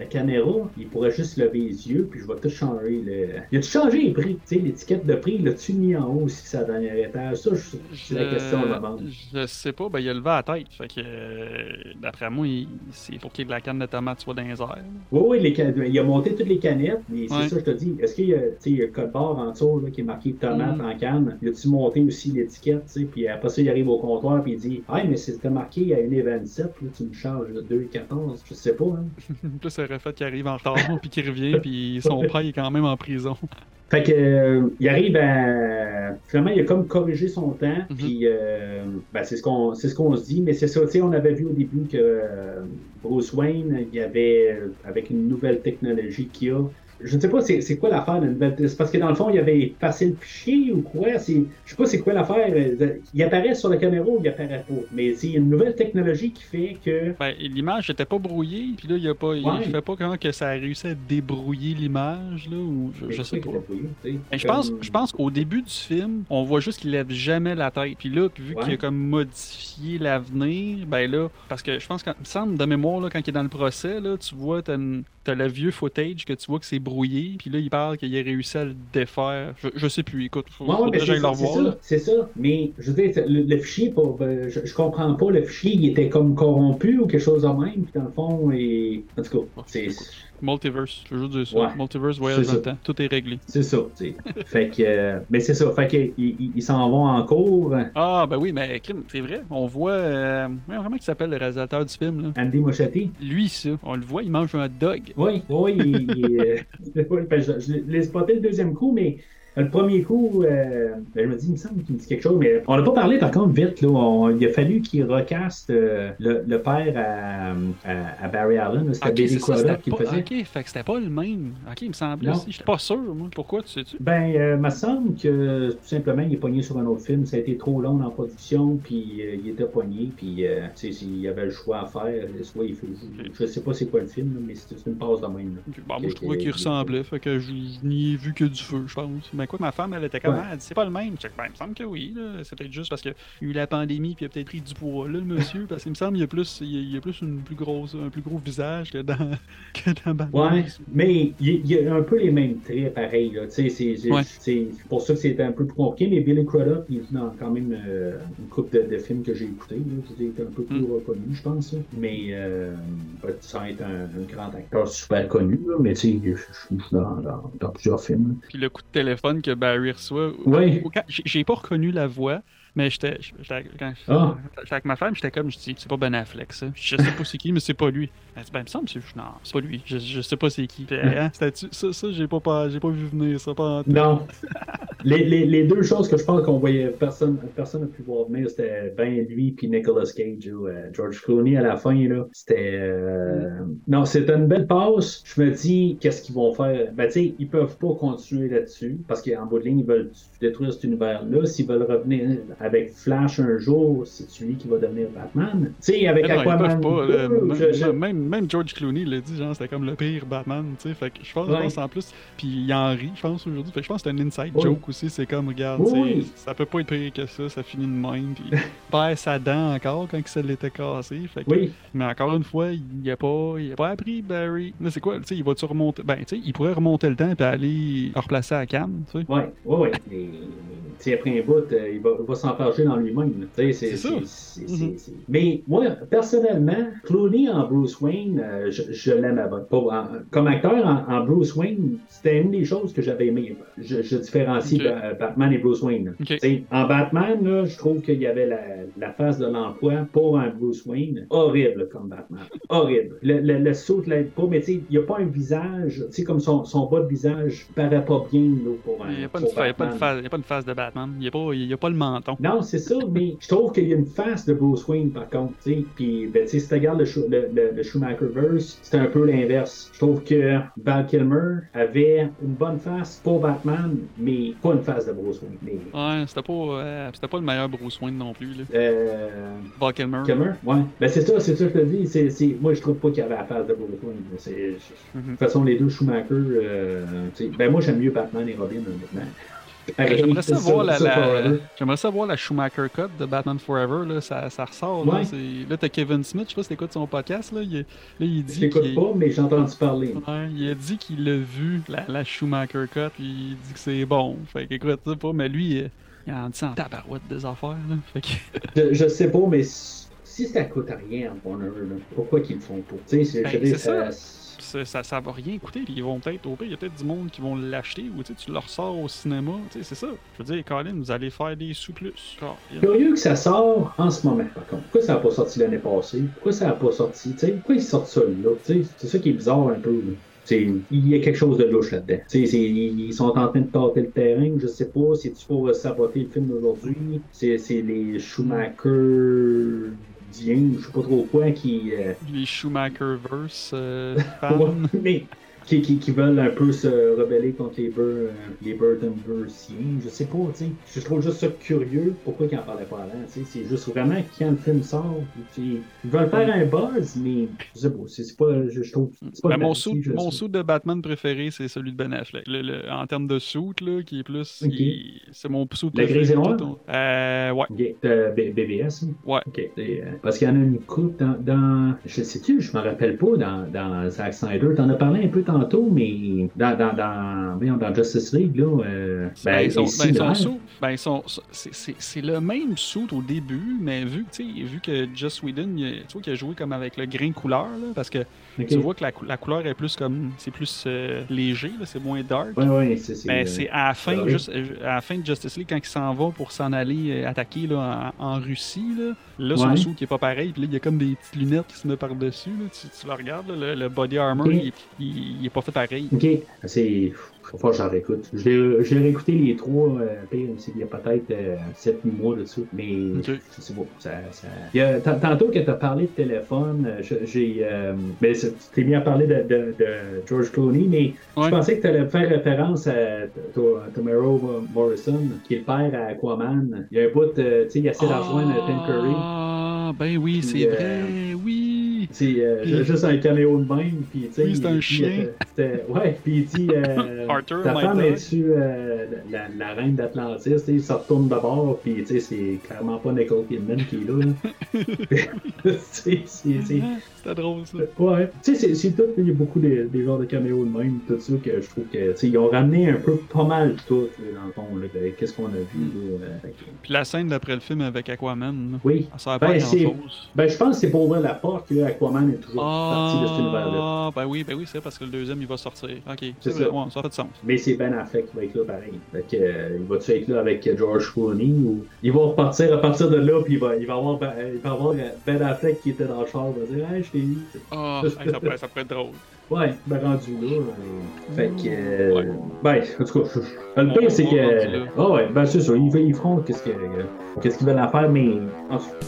la caméra, il pourrait juste lever les yeux, puis je vais tout changer. Le... Il a tout changé les prix, tu sais, l'étiquette de prix, il l'a-tu mis en haut aussi, sa dernière étage? Ça, je- c'est la question de la bande. Je sais pas, ben il a levé la tête. Fait que, euh, d'après moi, il- c'est pour qu'il y ait de la canne de tomate soit dans les airs. Oui, oui, les can- il a monté toutes les canettes, mais c'est Ouais. ça, je te dis. Est-ce qu'il y a, tu sais, il y a le code barre en dessous là, qui est marqué tomate Mm. en canne? Il a-tu monté aussi l'étiquette, tu sais? Puis après ça, il arrive au comptoir, puis il dit Ah, mais c'était marqué à 1,27, là, tu me charges de 2,14. Je sais pas, hein. Fait qu'il arrive en retard, puis qu'il revient, puis son père est quand même en prison. Fait que, euh, il arrive à. Finalement, il a comme corrigé son temps, Mhm. puis euh, ben, c'est ce qu'on c'est ce qu'on se dit, mais c'est ça, tu sais, on avait vu au début que euh, Bruce Wayne, il avait, avec une nouvelle technologie qu'il a, je ne sais pas c'est quoi l'affaire C'est parce que dans le fond, il avait effacé le fichier ou quoi? Je sais pas c'est quoi l'affaire. euh, Il apparaît sur la caméra ou il apparaît pas. Mais c'est une nouvelle technologie qui fait que. Ben, l'image était pas brouillée, puis là, il, a pas, il Ouais. fait pas comment que ça a réussi à débrouiller l'image, là, ou je, je sais pas. Ben, je pense, je pense qu'au début du film, on voit juste qu'il lève jamais la tête. Puis là, vu Ouais. qu'il a comme modifié l'avenir, ben là, parce que je pense qu'il me semble de mémoire, là, quand il est dans le procès, là, tu vois, t'as le vieux footage que tu vois que c'est brouillé. Puis là, il parle qu'il a réussi à le défaire. Je, je sais plus, écoute, faut, Ouais, ouais, le ça, c'est ça. Mais je veux dire, le, le fichier, pour, euh, je, je comprends pas, le fichier, il était comme corrompu ou quelque chose de même, puis dans le fond, et... en tout cas, c'est Multiverse, juste dire ça. Ouais. Multiverse, voyage dans le temps. Tout est réglé. c'est ça, tu sais. fait que, euh, mais c'est ça, fait que ils, ils- ils s'en vont en cours. Ah, ben oui, mais c'est vrai. On voit. Euh, vraiment qui s'appelle le réalisateur du film, là. Andy Moschetti. Lui, ça, on le voit, il mange un hot dog. Oui, oui, il, il, euh, je, je l'ai spoté le deuxième coup, mais le premier coup, euh, ben, je me dis, il me semble qu'il me dit quelque chose, mais on n'a pas parlé par contre vite. Là, On- il a fallu qu'il recaste euh, le, le père à, à, à Barry Allen. C'était Ok, Billy Crudup qui le faisait. ok, fait que c'était pas le même. Ok, il me Non. aussi. J'étais pas sûr, moi. Pourquoi, tu sais-tu? Ben, euh, me semble que tout simplement, il est pogné sur un autre film. Ça a été trop long en production, puis euh, il était pogné, puis euh, tu sais, s'il y avait le choix à faire, soit il fait. Je sais pas c'est quoi le film, mais c'est une passe de même. là. Bon, moi, je trouvais qu'il ressemblait, fait que je je n'y ai vu que du feu, je pense. Mais quoi que ma femme, elle était comme, Ouais. Ah, elle dit, c'est pas le même. Je dis, ben, il me semble que oui, là. C'est peut-être juste parce qu'il y a eu la pandémie, puis il a peut-être pris du poids, là, le monsieur, parce qu'il me semble qu'il y a plus, il y a, il y a plus une plus grosse, un plus gros visage que dans, que dans Batman. Ouais, mais il il y a un peu les mêmes traits, pareil. Là. Tu sais, C'est Ouais. pour ça que c'était un peu plus compliqué, mais Billy Crudup, il est dans quand même euh, une couple de, de films que j'ai écoutés. là. Il était un peu plus Mm. reconnu, je pense. là. Mais euh, ben, sans être un, un grand acteur super connu, là, mais tu sais, je suis dans, dans- dans plusieurs films. Puis le coup de téléphone que Barry reçoit. J'ai pas reconnu la voix. Mais j'étais. j'étais avec ma femme, j'étais comme, je dis, c'est pas Ben Affleck, ça. Je sais pas c'est qui, mais c'est pas lui. Elle dit, ben, il me semble, que c'est. Non, c'est pas lui. Je, je sais pas c'est qui. Puis, hein, ça, ça j'ai pas, pas, j'ai pas vu venir, ça. Pas. Non. les, les, les deux choses que je pense qu'on voyait, personne personne n'a pu voir venir, c'était ben lui puis Nicolas Cage ou euh, George Clooney à la fin. là. C'était. euh, Non, c'était une belle passe. Je me dis, qu'est-ce qu'ils vont faire? Ben, tu sais, ils peuvent pas continuer là-dessus parce qu'en bout de ligne, ils veulent détruire cet univers-là. S'ils veulent revenir avec Flash un jour, c'est lui qui va devenir Batman. Tu sais, avec Aquaman. pas. là. 2, Même- je- je- Même, même George Clooney l'a dit, genre, c'était comme le pire Batman, tu sais. Fait que je pense, Ouais. pense en plus. Puis il en rit, je pense, aujourd'hui. Fait que je pense que c'est un inside Oui. joke aussi. C'est comme, regarde, Oui, ça peut pas être pire que ça, ça finit de même. Puis il perd sa dent encore quand se l'était cassé. Fait que- Oui, Mais encore une fois, il a pas, il a pas appris Barry. C'est quoi, tu sais, il va-tu remonter. Ben, tu sais, il pourrait remonter le temps et aller le replacer à Cannes, tu sais. Ouais, ouais, ouais. Tu sais, après un bout, euh, il va, va s'enfarger dans lui-même. c'est ça. Mhm. c'est- Mais moi, personnellement, Clooney en Bruce Wayne, euh, je, je l'aime avant. Pas- en- Comme acteur en, en Bruce Wayne, c'était une des choses que j'avais aimé. Je, je différencie Batman et Bruce Wayne. En Batman, là, je trouve qu'il y avait la, la face de l'emploi pour un Bruce Wayne. Horrible comme Batman. Horrible. Le, le, le saut ne l'aide pas, mais tu sais, il n'y a pas un visage, tu sais, comme son, son bas de visage paraît pas bien là, pour un Il n'y a, a pas une Batman. phase- il y a pas une phase de Batman. Il n'y a, pas- il y a pas le menton. Non, c'est ça, mais je trouve qu'il y a une face de Bruce Wayne, par contre, tu sais. Puis, ben, tu sais, si tu regardes le, le, le, le Schumacherverse, c'est un peu l'inverse. Je trouve que Val Kilmer avait une bonne face pour Batman, mais pas une face de Bruce Wayne. Mais, Ouais, c'était pas, euh, c'était pas le meilleur Bruce Wayne non plus, là. euh, Val Kilmer. Kilmer, ouais. Ben, c'est ça, c'est ça que je te dis. C'est, c'est, moi, je trouve pas qu'il y avait la face de Bruce Wayne. C'est, Mhm. De toute façon, les deux Schumacher, euh, tu sais, ben, moi, j'aime mieux Batman et Robin, honnêtement. Pareil, J'aimerais savoir la, la- savoir la Schumacher Cut de Batman Forever, là, ça, ça ressort. Là, Ouais. là t'as Kevin Smith, je sais pas si t'écoutes son podcast, là, il, là, il Je dit l'écoute qu'il pas, mais j'ai entendu parler. Ouais, il a dit qu'il a vu la, la Schumacher Cut, il dit que c'est bon. Fait que écoute, ça pas, mais lui, euh, il en dit en tabarouette des affaires, là. Fait que, Je, je sais pas, mais si ça coûte rien Warner, pourquoi qu'ils le font pas? Tu sais, je Ben, c'est ça. ça- ça, ça, va rien coûter, puis ils vont peut-être, au pire, il y a peut-être du monde qui vont l'acheter, ou tu le ressors au cinéma, tu sais, c'est ça. Je veux dire, Colin, vous allez faire des sous plus. Colin. Curieux que ça sort en ce moment, par contre. Pourquoi ça n'a pas sorti l'année passée? Pourquoi ça n'a pas sorti? Pourquoi ils sortent ça là? C'est ça qui est bizarre un peu. il y a quelque chose de louche là-dedans. Ils sont en train de tâter le terrain, je sais pas. C'est-tu pour saboter le film d'aujourd'hui? C'est les Schumacher diens, je sais pas trop quoi, qui... euh, Les Schumacherverse euh, Ouais, mais qui, qui, qui veulent un peu se rebeller contre les, Bur euh, les Burtonversiens. Je sais pas, tu sais. Je trouve juste ça curieux. Pourquoi ils en parlaient pas avant, tu sais. C'est juste vraiment quand le film sort. Ils veulent faire un buzz, mais je sais pas. C'est pas, je, je trouve. Pas Ben, mon suit, mon suit de Batman préféré, c'est celui de Ben Affleck. Le- le- en termes de suit, là, qui est plus. Ok. il- C'est mon suit préféré. gris et noir? tout au- Euh, ouais. Ok, euh, B- BBS. hein? Ouais. Euh, parce qu'il y en a une coupe dans, dans. Je sais-tu, je me rappelle pas dans, dans Zack Snyder. T'en as parlé un peu tantôt, mais dans, dans, dans, dans Justice League, là. euh, Ben, ils sont, c'est ben. Ben, ils sont, c'est, c'est- c'est le même suit au début, mais vu, vu que Joss Whedon, tu vois qu'il a joué comme avec le grain couleur, là, parce que tu vois que la, la couleur est plus comme, c'est plus euh, léger, là, c'est moins dark. Ouais, ouais, c'est. c'est, Ben, euh, c'est à la fin, juste, euh, à la fin de Justice League, quand il s'en va pour s'en aller euh, attaquer là, en, en Russie, là, là son Ouais. sou qui est pas pareil, puis là, il y a comme des petites lunettes qui se mettent par-dessus. là. Tu, tu le regardes, là, le, le body armor, il- il est pas fait pareil. Que j'en réécoute. L'ai réécouté les trois, euh, pire, c'est qu'il y a peut-être euh, 7-8 mois dessus. Mais sais pas. Ça, ça... Il y a- tant- tantôt que tu as parlé de téléphone, euh, j'ai. Euh, ben, c'est- tu t'es mis à parler de, de, de George Clooney, mais Ouais. je pensais que tu allais faire référence à To- Tomorrow Morrison, qui est le père à Aquaman. Il y a un bout, euh, tu sais, il essaie de rejoindre Tim Curry. Ah, ben oui, c'est vrai, oui. C'est euh, juste un caméo de même, puis. Oui, c'est il un chien. ouais, puis il dit. euh, Arthur, ta femme est-tu euh, la, la reine d'Atlantis? Il se retourne d'abord, puis tu sais, c'est clairement pas Nicole Kidman qui est là. là. c'est. C'était drôle, ça. Ouais, tu sais, c'est- c'est tout, il y a beaucoup des, des genres de caméos de même, tout ça, que je trouve que, tu sais, ils ont ramené un peu pas mal tout, dans le fond, là, de qu'est-ce qu'on a vu, là. euh, que- Puis la scène d'après le film avec Aquaman, là, Oui. ça sert pas Ben, à c'est- grand-chose. Ben, je pense que c'est pour ouvrir la porte, là, Aquaman est toujours partie de cet univers-là. Ah, ben oui, ben oui, c'est parce que le deuxième, il va sortir. Ok, C'est ça. ouais, ça fait de sens. Mais c'est Ben Affleck qui va être là pareil. Fait que, euh, il va-tu être là avec George Clooney ou il va repartir à partir de là puis il va, il va avoir, Ben- il va avoir Ben Affleck qui était dans le char, il va dire Hey, Ah, hey, ça, pourrait, ça pourrait être drôle. Ouais, ben rendu là. euh, Fait que. euh, Ouais. Ben, en tout cas, je- je- le pire c'est que. Ah ouais, ben c'est ça, ils, ils feront qu'est-ce que- qu'est-ce qu'ils veulent en faire, mais. en tout cas.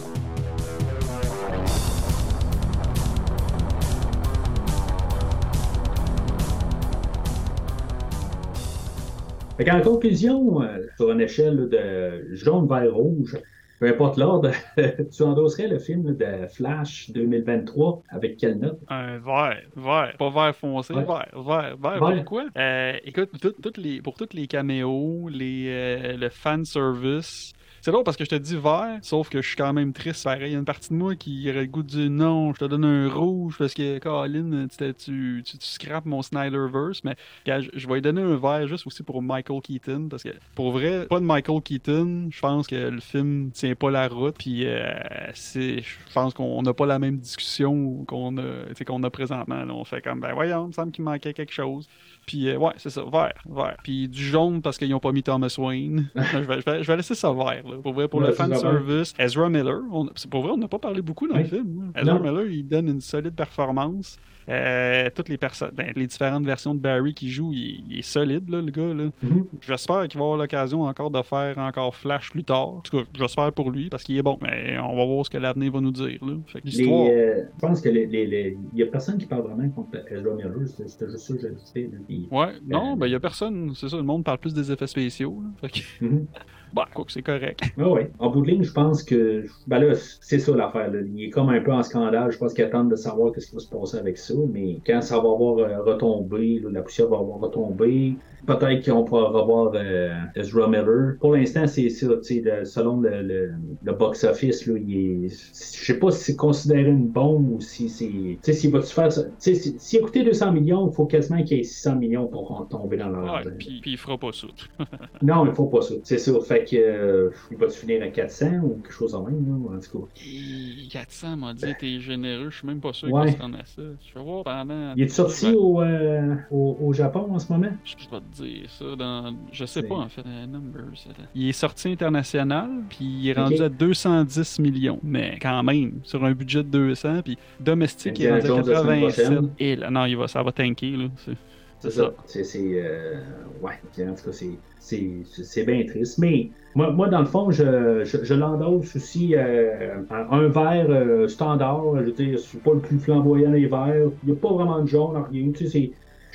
Fait qu'en conclusion, euh, sur une échelle de jaune vers rouge, peu importe l'ordre, tu endosserais le film de Flash 2023 avec quelle note? Un vert, vert, pas vert foncé, Ouais. vert, vert, vert. Vert. Pourquoi? Euh, écoute, tout- les, pour tous les caméos, les, euh, le fan service. C'est drôle parce que je te dis vert, sauf que je suis quand même triste. Il y a une partie de moi qui aurait le goût dire non, je te donne un rouge parce que, Colin, tu, tu, tu, tu scrapes mon Snyderverse. Mais je, vais lui donner un vert juste aussi pour Michael Keaton parce que, pour vrai, pas de Michael Keaton, je pense que le film tient pas la route. Puis, euh, c'est, je pense qu'on n'a pas la même discussion qu'on a, qu'on a présentement. On fait comme, ben voyons, il me semble qu'il manquait quelque chose. Puis, euh, ouais, c'est ça, vert, vert. Puis du jaune parce qu'ils n'ont pas mis Thomas Wayne. je, vais, je, vais, je vais laisser ça vert, là. Pour vrai, pour Ouais, le fan service. Ezra Miller, on- c'est pour vrai, on n'a pas parlé beaucoup dans Oui. le film. hein. Ezra Non. Miller, il donne une solide performance. Euh, toutes les personnes, ben, les différentes versions de Barry qui joue, il, il est solide, là, le gars. Là. Mhm. J'espère qu'il va avoir l'occasion encore de faire encore Flash plus tard. En tout cas, j'espère pour lui parce qu'il est bon. Mais on va voir ce que l'avenir va nous dire. Là. Fait que Les, l'histoire. euh, je pense que les, les, les- il y a personne qui parle vraiment contre Ezra Miller, c'était juste ça que j'ai dit. Ouais, non, Euh, ben il y a personne, c'est ça, le monde parle plus des effets spéciaux. Là. Fait que, Mhm. Bah, quoi que c'est correct. Ah ouais. En bout de ligne, je pense que. Ben là, c'est ça l'affaire. Il est comme un peu en scandale. Je pense qu'il attend de savoir ce qui va se passer avec ça. Mais quand ça va avoir euh, retombé, là, la poussière va avoir retombé, peut-être qu'on pourra revoir euh, Ezra Miller. Pour l'instant, c'est ça. le- Selon le, le, le box-office. Je sais pas si c'est considéré une bombe ou si c'est. Tu sais, s'il va-tu faire ça. Tu sais, si- s'il a coûté 200 millions, il faut quasiment qu'il y ait 600 millions pour tomber dans Ouais, l'argent. puis, puis il fera pas ça. Non, il faut pas ça. C'est ça. Fait que. euh, il va-tu finir à 400 ou quelque chose en même, là, en tout cas? Et 400 m'a dit, t'es généreux, je suis même pas sûr Ouais. qu'il se rende à ça. Je vais voir pendant. Il est sorti au, euh, au, au Japon en ce moment? Je vais te dire ça dans. Je sais pas en fait. euh, numbers. attends. Il est sorti international, puis il est rendu à 210 millions. Mais quand même, sur un budget de 200, puis domestique, il est rendu à Jones la semaine 87. prochaine. Et là, non, il va, ça va tanker, là. C'est- ça. C'est. euh, ouais, en tout cas, c'est. Bien triste. Mais moi, moi, dans le fond, je, je, je l'endosse aussi euh, un verre euh, standard. Je veux dire, je suis pas le plus flamboyant des verres. Il n'y a pas vraiment de jaune, rien. Tu sais,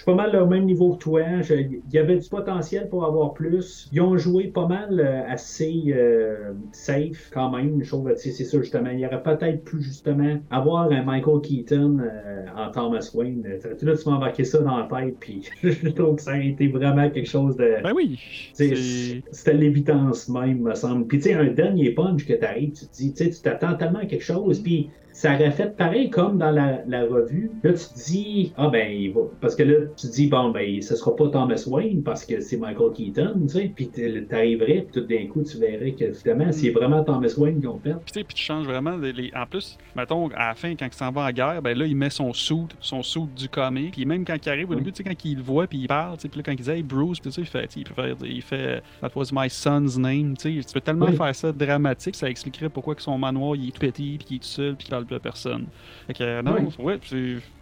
pas mal au même niveau que toi. Il y avait du potentiel pour avoir plus. Ils ont joué pas mal euh, assez euh, safe quand même. Je trouve, sais, c'est ça justement. Il y aurait peut-être pu justement avoir un Michael Keaton euh, en Thomas Wayne. Là, tu m'as embarqué ça dans la tête. Puis je trouve que ça a été vraiment quelque chose de. Ben oui. C'était l'évidence même, me semble. Puis, tu sais, un dernier punch que t'arrives, tu te dis, tu sais, tu t'attends tellement à quelque chose, puis ça aurait fait pareil comme dans la, la revue. Là, tu te dis, ah ben, il va. Parce que là, tu te dis, bon, ben, ce sera pas Thomas Wayne parce que c'est Michael Keaton, tu sais. Puis, t'arriverais, puis tout d'un coup, tu verrais que finalement, c'est vraiment Thomas Wayne ont fait. Puis tu sais, puis tu changes vraiment. les- les- En plus, mettons, à la fin, quand il s'en va en guerre, ben là, il met son suit, son suit du comic. Puis même quand il arrive au début, tu sais, quand il le voit, puis il parle, tu sais, puis là, quand il dit, hey, Bruce, tu sais, il fait, il faire, il fait, that was my son's name, tu sais. Tu peux tellement Oui. faire ça dramatique, ça expliquerait pourquoi que son manoir, il est tout petit, puis qu'il est tout seul, puis qu'il parle à personne. Fait que, euh, non, ouais,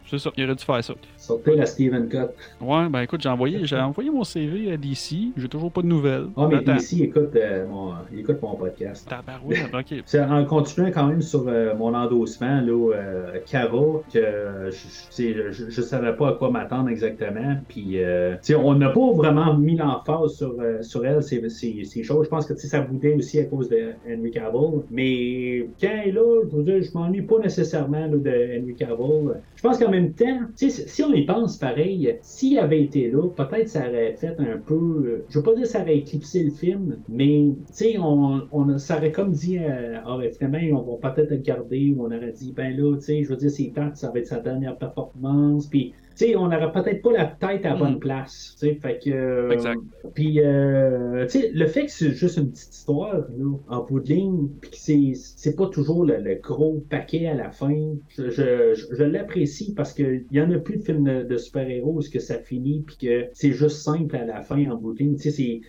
c'est. Ça, il aurait dû faire ça. Sortez la Steven Cut. Ouais, ben écoute, j'ai envoyé, j'ai envoyé mon CV à DC, j'ai toujours pas de nouvelles. Ah, mais Attends. ici, écoute, euh, mon, écoute mon podcast. Ok. C'est en continuant quand même sur euh, mon endossement, là, euh, Cara, que euh, je, je, savais pas à quoi m'attendre exactement. Puis, euh, on n'a pas vraiment mis l'emphase sur, euh, sur elle, ces, ces, ces choses. Je pense que ça boudait aussi à cause de Henry Cavill. Mais quand elle est là, je veux dire, je m'ennuie pas nécessairement là, de Henry Cavill. Je pense qu'en même temps, si on y pense pareil, s'il avait été là, peut-être ça aurait fait un peu. je veux pas dire que ça aurait éclipsé le film, mais on, on, ça aurait comme dit, euh, ah, ben, on va peut-être le garder, ou on aurait dit, ben là, je veux dire, c'est temps, ça va être sa dernière performance, puis sais, on n'aurait peut-être pas la tête à la bonne Mm. place. Fait que. euh, Exact. Puis, euh, le fait que c'est juste une petite histoire, là, en bout de ligne, puis que c'est, c'est pas toujours le, le gros paquet à la fin, je, je, je- l'apprécie parce qu'il y en a plus de films de, de super-héros où que ça finit, puis que c'est juste simple à la fin, en bout de ligne. Tu sais, c'est.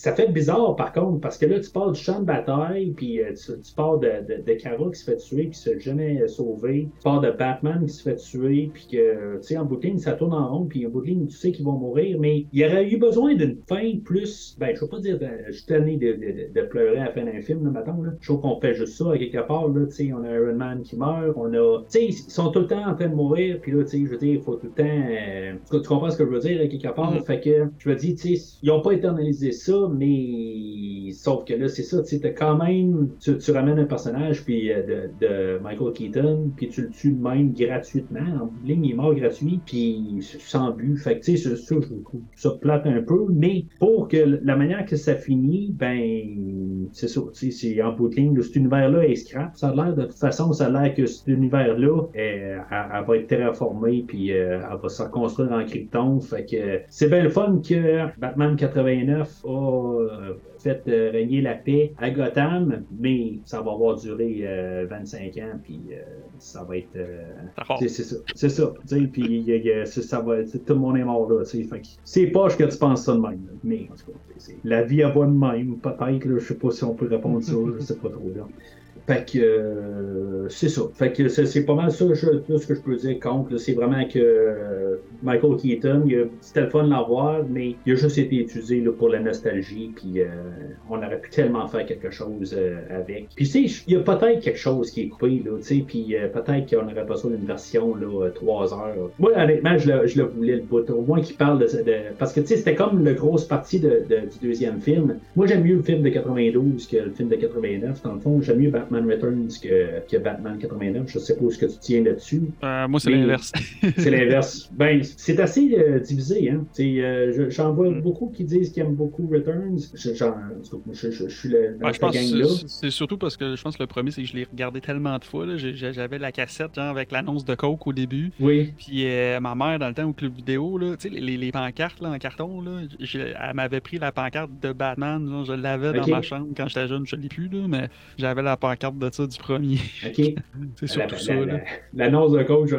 Ça fait bizarre par contre, parce que là, tu pars du champ de bataille, puis euh, tu, tu pars de, de, de Kara qui se fait tuer, qui se jamais euh, sauver. Tu pars de Batman qui se fait tuer, puis que, tu sais, en bout de ligne, ça tourne en rond, puis en bout de ligne, tu sais qu'ils vont mourir, mais il y aurait eu besoin d'une fin plus. Ben, je veux pas dire, de, je suis tanné de, de, de pleurer à la fin d'un film, là, mettons, là. Je trouve qu'on fait juste ça, à quelque part, là, tu sais, on a Iron Man qui meurt, on a. Tu sais, ils sont tout le temps en train de mourir, puis là, tu sais, je veux dire, il faut tout le temps. euh, tu, tu comprends ce que je veux dire, à quelque part? Mhm. Fait que, je me dis, tu sais, ils ont pas éternalisé ça, mais. Sauf que là, c'est ça, tu sais, quand même. Tu, tu ramènes un personnage, puis euh, de, de Michael Keaton, puis tu le tues de même gratuitement. En bout de ligne, il est mort gratuit, puis sans but. Fait que, tu sais, ça, je trouve ça plate un peu, mais pour que la manière que ça finit, ben, c'est ça, tu sais, c'est en bout de ligne, cet univers-là est scrap. Ça a l'air, de toute façon, ça a l'air que cet univers-là, euh, elle, elle va être terraformée, puis euh, elle va se reconstruire en Krypton. Fait que c'est bien le fun que Batman 89 a fait euh, régner la paix à Gotham, mais ça va avoir duré euh, 25 ans, puis euh, ça va être. euh, c'est ça. C'est ça. Puis ça va, tout le monde est mort là. C'est poche que tu penses ça de même. là. Mais en tout cas, la vie a pas de même. Peut-être, je sais pas si on peut répondre ça. Je sais pas trop. Là. Fait que euh, c'est ça. Fait que c'est pas mal ça, tout ce que je peux dire contre. C'est vraiment que euh, Michael Keaton, c'était le fun de l'avoir, mais il a juste été utilisé pour la nostalgie. Puis euh, on aurait pu tellement faire quelque chose avec. Puis tu sais, il y a peut-être quelque chose qui est coupé, tu sais, puis peut-être qu'on aurait besoin d'une version là, euh, 3 heures. Moi, honnêtement, je le, le voulais le bout. Au moins qu'il parle de, de- Parce que tu sais, c'était comme la grosse partie du deuxième film. Moi, j'aime mieux le film de 92 que le film de 89. Dans le fond, j'aime mieux Batman Returns que, que Batman 89. Je sais pas où ce que tu tiens là-dessus. Euh, moi, c'est l'inverse. C'est l'inverse. Ben, c'est assez euh, divisé, hein. Euh, J'en vois Mm. beaucoup qui disent qu'ils aiment beaucoup Returns. Je, suis le, dans Ouais, je cette pense que gang-là. c'est- surtout parce que je pense que le premier, c'est que je l'ai regardé tellement de fois. J'avais la cassette genre, avec l'annonce de Coke au début. Oui. Puis euh, ma mère, dans le temps au club vidéo, là, tu sais, les, les pancartes là, en carton, là, elle m'avait pris la pancarte de Batman. je l'avais dans ma chambre quand j'étais jeune. Je l'ai plus, là, mais j'avais la pancarte de ça du premier. OK. c'est La- surtout la- ça. la- la- L'annonce de coach,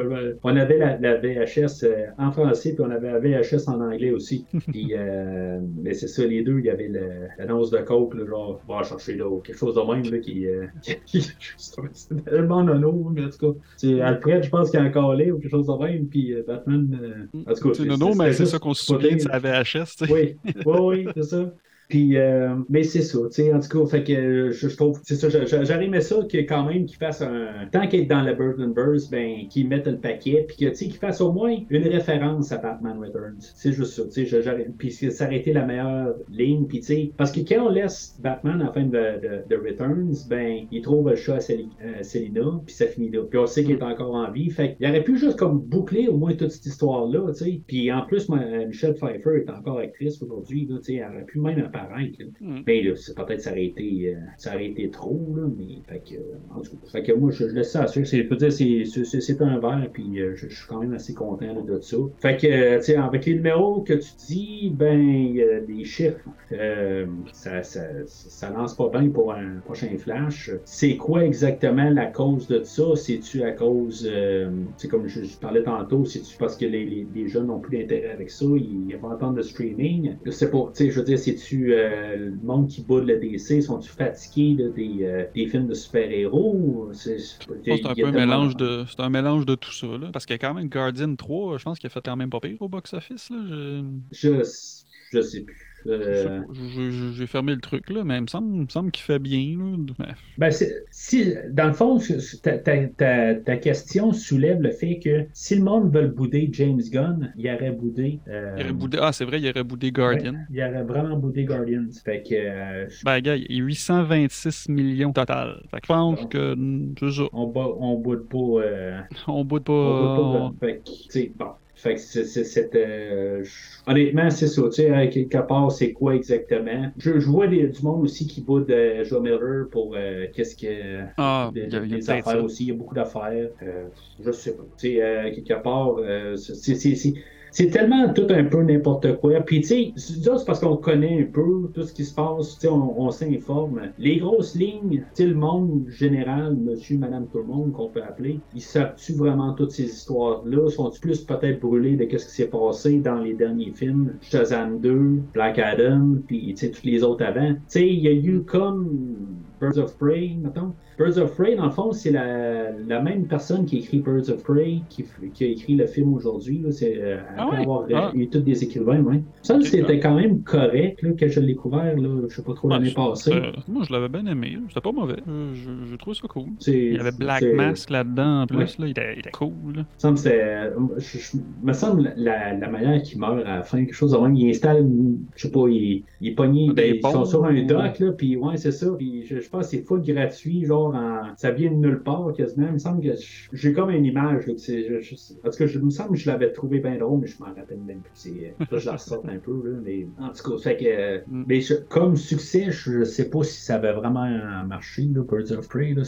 on avait la, la VHS euh, en français, puis on avait la VHS en anglais aussi. Puis, euh, mais c'est ça, les deux, il y avait l'annonce de coke, là, genre, va chercher là, quelque chose de même, là, qui, euh, qui- c'est tellement nono, mais en tout cas, c'est Alfred, je pense qu'il a encore là, ou quelque chose de même, puis euh, Batman, en tout cas, C'est nono, mais c'est ça qu'on se souvient de sa VHS. tu sais. oui, oui, oui, c'est ça. Puis, euh, mais c'est ça, tu sais, en tout cas, fait que euh, je, je trouve, c'est ça, je- je- j'aurais aimé ça que quand même qu'il fasse un, tant qu'il est dans le Burtonverse, ben, qu'il mette le paquet, puis que, tu sais, qu'il fasse au moins une référence à Batman Returns. C'est juste ça, tu sais, je- puis ça aurait été la meilleure ligne, puis tu sais, parce que quand on laisse Batman la fin de, de, de Returns, ben, il trouve le chat à euh, Selina, puis ça finit là. Puis on sait qu'il est encore en vie, fait qu'il aurait pu juste comme boucler au moins toute cette histoire-là, tu sais. Puis en plus, euh, Michelle Pfeiffer est encore actrice aujourd'hui, tu sais, elle aurait pu même apparaître, là. Mm. Mais là, c'est peut-être ça aurait été, euh, ça aurait été trop, là, mais fait que, euh, en tout cas, fait que moi, je, je laisse ça. C'est, je dire, c'est, c'est, c'est- c'est un verre, puis euh, je, je suis quand même assez content là, de ça. Fait que, euh, tu sais, avec les numéros que tu dis, ben, des chiffres, ça, ça, ça lance pas bien pour un prochain flash. C'est quoi exactement la cause de ça? C'est-tu à cause, c'est comme je, je parlais tantôt, c'est-tu parce que les, les, les jeunes n'ont plus d'intérêt avec ça, ils, ils vont entendre le streaming? Je sais pas, tu sais, je veux dire, c'est-tu euh, le monde qui boude le DC, sont-tu fatigués là, des, euh, des films de super-héros? C'est, un peu un mélange de, un mélange de tout ça. Là, parce que quand même, Guardian 3, je pense qu'il a fait quand même pas pire au box-office. Je- Je, je sais plus. Euh, pas. J'ai fermé le truc, là, mais il me semble, semble qu'il fait bien. Là. Ben, si, dans le fond, ta, ta, ta, ta question soulève le fait que si le monde veut bouder James Gunn, il aurait boudé. euh, il aurait boudé, ah, c'est vrai, il aurait boudé Guardian. ouais, il aurait vraiment boudé. Fait que euh, je- Ben, gars, il y a 826 millions total. Fait que je pense que on, on boude pas. On boude on boude pas. pas. Fait que, bon. Fait que c'est, c'est, c'est, euh, honnêtement, c'est ça. Tu sais, à quelque part, c'est quoi exactement? Je, je vois des- du monde aussi qui bout de Joe Miller pour euh, qu'est-ce que. Ah, y a, y a des affaires ça. aussi. Il y a beaucoup d'affaires. Euh, je sais pas. Tu sais, euh, quelque part, euh, c'est, c'est, tellement tout un peu n'importe quoi. Puis, tu sais, c'est parce qu'on connaît un peu tout ce qui se passe. Tu sais, on, on s'informe. Les grosses lignes, tu sais, le monde général, monsieur, madame, tout le monde qu'on peut appeler, ils savent-tu vraiment toutes ces histoires-là? Sont-ils plus peut-être brûlés de ce qui s'est passé dans les derniers films? Shazam 2, Black Adam, puis, tu sais, tous les autres avant. Tu sais, il y a eu comme Birds of Prey, mettons. Birds of Prey, dans le fond, c'est la, la même personne qui écrit Birds of Prey, qui, qui a écrit le film aujourd'hui. C'est euh, Ah ouais? avoir Ah. eu tous des écrivains, ouais. Ça, c'était quand même correct là, que je l'ai découvert, là, je sais pas trop l'année passée. euh, moi, je l'avais bien aimé. C'était pas mauvais. Euh, je, je trouve ça cool. Il y avait Black Mask là-dedans en plus. Là. Il, était, il était cool. là. me semble que c'est- je, je- me semble la, la manière qu'il meurt à la fin, quelque chose de même, il installe, je sais pas, il, il est pogné, Des ils sont sur un dock, là, puis ouais, c'est ça, puis je, je pense que c'est full gratuit, genre, en, ça vient de nulle part, quasiment, il me semble que j'ai comme une image, là, que c'est, je, je, parce que je me semble que je l'avais trouvé bien drôle, mais je m'en rappelle même plus, c'est, euh, que je la ressorte un peu, là, mais en tout cas, fait que, euh, Mm. mais je- comme succès, je sais pas si ça avait vraiment marché, là, Birds of Prey, là,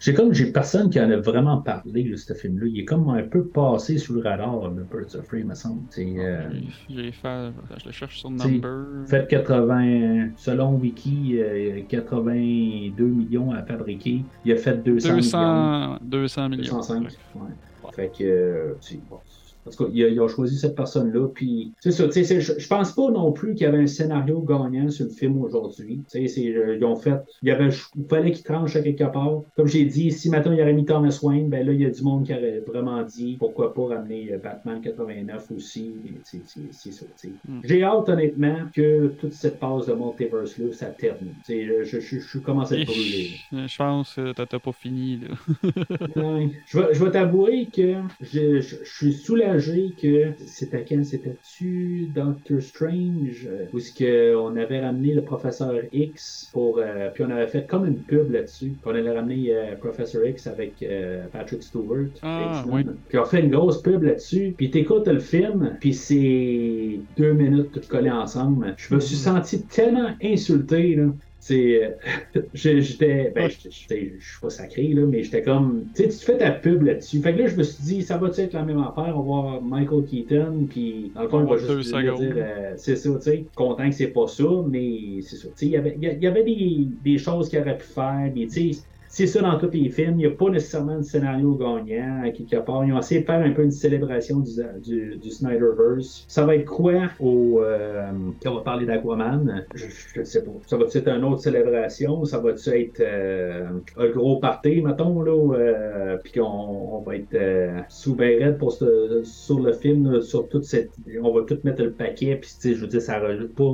c'est, j'ai comme, j'ai personne qui en a vraiment parlé, là, ce film-là. Il est comme un peu passé sous le radar, le Birds of Prey, me semble. C'est, euh, J'ai- fait. Je le cherche sur C'est- Number. fait 80, selon Wiki, euh, 82 millions à fabriquer. Il a fait 200, millions. 200, 200 millions. 205. Ouais. Fait que, euh, bon. En tout cas, ils, ils ont choisi cette personne-là. Puis, c'est ça. Je, pense pas non plus qu'il y avait un scénario gagnant sur le film aujourd'hui. Euh, ils ont fait. Il, y avait, il fallait qu'ils tranchent à quelque part. Comme j'ai dit, si maintenant il y aurait mis Thomas Wayne, ben là, il y a du monde qui aurait vraiment dit pourquoi pas ramener euh, Batman 89 aussi. C'est, ça. tu sais. Mm. J'ai hâte, honnêtement, que toute cette phase de multiverse-là, ça termine. Sais, Je, je, je, commencé à être brûlé. Je pense que t'as pas fini. Là. Ouais. Je vais, je vais t'avouer que je, je suis soulagé que c'était quand c'était-tu Doctor Strange euh, où ce que on avait ramené le professeur X pour euh, puis on avait fait comme une pub là-dessus. On allait ramener euh, Professor X avec euh, Patrick Stewart. Ah, oui. Puis on fait une grosse pub là-dessus. Puis t'écoutes le film, puis c'est deux minutes tout collées ensemble. Je me suis senti tellement insulté là. C'est. euh, J'étais. Ben, je suis pas sacré, là, mais j'étais comme. Tu sais, tu fais ta pub là-dessus. Fait que là, je me suis dit, ça va-tu être la même affaire? On va voir Michael Keaton, puis dans le fond, On va juste dire, euh, c'est ça, tu sais. Content que c'est pas ça, mais c'est ça. Tu sais, il y avait, y y avait des, des choses qu'il aurait pu faire, mais tu sais. C'est ça dans tous les films. Il n'y a pas nécessairement de scénario gagnant à quelque part. Ils ont essayé de faire un peu une célébration du, du, du Snyderverse. Ça va être quoi au. Euh, quand on va parler d'Aquaman? Je ne sais pas. Ça va être une autre célébration? Ça va être euh, un gros party, mettons, là, euh, puis qu'on on va être euh, sous ben pour ce- sur le film, sur toute cette. On va tout mettre le paquet, puis je veux dire, ça rajoute pas.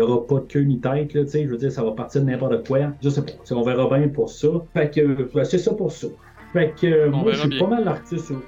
Euh, il n'y aura pas de queue ni tête, là, tu sais, je veux dire, ça va partir de n'importe quoi. Je sais pas. On verra bien pour ça. Fait que, c'est ça pour ça. Fait que, euh, moi, j'ai bien. pas mal.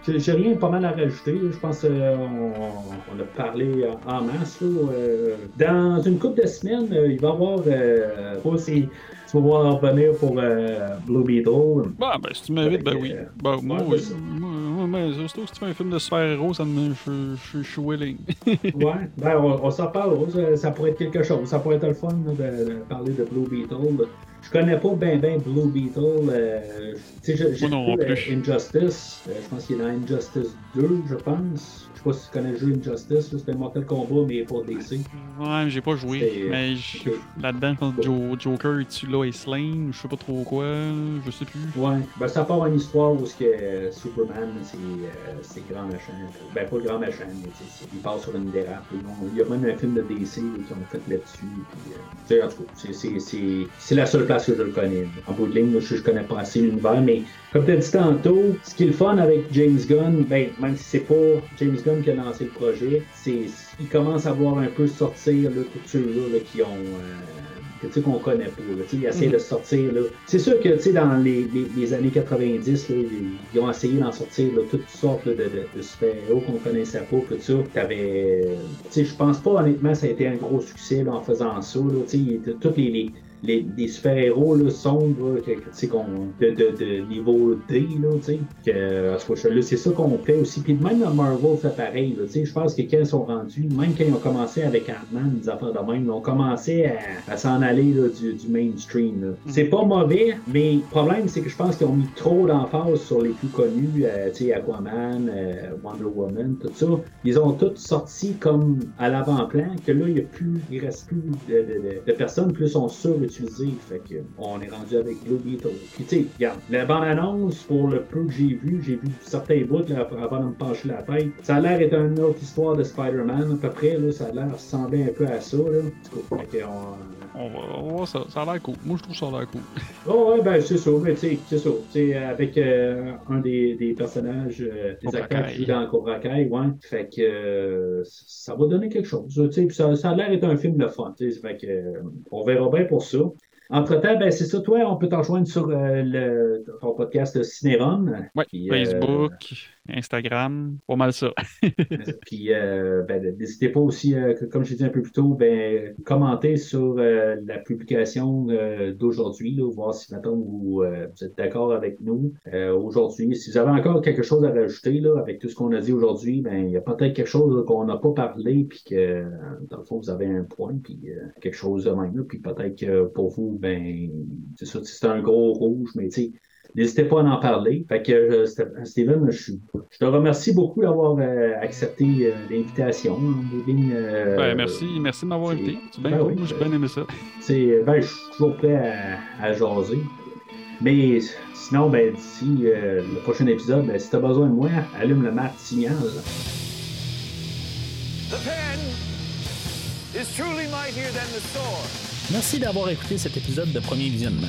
J'ai j'ai rien pas mal à rajouter. Je pense qu'on on a parlé euh, en masse. là. Euh, dans une couple de semaines, euh, il va y avoir. Euh, si tu vas voir revenir pour euh, Blue Beetle. Bah, ben, si tu mérites, ben oui. euh, Ben, moi, oui. Moi, ben, surtout si tu fais un film de super-héros, ça me. Je je- suis willing. Ouais, ben on, s'en parlera. Ça, pourrait être quelque chose. Ça pourrait être le fun de parler de Blue Beetle. Je connais pas bien ben Blue Beetle. Euh, tu sais, je- j'ai non plus. euh, Injustice. Euh, je pense qu'il est dans Injustice 2, je pense. Je sais pas si tu connais le jeu Injustice. C'était Mortal Kombat, mais pour DC. Ouais, j'ai pas joué. C'est- Mais j- ok. là-dedans, je pense que Jo- Joker est tu là et Slain, je sais pas trop quoi, je sais plus. Ouais, ben ça part une histoire où que euh, Superman, c'est euh, c'est grand machin. Ben pas le grand machin, mais il part sur une dérape. Il y a même un film de DC qui ont fait là-dessus. euh, en tout cas, c'est- c'est- c'est c'est la seule place que je le connais. En bout de ligne, je, je connais pas assez l'univers, mais comme tu as dit tantôt, ce qui est le fun avec James Gunn, ben, même si c'est pas James Gunn qui a lancé le projet, c'est il commence à voir un peu sortir là, tous ceux-là là, qui ont. euh, que, qu'on connaît pas. Là, ils essaient Mhm. de sortir. C'est sûr que dans les, les, les années 90, là, ils, ont essayé d'en sortir là, toutes sortes de, de, de super-héros qu'on connaissait pas. Tout ça. T'avais, je pense pas honnêtement ça a été un gros succès en faisant ça. Toutes les, les, les, des super-héros là, sombres, là, qu'on- de, de, de niveau D, là, tu sais. que, à ce prochain-là, C'est ça qu'on fait aussi. Puis même dans Marvel, fait pareil. là, tu sais, Je pense que quand ils sont rendus, même quand ils ont commencé avec Ant-Man, des affaires de même, ils ont commencé à, à s'en aller là, du, du mainstream. là. C'est pas mauvais, mais le problème, c'est que je pense qu'ils ont mis trop d'emphase sur les plus connus, euh, tu sais, Aquaman, euh, Wonder Woman, tout ça. Ils ont tous sorti comme à l'avant-plan, que là, il y a plus, il reste plus de, de- de- personnes, plus Fait que on est rendu avec Blue Beetle. Puis tu sais, regarde, la bande-annonce, pour le peu que j'ai vu, j'ai vu certains bouts là, avant de me pencher la tête. Ça a l'air d'être une autre histoire de Spider-Man, à peu près, là, ça a l'air ressembler un peu à ça, là. Fait que on- On va, on va ça. Ça a l'air cool. Moi, je trouve ça a l'air cool. Oh ouais, ben c'est ça, mais tu sais, c'est ça. Tu sais, avec euh, un des, des personnages, euh, des acteurs qui jouent dans Cobra Kai, ouais. Fait que euh, ça va donner quelque chose. Tu sais, puis ça, ça a l'air d'être un film de fun. Fait que euh, on verra bien pour ça. Entre-temps, ben c'est ça, toi, on peut t'en joindre sur euh, le, ton podcast Cinérum. Euh, Facebook, Instagram, pas mal ça. Puis, euh, ben, n'hésitez pas aussi, euh, comme j'ai dit un peu plus tôt, ben, commenter sur euh, la publication euh, d'aujourd'hui, voir si maintenant vous, euh, vous êtes d'accord avec nous euh, aujourd'hui. Si vous avez encore quelque chose à rajouter là, avec tout ce qu'on a dit aujourd'hui, ben, il y a peut-être quelque chose qu'on n'a pas parlé, puis que euh, dans le fond, vous avez un point, puis euh, quelque chose de même. Puis peut-être que pour vous, ben, c'est ça, c'est un gros rouge, mais tu sais, N'hésitez pas à en parler. Fait que, euh, Ste- Steven, je, je te remercie beaucoup d'avoir euh, accepté euh, l'invitation. hein, euh, Ben, merci, merci de m'avoir invité. C'est bien ben cool. oui, Moi, j'ai bien aimé ça. c'est- ben, je suis toujours prêt à, à jaser. Mais sinon, ben, d'ici euh, le prochain épisode, ben, si tu as besoin de moi, allume le mat signal. The pen is truly mightier than the sword. Merci d'avoir écouté cet épisode de Premier Visionnement.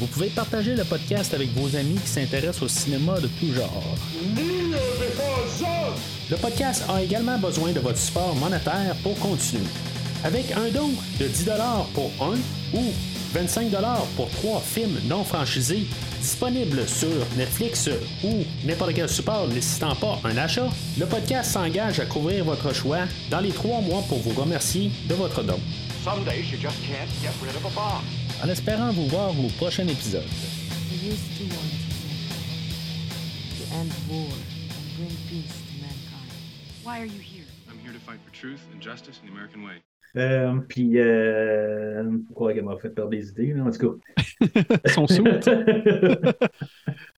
Vous pouvez partager le podcast avec vos amis qui s'intéressent au cinéma de tout genre. Le podcast a également besoin de votre support monétaire pour continuer. Avec un don de 10 pour un ou 25 pour trois films non franchisés disponibles sur Netflix ou n'importe quel support nécessitant pas un achat, le podcast s'engage à couvrir votre choix dans les trois mois pour vous remercier de votre don. En espérant vous voir au prochain épisode. We used to want to end war and bring peace to mankind. Why are you here? I'm here to fight for truth and justice in the American way. Euh, puis, euh, quoi qu'elle m'a fait perdre des idées, là, en tout cas. Son sou.